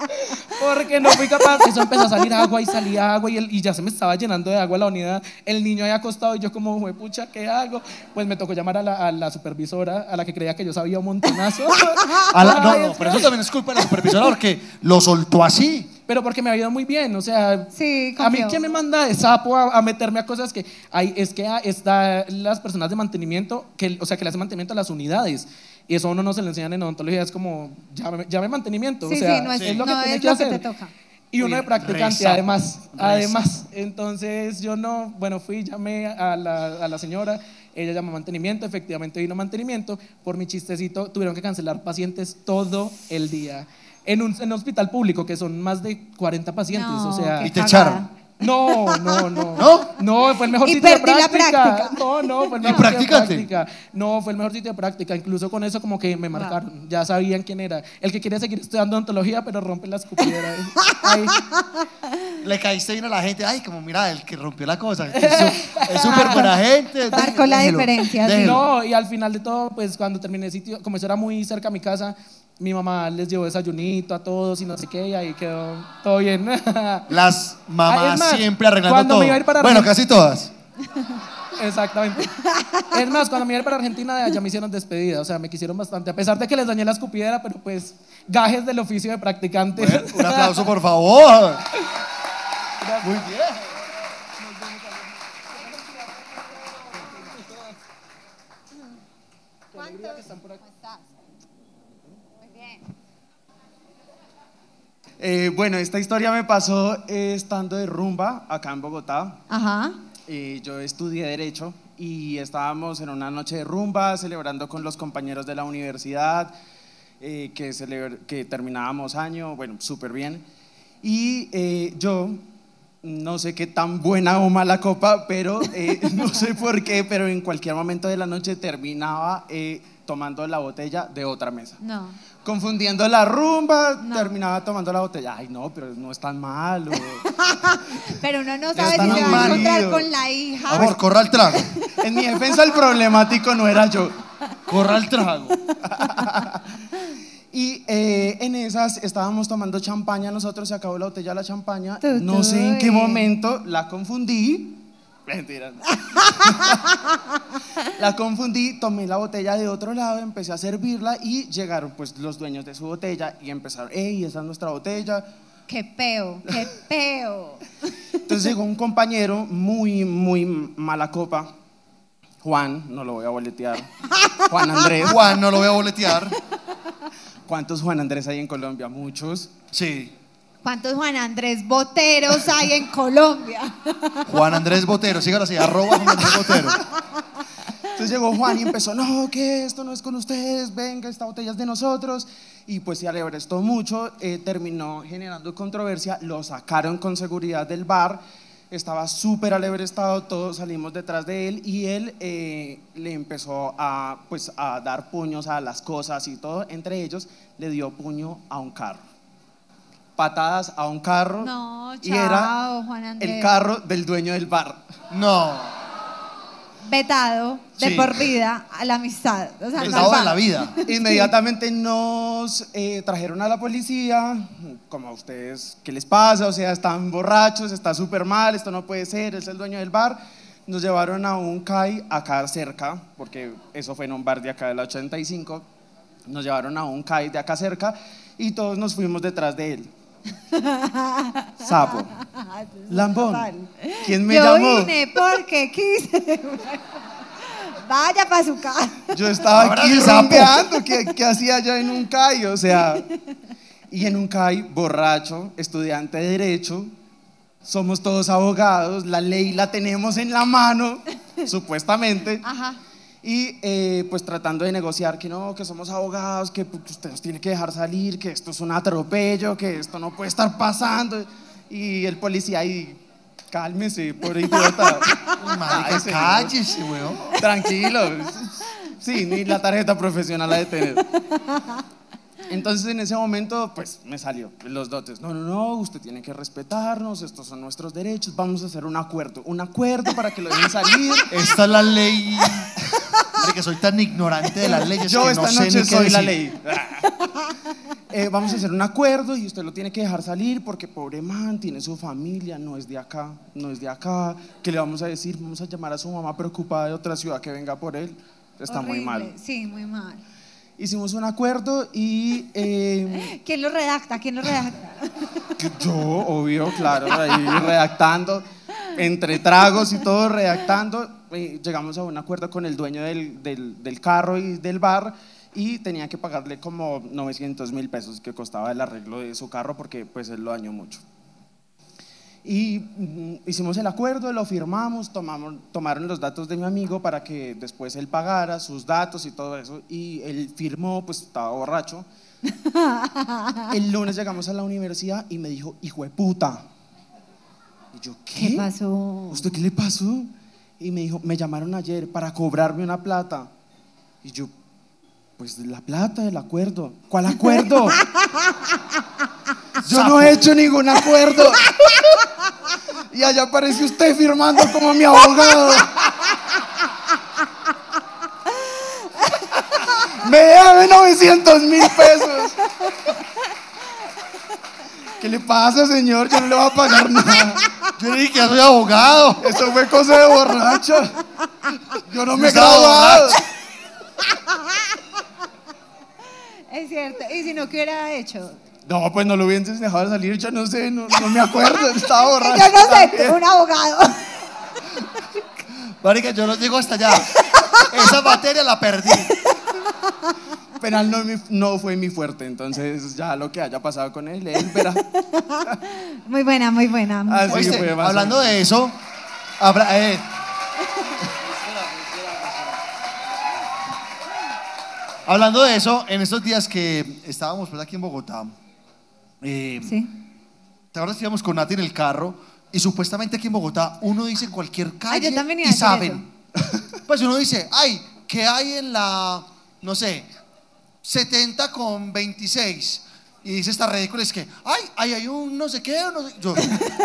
Porque no fui capaz. Eso empezó a salir agua y salía agua y, el- y ya se me estaba llenando de agua la unidad. El niño ahí acostado y yo como, "Jue pucha, ¿qué hago? Pues me tocó llamar a la, a la supervisora, a la que creía que yo sabía un montonazo. A la- no, no, pero eso también es culpa de la supervisora porque lo soltó así. Pero porque me ha ido muy bien, o sea, Sí, a mí quién me manda de sapo a, a meterme a cosas que hay, es que ah, está las personas de mantenimiento, que, o sea, que le hacen mantenimiento a las unidades. Y eso a uno no se le enseñan en odontología, es como, llame, llame mantenimiento, Sí, o sea, sí, no es- lo que no tiene es que lo que hacer. te toca. Y uno de practicante, re además, sapo, re además. Entonces yo no, bueno, fui, llamé a la, a la señora, ella llamó mantenimiento, efectivamente vino mantenimiento, por mi chistecito tuvieron que cancelar pacientes todo el día. En un, en un hospital público, que son más de 40 pacientes, No, o sea... Y te cagada. echaron. No, no, no. ¿No? No, fue el mejor Y sitio de perdí la práctica. práctica. No, no, fue el ¿Y mejor sitio de practicaste? práctica. No, fue el mejor sitio de práctica. Incluso con eso como que me marcaron. Ya sabían quién era. El que quiere seguir estudiando ontología, pero rompe la escupidera. Le caíste bien a la gente. Ay, como mira, el que rompió la cosa. Es su- es súper buena gente. Marcó la Déjelo, diferencia, sí. déjelo. No, y al final de todo, pues cuando terminé el sitio, como eso era muy cerca a mi casa, mi mamá les llevó desayunito a todos y no sé qué, y ahí quedó todo bien. Las Ah, mamás más, siempre arreglando cuando todo. me iba a ir para bueno, Argentina- casi todas. Exactamente. Es más, cuando me iba a ir para Argentina, de allá me hicieron despedida, o sea, me quisieron bastante, a pesar de que les dañé la escupidera, pero pues gajes del oficio de practicante. Bueno, un aplauso, por favor. Muy bien. Eh, bueno, esta historia me pasó eh, estando de rumba acá en Bogotá. Ajá. Eh, yo estudié Derecho y estábamos en una noche de rumba celebrando con los compañeros de la universidad eh, que, que terminábamos año, bueno, súper bien. Y yo, no sé qué tan buena o mala copa, pero no sé por qué, pero en cualquier momento de la noche terminaba tomando la botella de otra mesa No. Confundiendo la rumba, No. terminaba tomando la botella. Ay, no, pero no es tan malo. Pero uno no sabe si se va a encontrar con la hija. Amor, corra el trago. en mi defensa, el problemático no era yo. Corra el trago. Y eh, en esas estábamos tomando champaña, nosotros se acabó la botella de la champaña. No sé en qué momento la confundí. Mentira. la confundí, tomé la botella de otro lado, empecé a servirla y llegaron pues los dueños de su botella y empezaron, hey, esa es nuestra botella. Qué peo, qué peo. Entonces llegó un compañero muy, muy mala copa, Juan, no lo voy a boletear, Juan Andrés. Juan, no lo voy a boletear. ¿Cuántos Juan Andrés hay en Colombia? Muchos. Sí. ¿Cuántos Juan Andrés Boteros hay en Colombia? Juan Andrés Botero. Sígalo así, arroba Juan Andrés Botero. Entonces llegó Juan y empezó, no, que esto no es con ustedes, venga, esta botella es de nosotros. Y pues se alebrestó mucho, eh, terminó generando controversia, lo sacaron con seguridad del bar, estaba súper alebrestado, todos salimos detrás de él y él eh, le empezó a, pues, a dar puños a las cosas y todo, entre ellos le dio puño a un carro. Patadas a un carro No, y era chao, Juan Andrés. el carro del dueño del bar. No. Vetado de Sí. por vida a la amistad. O sea, El no lado de va. la vida. Inmediatamente nos eh, trajeron a la policía, como a ustedes, ¿qué les pasa? O sea, están borrachos, está súper mal, esto no puede ser, es el dueño del bar. Nos llevaron a un CAI acá cerca, porque eso fue en un bar de acá de la 85. Nos llevaron a un CAI de acá cerca y todos nos fuimos detrás de él. Sapo. Lambón. ¿Quién me Yo llamó? vine porque quise. Vaya para su casa. Yo estaba Ahora aquí ¿qué, qué hacía yo en un CAI? O sea, y en un CAI, borracho, estudiante de Derecho, somos todos abogados, la ley la tenemos en la mano, supuestamente, Ajá. Y eh, pues tratando de negociar que no, que somos abogados, que, pues, usted nos tiene que dejar salir, que esto es un atropello, que esto no puede estar pasando. Y el policía ahí, cálmese, por idiota. Marica, Ay, cállese, weón. Tranquilo. Sí, ni la tarjeta profesional la de tener. Entonces en ese momento, pues me salió los dotes. No, no, no, usted tiene que respetarnos, estos son nuestros derechos, vamos a hacer un acuerdo. Un acuerdo para que lo dejen salir. Esta es la ley. Marica, soy tan ignorante de las leyes Yo que esta no sé noche ni qué soy la decir. ley. Eh, vamos a hacer un acuerdo y usted lo tiene que dejar salir porque pobre man tiene su familia, no es de acá, no es de acá. ¿Qué le vamos a decir? Vamos a llamar a su mamá preocupada de otra ciudad que venga por él. Está muy mal. Sí, muy mal. Hicimos un acuerdo y eh, ¿Quién lo redacta? ¿Quién lo redacta? yo, obvio, claro, ahí redactando, entre tragos y todo, redactando, eh, llegamos a un acuerdo con el dueño del, del- del carro y del bar y tenía que pagarle como 900 mil pesos que costaba el arreglo de su carro porque pues él lo dañó mucho. Y mm, hicimos el acuerdo, lo firmamos, tomamos, tomaron los datos de mi amigo para que después él pagara sus datos y todo eso. Y él firmó, pues estaba borracho. El lunes llegamos a la universidad y me dijo, hijo de puta, Y yo, ¿qué? ¿Qué pasó? ¿Usted qué le pasó? Y me dijo, me llamaron ayer para cobrarme una plata. Y yo, pues la plata, el acuerdo. ¿Cuál acuerdo? yo no he hecho ningún acuerdo. y allá aparece usted firmando como mi abogado. me debe 900 mil pesos. ¿Qué le pasa, señor? Yo no le voy a pagar nada. Yo le dije que soy abogado. Eso fue cosa de borracho. Yo no me he graduado. Es cierto. ¿Y si no, qué hubiera hecho? No, pues no lo hubieses dejado salir, yo no sé, no, no me acuerdo, estaba borracho. Yo no sé, también. un abogado. Marica, yo no llego hasta allá. Esa materia la perdí. Penal no, fue mi fuerte, entonces ya lo que haya pasado con él, él verá. Muy buena, muy buena. Ah, Oíste, fue hablando de eso, eh, hablando de eso, en estos días que estábamos pues, aquí en Bogotá, eh, Sí. ¿te acuerdas que íbamos con Nati en el carro? Y supuestamente aquí en Bogotá uno dice cualquier calle iba y saben. pues uno dice, ay, ¿qué hay en la, no sé, 70 con 26? Y dice esta ridícula, es que, ay, ay, hay un no sé qué, no sé, yo,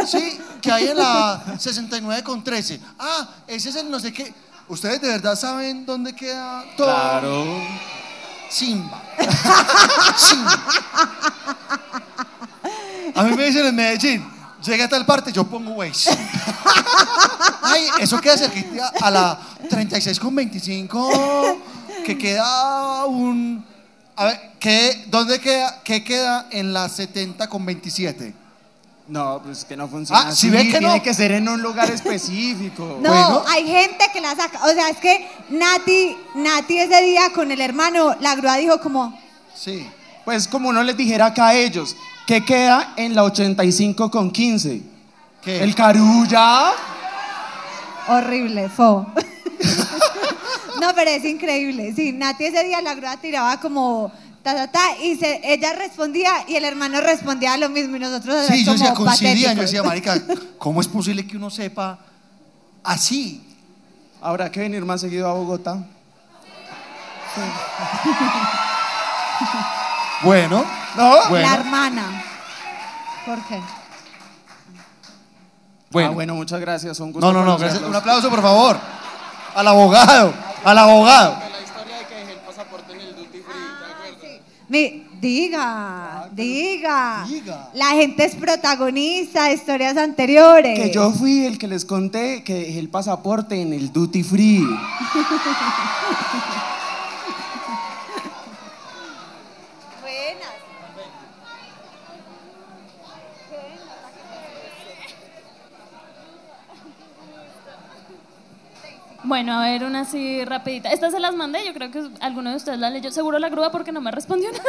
sí, que hay en la 69 con 13. Ah, ese es el no sé qué. ¿Ustedes de verdad saben dónde queda todo? Claro. Simba. Simba. A mí me dicen en Medellín, llega a tal parte, yo pongo Waze. Ay, eso queda cerquita a la 36 con 25, que queda un... A ver, ¿qué, ¿dónde queda? ¿Qué queda en la 70 con 27? No, pues que no funciona Ah, así, ¿sí ve que tiene no? que ser en un lugar específico. No, Bueno. hay gente que la saca. O sea, es que Nati, Nati ese día con el hermano, la grúa dijo como, Sí. Pues como uno les dijera acá a ellos, ¿qué queda en la 85 con 15? ¿Qué? El carulla. horrible, fo. no, pero es increíble. Sí, Nati ese día la grúa tiraba como ta ta ta y se, ella respondía y el hermano respondía lo mismo y nosotros Sí, yo como decía, coincidían, yo patéticos. decía, marica, ¿cómo es posible que uno sepa así? Habrá que venir más seguido a Bogotá. Bueno, ¿No? bueno. La hermana. ¿Por qué? Bueno. Ah, bueno, muchas gracias. Un gusto No, no, no, gracias. Un aplauso, por favor. Al abogado, al abogado. Mi- diga, diga, diga. La gente es protagonista de historias anteriores. Que yo fui el que les conté que dejé el pasaporte en el duty free. Buenas. Bueno, a ver, una así rapidita. Estas se las mandé, yo creo que alguno de ustedes la leyó. Seguro la grúa porque no me respondió nada.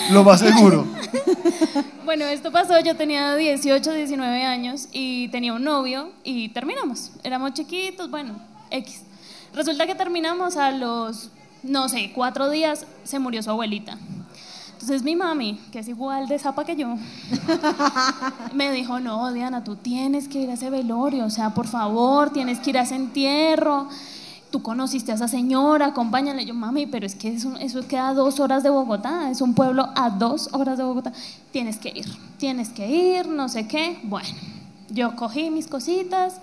Lo más seguro. Bueno, esto pasó, yo tenía 18, 19 años y tenía un novio y terminamos. Éramos chiquitos, bueno, X. Resulta que terminamos a los, no sé, cuatro días, se murió su abuelita. Entonces mi mami, que es igual de zapa que yo, me dijo, no, Diana, tú tienes que ir a ese velorio, o sea, por favor, tienes que ir a ese entierro. Tú conociste a esa señora, acompáñale. Yo, mami, pero es que eso, eso queda a dos horas de Bogotá, es un pueblo a dos horas de Bogotá. Tienes que ir, tienes que ir, no sé qué. Bueno, yo cogí mis cositas,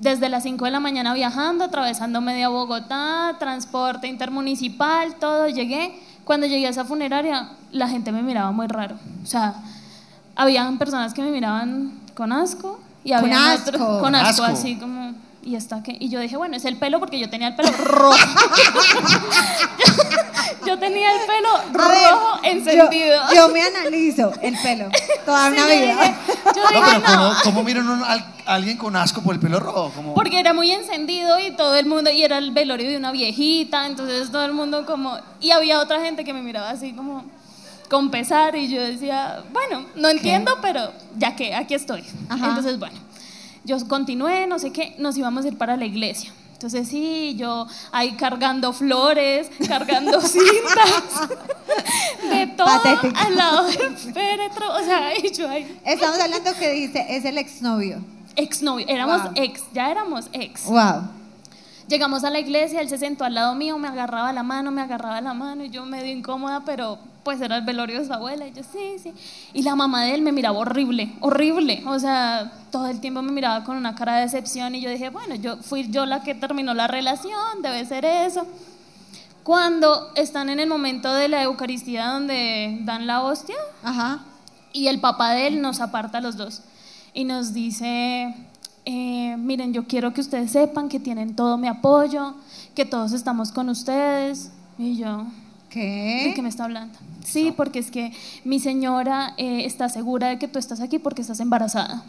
desde las 5 de la mañana viajando, atravesando media Bogotá, transporte intermunicipal, todo, llegué. Cuando llegué a esa funeraria, la gente me miraba muy raro. O sea, habían personas que me miraban con asco y Con había asco. con asco, Asco. así como y está que y yo dije, bueno, es el pelo porque yo tenía el pelo rojo. yo tenía el pelo A ver, rojo encendido. Yo, yo me analizo el pelo toda Sí, una yo vida. dije- yo No, dije, pero no. ¿cómo, cómo miran un- al- a alguien con asco por el pelo rojo? Como, Porque era muy encendido y todo el mundo, y era el velorio de una viejita, entonces todo el mundo como, y había otra gente que me miraba así como con pesar y yo decía, bueno, no entiendo, pero ya que aquí estoy. Ajá. Entonces, bueno, yo continué, no sé qué, nos íbamos a ir para la iglesia. Entonces sí, yo ahí cargando flores, cargando cintas, de todo al lado del féretro, o sea, y yo ahí, Estamos hablando que dice, es el exnovio. exnovio, éramos Wow. ex, ya éramos ex. Wow. Llegamos a la iglesia, él se sentó al lado mío, me agarraba la mano, me agarraba la mano y yo medio incómoda, pero pues era el velorio de su abuela y yo sí, sí. Y la mamá de él me miraba horrible, horrible. O sea, todo el tiempo me miraba con una cara de decepción y yo dije, bueno, yo fui yo la que terminó la relación, debe ser eso. Cuando están en el momento de la Eucaristía donde dan la hostia, Ajá. y el papá de él nos aparta a los dos y nos dice, eh, miren, yo quiero que ustedes sepan que tienen todo mi apoyo, que todos estamos con ustedes. Y yo, ¿de qué ¿Qué? me está hablando? Sí, porque es que mi señora eh, está segura de que tú estás aquí porque estás embarazada.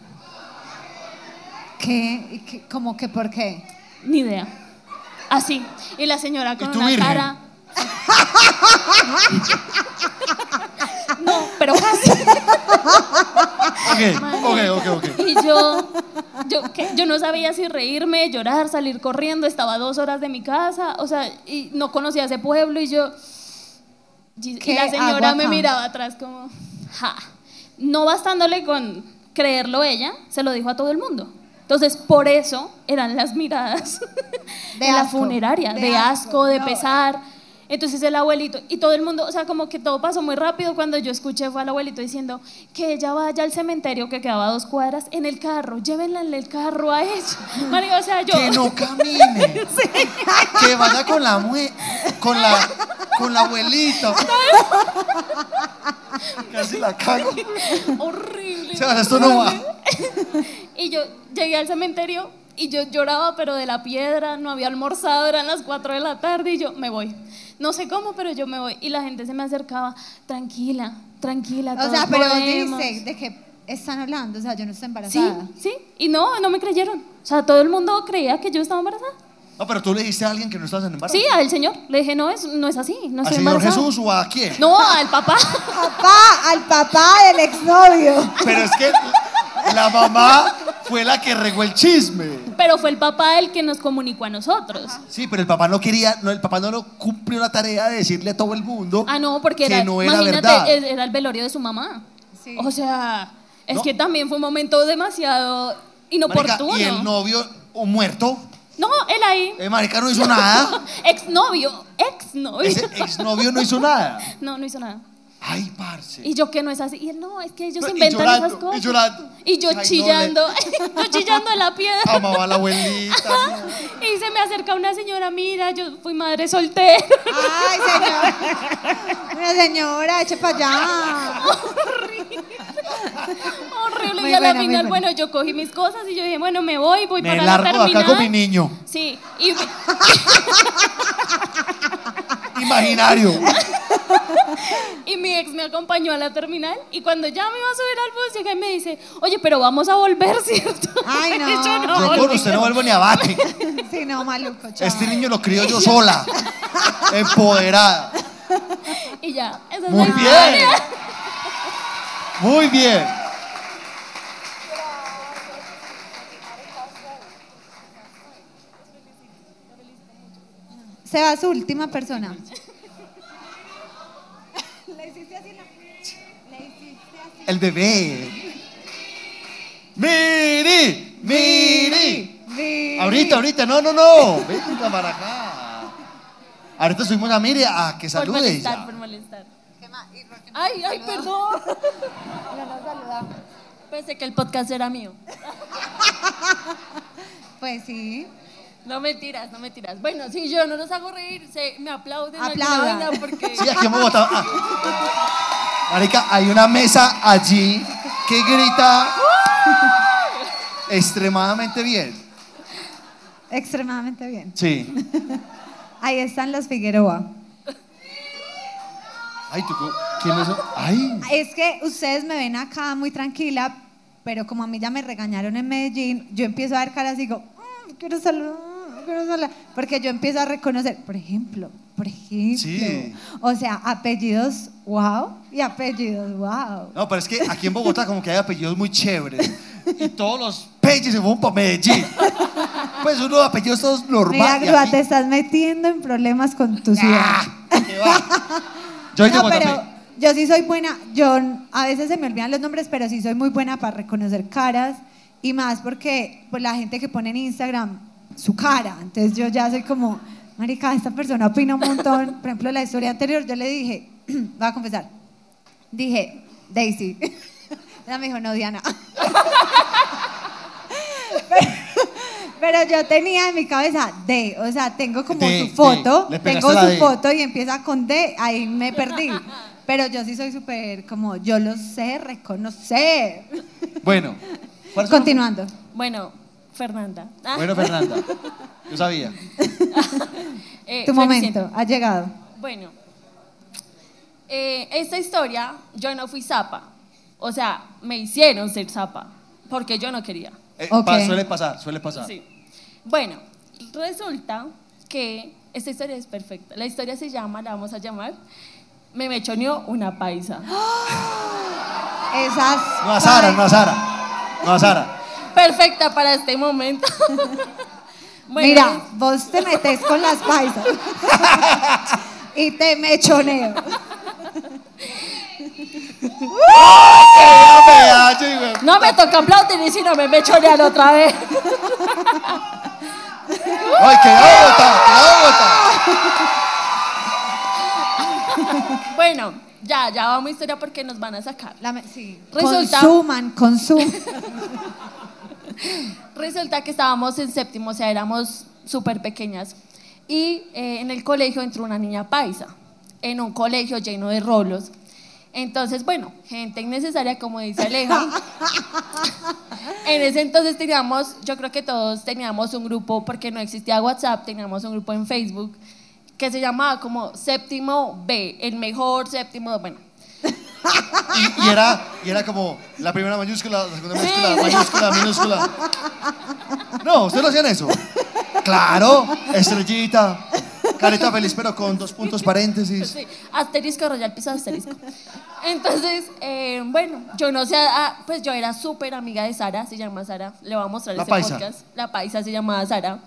¿Qué? ¿Y qué? ¿Cómo que por qué? Ni idea. Así. Y la señora con una virgen? cara... No, pero casi. Ok, ok, ok, ok. Y yo, yo, ¿qué? yo no sabía si reírme, llorar, salir corriendo. Estaba a dos horas de mi casa, o sea, y no conocía ese pueblo. Y yo, y ¿Qué la señora me miraba atrás como, ja. No bastándole con creerlo ella, se lo dijo a todo el mundo. Entonces, por eso eran las miradas De en la funeraria, de de, asco, asco, de no. Entonces el abuelito, y todo el mundo, o sea, como que todo pasó muy rápido cuando yo escuché fue al abuelito diciendo que ella vaya al cementerio que quedaba a dos cuadras en el carro, llévenla en el carro a ella. Marica, o sea, yo... Que no camine. Que vaya con la mue con la con la abuelita. Casi la cago. horrible. O sea, esto no va. Y yo llegué al cementerio y yo lloraba, pero de la piedra, no había almorzado, eran las 4 de la tarde y yo me voy. No sé cómo, pero yo me voy. Y la gente se me acercaba, tranquila, tranquila. O sea, pero podemos". dice, ¿de qué están hablando? O sea, yo no estoy Sí, embarazada. sí. Y no, no me creyeron. O sea, todo el mundo creía que yo estaba embarazada. No, pero tú le dijiste a alguien que no estás en embarazo. Sí, al señor. Le dije, no, es, no es así, no ¿Al Señor embarazada. Jesús o a quién? No, al papá. Papá, al papá del exnovio. Pero es que la mamá fue la que regó el chisme. Pero fue el papá el que nos comunicó a nosotros. Sí, pero el papá no quería, no, el papá no lo cumplió la tarea de decirle a todo el mundo Ah, no, porque que era, no era imagínate, verdad. era el velorio de su mamá. Sí. O sea, es No. que también fue un momento demasiado Marica, inoportuno. y el novio o muerto, No, él ahí. el marica no hizo nada. Exnovio, exnovio. Ese exnovio no hizo nada. No, no hizo nada. Ay, parce. Y yo que no es así. Y él, no, es que ellos No, y inventan llorando, esas cosas. y llorando. Y yo Ay, no, chillando, yo chillando en la piedra. Amaba a la abuelita. Y se me acerca una señora, mira, yo fui madre soltera. Ay, señora. Una señora, eche para allá. Horrible. Muy y a la buena, final, bueno, yo cogí mis cosas y yo dije, bueno, me voy, voy Me para largo la de terminal. acá con mi niño. Sí, y Imaginario. Y mi ex me acompañó a la terminal y cuando ya me iba a subir al bus llega y me dice, oye, pero vamos a volver, ¿cierto? Ay, no. Yo no Yo con usted no vuelvo ni a bate. Sí, no, maluco, chao. Este niño lo crió yo sola. Empoderada. Y ya, esa es Muy la bien. historia. Muy bien. Se va su última persona. Le hiciste así la... Le hiciste así. El bebé. Miri, Miri. Sí. Ahorita, ahorita, no, no, no. Venga para acá. Ahorita subimos a Miri a que Por salude. molestar, ya. por molestar. ¿Qué más? Y Ay, ay, perdón. No nos saludamos. Pensé que el podcast era mío. Pues sí. No mentiras, no mentiras. Bueno, si yo no los hago reír, se, me aplauden. alguna Aplaudan. vaina porque... Sí, aquí en Bogotá. Ah. Marica, hay una mesa allí que grita extremadamente bien. Extremadamente bien. Sí. Ahí están los Figueroa. Ay, ¿tú, ¿quién es? Ay. Es que ustedes me ven acá muy tranquila, pero como a mí ya me regañaron en Medellín, yo empiezo a dar caras y digo, "Mm, quiero saludar, quiero saludar", porque yo empiezo a reconocer, por ejemplo, por ejemplo, Sí. o sea, apellidos wow y apellidos wow. No, pero es que aquí en Bogotá como que hay apellidos muy chéveres. Y todos los Peche se fue para Medellín. Pues uno apellidos todos normal. Mira, aquí- te estás metiendo en problemas con tu ciudad. Ah, ¿qué va? Yo de No, pero yo sí soy buena. Yo a veces se me olvidan los nombres, pero sí soy muy buena para reconocer caras y más porque pues, la gente que pone en Instagram su cara. Entonces yo ya soy como, marica, esta persona opina un montón. Por ejemplo, la historia anterior yo le dije, voy a confesar, dije Daisy. Ella me dijo, no, Diana. pero, pero yo tenía en mi cabeza D, o sea, tengo como D, su foto, tengo su D. foto y empieza con D, ahí me perdí. Pero yo sí soy súper, como, yo lo sé reconocer. Bueno. ¿cuál es tu Continuando. Bueno, Fernanda. Ah? Bueno, Fernanda. Yo sabía. eh, Tu momento, ha llegado. Bueno, eh, esta historia, yo no fui zapa. O sea, me hicieron ser zapa, porque yo no quería. Eh, pa- suele pasar, suele pasar. Sí. Bueno, resulta que esta historia es perfecta. La historia se llama, la vamos a llamar, Me mechoneó una paisa. Esas. No a Sara, no a Sara. No a Sara. Perfecta para este momento. Bueno, Mira, vos te metes con las paisas. y te mechoneo. No me toca aplaudir si no me mechonean otra vez. ¡Ay, que Bogotá! ¡Que Bogotá! Bueno, ya, ya vamos a historia porque nos van a sacar. La me- sí. Resulta- Consuman, consuman. Resulta que estábamos en séptimo, o sea, éramos súper pequeñas. Y eh, en el colegio entró una niña paisa, en un colegio lleno de rolos. Entonces, bueno, gente innecesaria, como dice Aleja. en ese entonces teníamos, yo creo que todos teníamos un grupo, porque no existía WhatsApp, teníamos un grupo en Facebook que se llamaba como Séptimo B, el mejor séptimo, bueno. Y, y era, y era como la primera mayúscula, la segunda mayúscula, sí. mayúscula, minúscula. No, ¿ustedes no hacían eso? Claro, estrellita, carita feliz, pero con dos puntos paréntesis. Sí, asterisco, royal piso asterisco. Entonces, eh, bueno, yo no sé, ah, pues yo era súper amiga de Sara, se llama Sara, le voy a mostrar La este paisa. podcast. La paisa se llamaba Sara.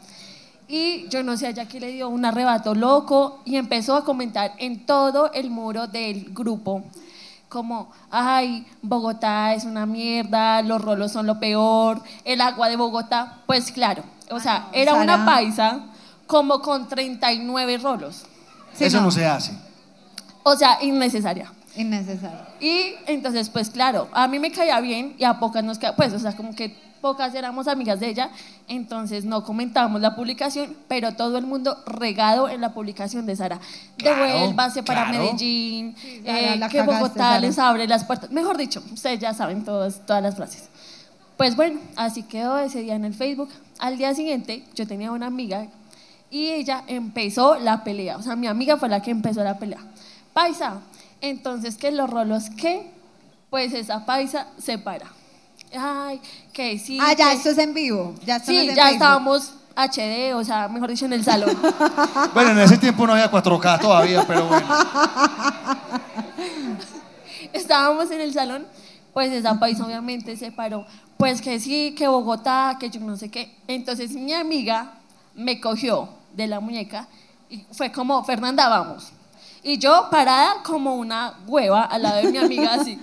Y yo no sé, allá que le dio un arrebato loco y empezó a comentar en todo el muro del grupo. Como, ay, Bogotá es una mierda, los rolos son lo peor, el agua de Bogotá. Pues claro, o sea, no, era una paisa como con 39 rolos. Sí, eso no. no. se hace. O sea, innecesaria. Innecesario. Y entonces, pues claro, a mí me caía bien y a pocas nos caía, pues, o sea, como que pocas éramos amigas de ella, entonces no comentábamos la publicación, pero todo el mundo regado en la publicación de Sara. Claro, Devuélvanse para claro. Medellín, Sara, eh, la que cagaste, Bogotá Sara. les abre las puertas. Mejor dicho, ustedes ya saben todas, todas las frases. Pues bueno, así quedó ese día en el Facebook. Al día siguiente, yo tenía una amiga y ella empezó la pelea. O sea, mi amiga fue la que empezó la pelea. Paisa, entonces, ¿qué los rolos qué? Pues esa paisa se para. Ay, que sí. Ah, ya, que- esto es en vivo. Ya esto no es Sí, en ya Facebook. estábamos HD, o sea, mejor dicho, en el salón. Bueno, en ese tiempo no había 4K todavía, pero bueno. estábamos en el salón, pues esa paisa obviamente se paró. Pues que sí, que Bogotá, que yo no sé qué. Entonces mi amiga me cogió de la muñeca y fue como, Fernanda, vamos. Y yo parada como una hueva al lado de mi amiga así.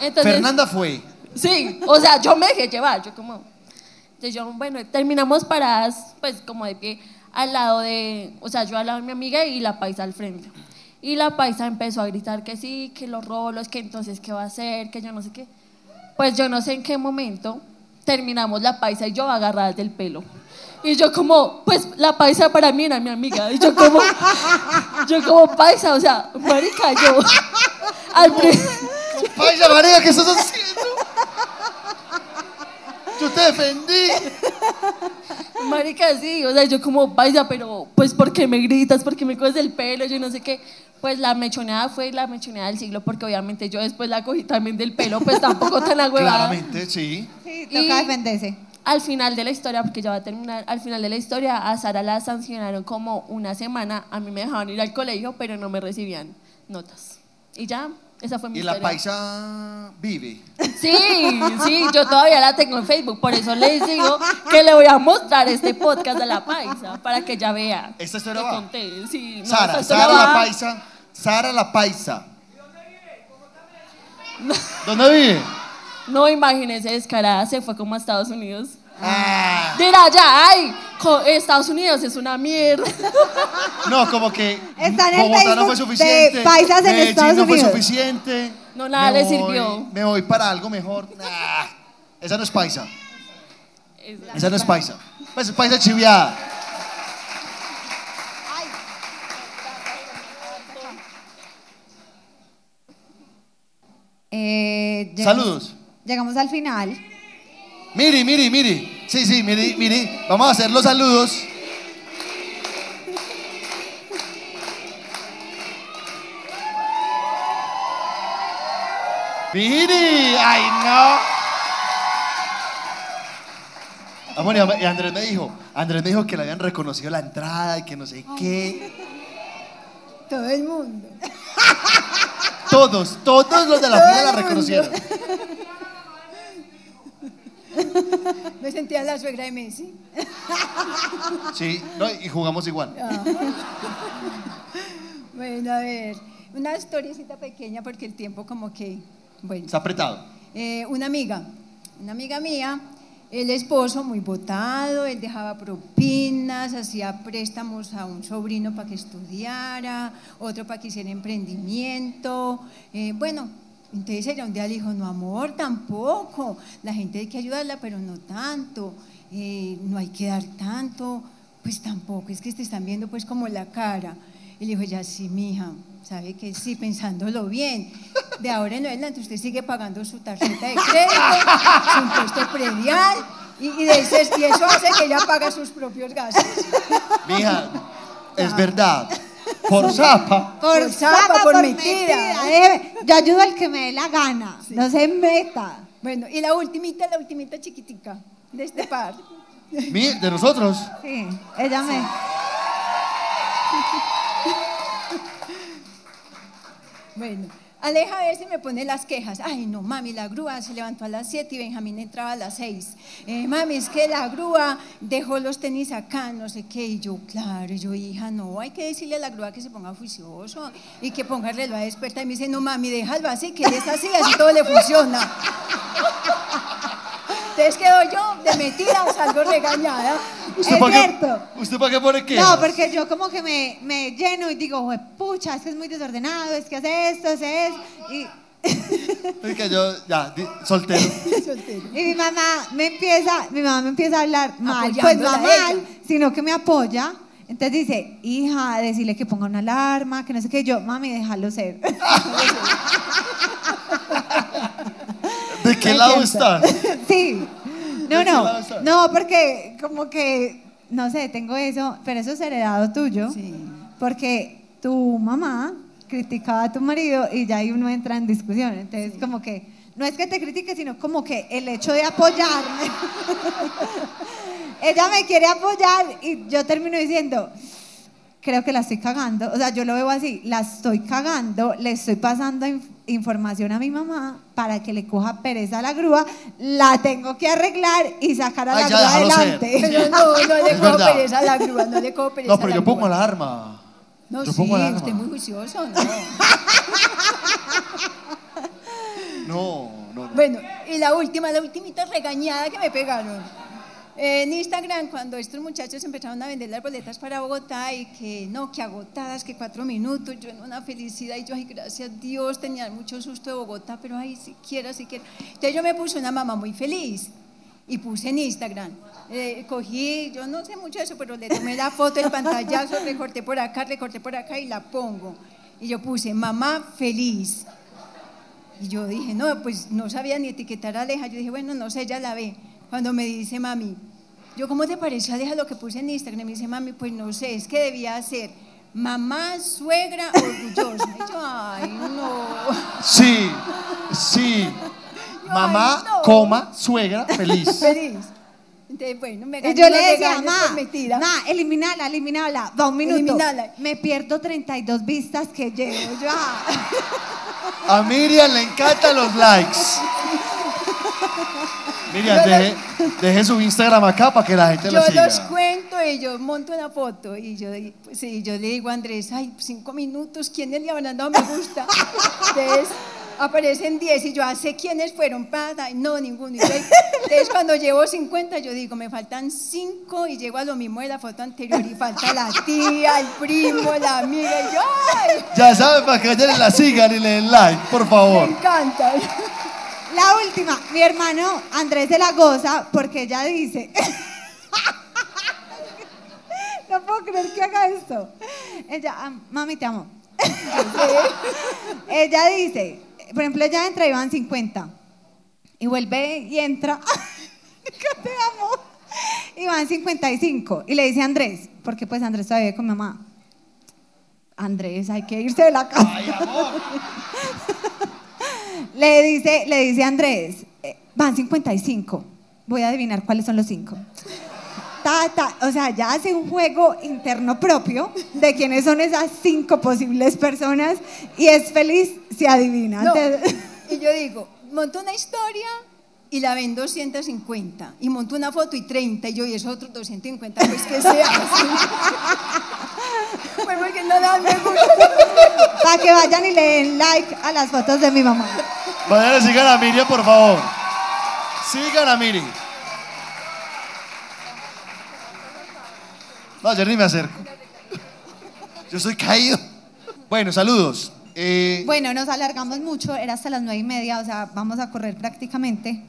Entonces, Fernanda fue. Sí, o sea, yo me dejé llevar, yo como... Entonces yo, bueno, terminamos paradas, pues como de pie, al lado de, o sea, yo al lado de mi amiga y la paisa al frente. Y la paisa empezó a gritar que sí, que los rolos, que entonces qué va a hacer, que yo no sé qué. Pues yo no sé en qué momento terminamos la paisa y yo agarradas del pelo. Y yo como, pues la paisa para mí era mi amiga. Y yo como, yo como paisa, o sea, marica, yo... Al Paisa María, ¿qué estás haciendo? Yo te defendí. Marica, sí, o sea, yo como paisa, pero pues porque me gritas, porque me coges el pelo, yo no sé qué. Pues la mechoneada fue la mechoneada del siglo, porque obviamente yo después la cogí también del pelo, pues tampoco tan agüevada. Claramente, sí. Sí, Y- toca defenderse. Al final de la historia, porque ya va a terminar, al final de la historia a Sara la sancionaron como una semana, a mí me dejaban ir al colegio, pero no me recibían notas. Y ya, Esa fue mi Y la paisa vive. Sí, sí, yo todavía la tengo en Facebook, por eso les digo que le voy a mostrar este podcast de la paisa para que ella vea. ¿Esta historia que va? conté. Sí, no, Sara, Sara la paisa. Sara la paisa. ¿Dónde vive? No, imagínese, descarada, se fue como a Estados Unidos. Ah, Dirá ya, ay, Estados Unidos es una mierda. no, como que Está en el Bogotá no fue de suficiente. paisas en Medellín Estados no fue Unidos. suficiente. No, nada me le voy- sirvió. Me voy para algo mejor. Nah, esa no es paisa. Esa no es paisa. Pues es paisa chiviada. Eh, llegamos- Saludos. Llegamos al final. Miri, miri, miri. Sí, sí, miri, miri. Vamos a hacer los saludos. Miri, ay no. Amor, y y Andrés me dijo, Andrés me dijo que le habían reconocido la entrada y que no sé qué. Todo el mundo. Todos, todos los de la fila la reconocieron. Me sentía la suegra de Messi. Sí, no, y jugamos igual. Bueno, a ver, una historiecita pequeña porque el tiempo como que, bueno. Está apretado. Eh, una amiga, una amiga mía, el esposo muy votado, él dejaba propinas, hacía préstamos a un sobrino para que estudiara, otro para que hiciera emprendimiento. Eh, bueno, entonces ella un día le dijo, no amor, tampoco, la gente hay que ayudarla, pero no tanto, eh, no hay que dar tanto, pues tampoco, es que te están viendo pues como la cara. Y le dijo, ya sí, mija, sabe que sí, pensándolo bien. De ahora en adelante usted sigue pagando su tarjeta de crédito, su impuesto predial, y, de ese- y eso hace que ella paga sus propios gastos. Mija, es verdad. Por zapa. Por zapa, por por mentira. mentira, eh. Yo ayudo al que me dé la gana. No se meta. Bueno, y la ultimita, la ultimita chiquitica de este par. Mi- de nosotros. Sí, ella me. Bueno, Aleja a veces me pone las quejas. Ay, no, mami, la grúa se levantó a las 7 y Benjamín entraba a las 6. Eh, mami, es que la grúa dejó los tenis acá, no sé qué. Y yo, claro, y yo, hija, no, hay que decirle a la grúa que se ponga juicioso y que ponga el reloj a despertar. Y me dice, no, mami, déjalo así, que él es así, así todo le funciona. Entonces quedo yo de metida, salgo regañada. ¿Usted Es para qué- cierto. ¿Usted para qué pone qué? No, porque yo como que me, me lleno y digo, "Jue pucha, es que es muy desordenado, es que hace esto, hace eso. Y, Es que yo, ya, di- soltero. y mi mamá me empieza, mi mamá me empieza a hablar mal, pues Apoyándola no a mal, ella. sino que me apoya. Entonces dice, hija, decirle que ponga una alarma, que no sé qué. Yo, mami, déjalo ser. ¿De qué lado cierto. está? Sí. No, ¿De qué lado no. está? No, porque como que, no sé, tengo eso, pero eso es heredado tuyo. Sí. Porque tu mamá criticaba a tu marido y ya ahí uno entra en discusión. Entonces, como que, no es que te critique, sino como que el hecho de apoyarme. Ella me quiere apoyar y yo termino diciendo, creo que la estoy cagando. O sea, yo lo veo así, la estoy cagando, le estoy pasando inf- información a mi mamá para que le coja pereza a la grúa, la tengo que arreglar y sacar a Ay, la grúa adelante. No, no le cojo pereza a la grúa, no le cojo pereza No, a pero la yo pongo grúa. alarma. No, yo sí, pongo alarma. usted es muy juicioso, ¿no? No, no, no. Bueno, y la última, la ultimita regañada que me pegaron. En Instagram, cuando estos muchachos empezaron a vender las boletas para Bogotá y que no, que agotadas, que cuatro minutos, yo en una felicidad y yo, ay, gracias a Dios, tenía mucho susto de Bogotá, pero ay, siquiera, siquiera. Entonces yo me puse una mamá muy feliz y puse en Instagram. Eh, cogí, yo no sé mucho eso, pero le tomé la foto, el pantallazo, recorté por acá, recorté por acá y la pongo. Y yo puse, mamá feliz. Y yo dije, no, pues no sabía ni etiquetar a Aleja. Yo dije, bueno, no sé, ya la ve. Cuando me dice mami, yo, ¿cómo te parece, Aleja, lo que puse en Instagram? Me dice, mami, pues no sé, es que debía ser mamá, suegra, orgullosa. Y yo, ay, no. Sí, sí. Mamá, no. coma, suegra, feliz. Feliz. Entonces, bueno, me Y gané yo le decía, ma, ma, eliminala, eliminala, va un minuto. Eliminala. Me pierdo 32 vistas que llevo. Yo. A Miriam le encantan los likes. Miriam, deje, deje su Instagram acá para que la gente yo lo siga. los cuento y yo monto una foto y yo, pues, sí, yo le digo a Andrés, ay, cinco minutos, ¿quiénes le habrán dado me gusta? Entonces aparecen 10 y yo, ¿hace quiénes fueron? Para, no, ninguno. Entonces cuando llevo 50 yo digo, me faltan 5 y llego a lo mismo de la foto anterior y falta la tía, el primo, la amiga y yo, ¡ay! Ya saben, para que y la sigan y le den like, por Me favor. encanta. La última, mi hermano Andrés se la goza porque ella dice. no puedo creer que haga esto. Ella, ah, mami, te amo. ella dice, por ejemplo, ella entra y van 50. Y vuelve y entra. que te amo. Y van 55. Y le dice a Andrés, porque pues Andrés todavía vive con mi mamá. Andrés, hay que irse de la casa. Le dice, le dice a Andrés, eh, van 55. Voy a adivinar cuáles son los cinco. Ta, ta, o sea, ya hace un juego interno propio de quiénes son esas cinco posibles personas y es feliz si adivina. No, Y yo digo, monto una historia y la ven 250. Y monto una foto y 30. Y yo, y esos otros 250, pues que sea así. pues porque no dan me gusta. Para que vayan y le den like a las fotos de mi mamá. Vayan y sigan a Miriam, por favor. Sigan a Miriam. No, yo ni me acerco. Yo soy caído. Bueno, saludos. Eh, Bueno, nos alargamos mucho, era hasta las nueve y media, o sea, vamos a correr prácticamente.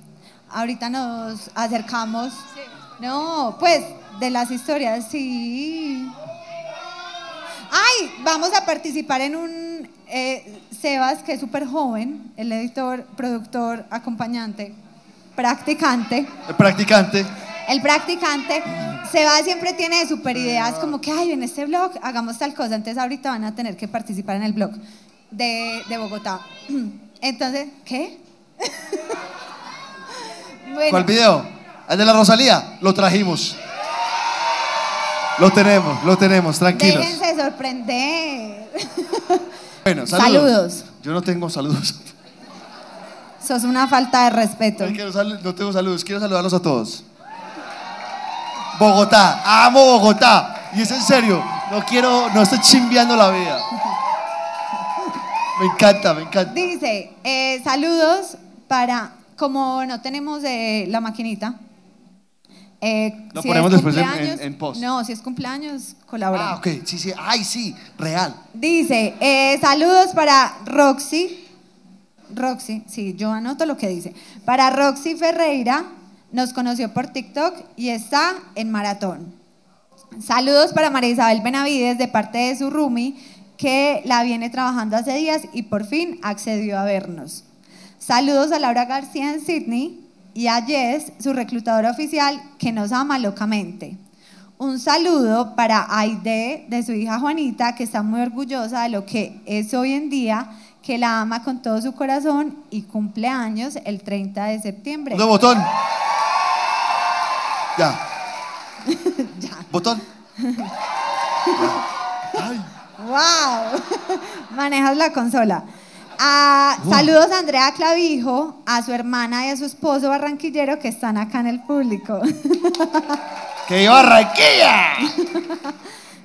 Ahorita nos acercamos. No, pues, de las historias, sí. Ay, vamos a participar en un eh, Sebas, que es súper joven, el editor, productor, acompañante, practicante. el practicante. El practicante, Seba siempre tiene super ideas como que, ay, en este blog hagamos tal cosa. Entonces ahorita van a tener que participar en el blog de, de Bogotá. Entonces, ¿qué? bueno, ¿Cuál video? El de la Rosalía. Lo trajimos. Lo tenemos, lo tenemos, tranquilos. déjense sorprender. Bueno, saludos. Saludos. Yo no tengo saludos. Sos una falta de respeto. No tengo saludos. Quiero saludarlos a todos. Bogotá. Amo Bogotá. Y es en serio. No quiero, no estoy chimbeando la vida. Me encanta, me encanta. Dice, eh, saludos para, como no tenemos eh, la maquinita. eh, Lo si ponemos es después en- cumpleaños- en- en post. No, si es cumpleaños, colabora. Ah, ok. Sí, sí. Ay, sí. Real. Dice, eh, saludos para Roxy. Roxy, sí, yo anoto lo que dice. Para Roxy Ferreira, nos conoció por TikTok y está en maratón. Saludos para María Isabel Benavides de parte de su Rumi, que la viene trabajando hace días y por fin accedió a vernos. Saludos a Laura García en Sydney y a Jess, su reclutadora oficial, que nos ama locamente. Un saludo para Aide, de su hija Juanita, que está muy orgullosa de lo que es hoy en día, que la ama con todo su corazón y cumple años el 30 de septiembre. Botón. Ya. Botón. Ay. ¡Wow! Manejas la consola. Ah, saludos a Andrea Clavijo, a su hermana y a su esposo barranquillero que están acá en el público. ¡Que Barranquilla!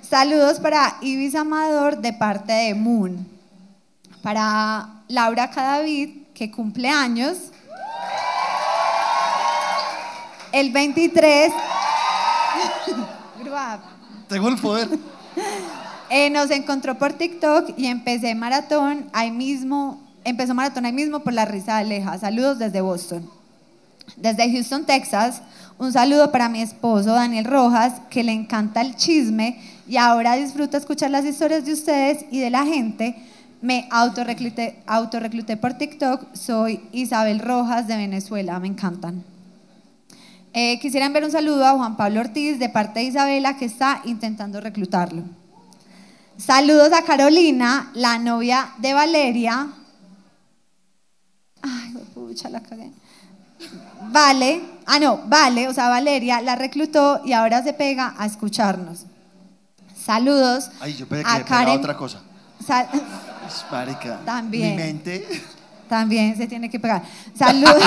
Saludos para Ibis Amador de parte de Moon. Para Laura Cadavid, que cumple años. El 23. Grúa. Tengo el poder. Eh, nos encontró por TikTok y empecé maratón ahí mismo, empezó maratón ahí mismo por la risa de Aleja. Saludos desde Boston. Desde Houston, Texas, un saludo para mi esposo Daniel Rojas, que le encanta el chisme y ahora disfruta escuchar las historias de ustedes y de la gente. Me autorrecluté, autorrecluté por TikTok, soy Isabel Rojas de Venezuela, me encantan. Eh, quisiera enviar un saludo a Juan Pablo Ortiz de parte de Isabela que está intentando reclutarlo. Saludos a Carolina, la novia de Valeria. Ay, pucha, la cagué. Vale, ah no, Vale, o sea, Valeria la reclutó y ahora se pega a escucharnos. Saludos Ay, yo pensé que a Karen. otra cosa. Sal- Marica. También. Mi mente. También se tiene que pegar. Saludos,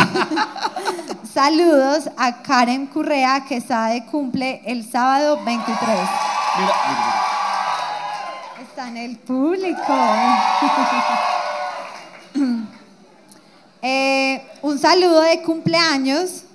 saludos a Karen Currea que está de cumple el sábado 23. Mira, mira, mira. Está en el público. Eh, un saludo de cumpleaños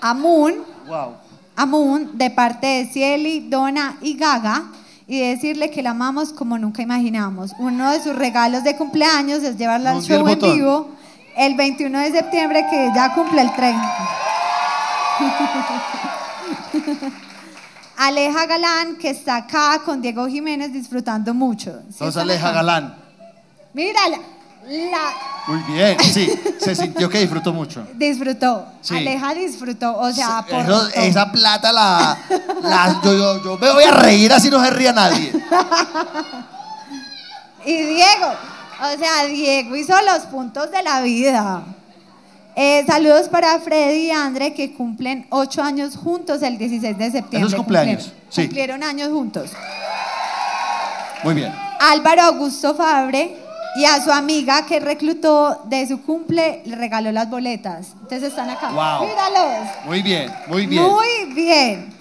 a Moon, Wow. a Moon de parte de Cieli, Donna y Gaga y decirle que la amamos como nunca imaginamos. Uno de sus regalos de cumpleaños es llevarla al show en vivo el 21 de septiembre que ya cumple el 30. Aleja Galán, que está acá con Diego Jiménez disfrutando mucho. ¿Sí están aleja acá? Galán. Mira, la, Muy bien, sí. Se sintió que disfrutó mucho. disfrutó. Sí. Aleja disfrutó. O sea, por Eso- esa plata la, la- yo, yo, yo me voy a reír así no se ría nadie. Y Diego, o sea, Diego hizo los puntos de la vida. Eh, saludos para Freddy y Andre que cumplen ocho años juntos el 16 de septiembre. Esos cumpleaños, Cumplieron, sí. cumplieron años juntos. Muy bien. Álvaro Augusto Fabre y a su amiga que reclutó de su cumple le regaló las boletas. Entonces están acá. Wow. Míralos. Muy bien, muy bien. Muy bien.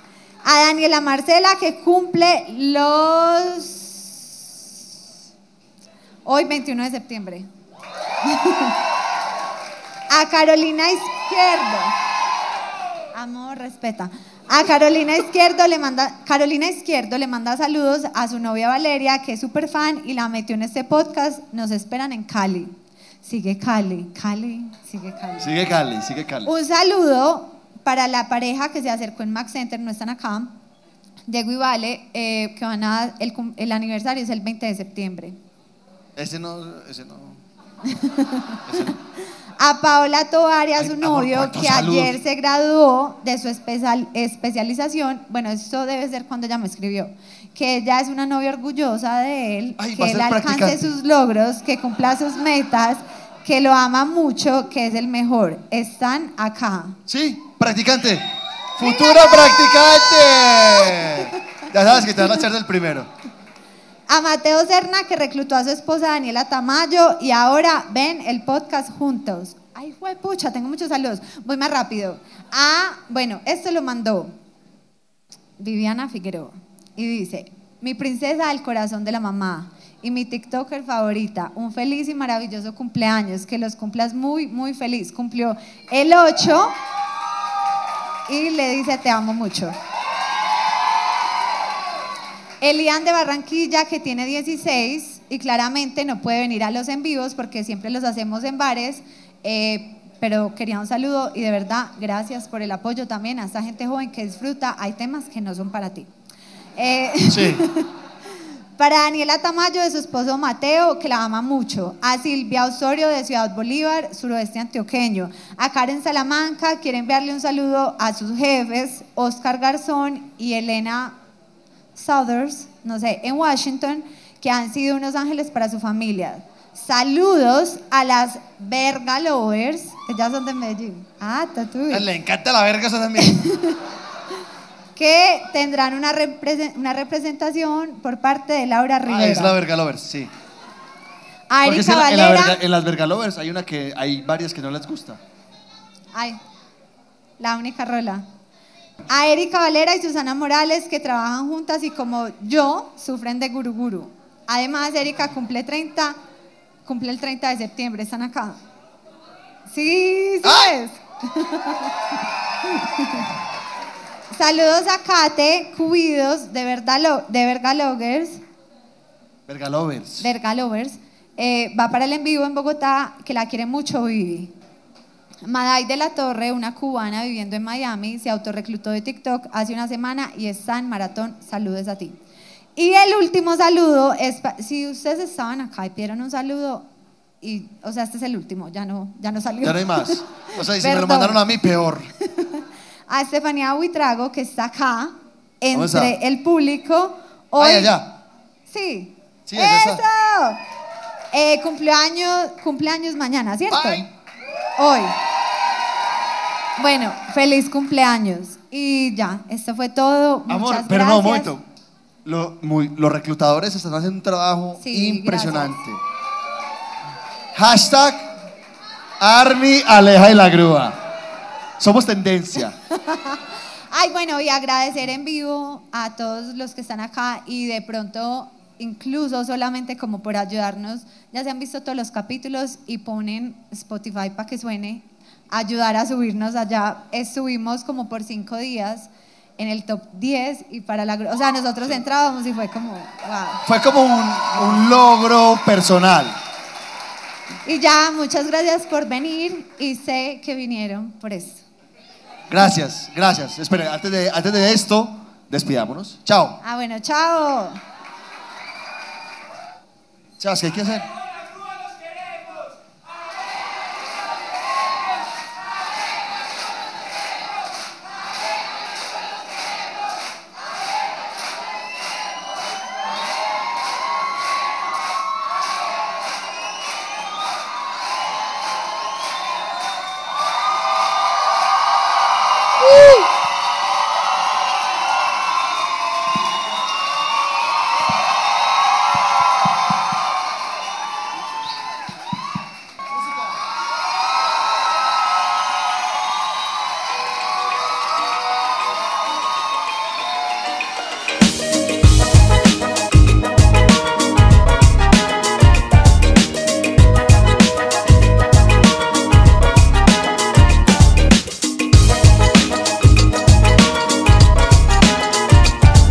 A Daniela Marcela que cumple los... Hoy 21 de septiembre. A Carolina Izquierdo. Amor, respeta. A Carolina Izquierdo le manda Carolina Izquierdo le manda saludos a su novia Valeria, que es súper fan y la metió en este podcast. Nos esperan en Cali. Sigue Cali, Cali, sigue Cali. Sigue Cali, sigue Cali. Un saludo para la pareja que se acercó en Max Center, no están acá. Diego y Vale, eh, que van a, el, el aniversario es el 20 de septiembre. Ese no, ese no. A Paola Tovar y a su novio, ¿cuántos que ayer se graduó de su especial, especialización. Bueno, esto debe ser cuando ella me escribió. Que ella es una novia orgullosa de él, Ay, que él alcance sus logros, que cumpla sus metas, que lo ama mucho, que es el mejor. Están acá. Sí, practicante. Futuro practicante. Ya sabes que te van a echar del primero. A Mateo Serna, que reclutó a su esposa Daniela Tamayo y ahora ven el podcast juntos. Ay, pucha, tengo muchos saludos. Voy más rápido. Ah, bueno, esto lo mandó Viviana Figueroa y dice, mi princesa del corazón de la mamá y mi TikToker favorita, un feliz y maravilloso cumpleaños, que los cumplas muy, muy feliz. Cumplió el 8 y le dice, te amo mucho. Elian de Barranquilla, que tiene 16 y claramente no puede venir a los en vivos porque siempre los hacemos en bares, eh, pero quería un saludo y de verdad gracias por el apoyo también a esta gente joven que disfruta. Hay temas que no son para ti. Eh, Sí. para Daniela Tamayo, de su esposo Mateo, que la ama mucho. A Silvia Osorio, de Ciudad Bolívar, suroeste antioqueño. A Karen Salamanca, quiere enviarle un saludo a sus jefes, Oscar Garzón y Elena Southers, no sé, en Washington, que han sido unos ángeles para su familia. Saludos a las Verga Lovers, que ya son de Medellín. Ah, tatuí. Le encanta la verga eso también. Que tendrán una, una representación por parte de Laura Rivera. Ah, es la verga lovers, sí. A Porque Erika en, la- en la Valera. verga- en las verga lovers hay una que hay varias que no les gusta. Ay, la única rola. A Erika Valera y Susana Morales que trabajan juntas y como yo sufren de guruguru. Además, Erika cumple 30, cumple el 30 de septiembre, están acá. Sí, sí es. Saludos a Kate Cubidos de Vergalo- de Vergaloggers. Verga lovers. Verga Lovers, eh, va para el en vivo en Bogotá, que la quiere mucho Vivi. Maday de la Torre, una cubana viviendo en Miami, se autorreclutó de TikTok hace una semana y está en maratón. Saludos a ti. Y el último saludo es, si ustedes estaban acá y pidieron un saludo, y, o sea, este es el último, ya no, ya no salió. Ya no hay más. O sea, y si me lo mandaron a mí, peor. A Estefanía Buitrago, que está acá, entre el público. Hoy, Ay, allá. Sí. Sí, ¡Eso! Eh, cumpleaños, cumpleaños mañana, ¿cierto? Ay. Hoy. Bueno, feliz cumpleaños. Y ya, esto fue todo. Amor, pero no, un momento. Lo- muy- los reclutadores están haciendo un trabajo Sí, impresionante. Hashtag Army Aleja y la Grúa. Somos tendencia. Ay, bueno, y agradecer en vivo a todos los que están acá y de pronto, incluso solamente como por ayudarnos, ya se han visto todos los capítulos y ponen Spotify para que suene, ayudar a subirnos allá. Estuvimos como por cinco días en el top 10 y para la... O sea, nosotros entrábamos y fue como, wow. Fue como un, un logro personal. Y ya, muchas gracias por venir y sé que vinieron por eso. Gracias, gracias. Esperen, antes de, antes de esto, despidámonos. Chao. Ah, bueno, chao. Tchau, acha que aqui?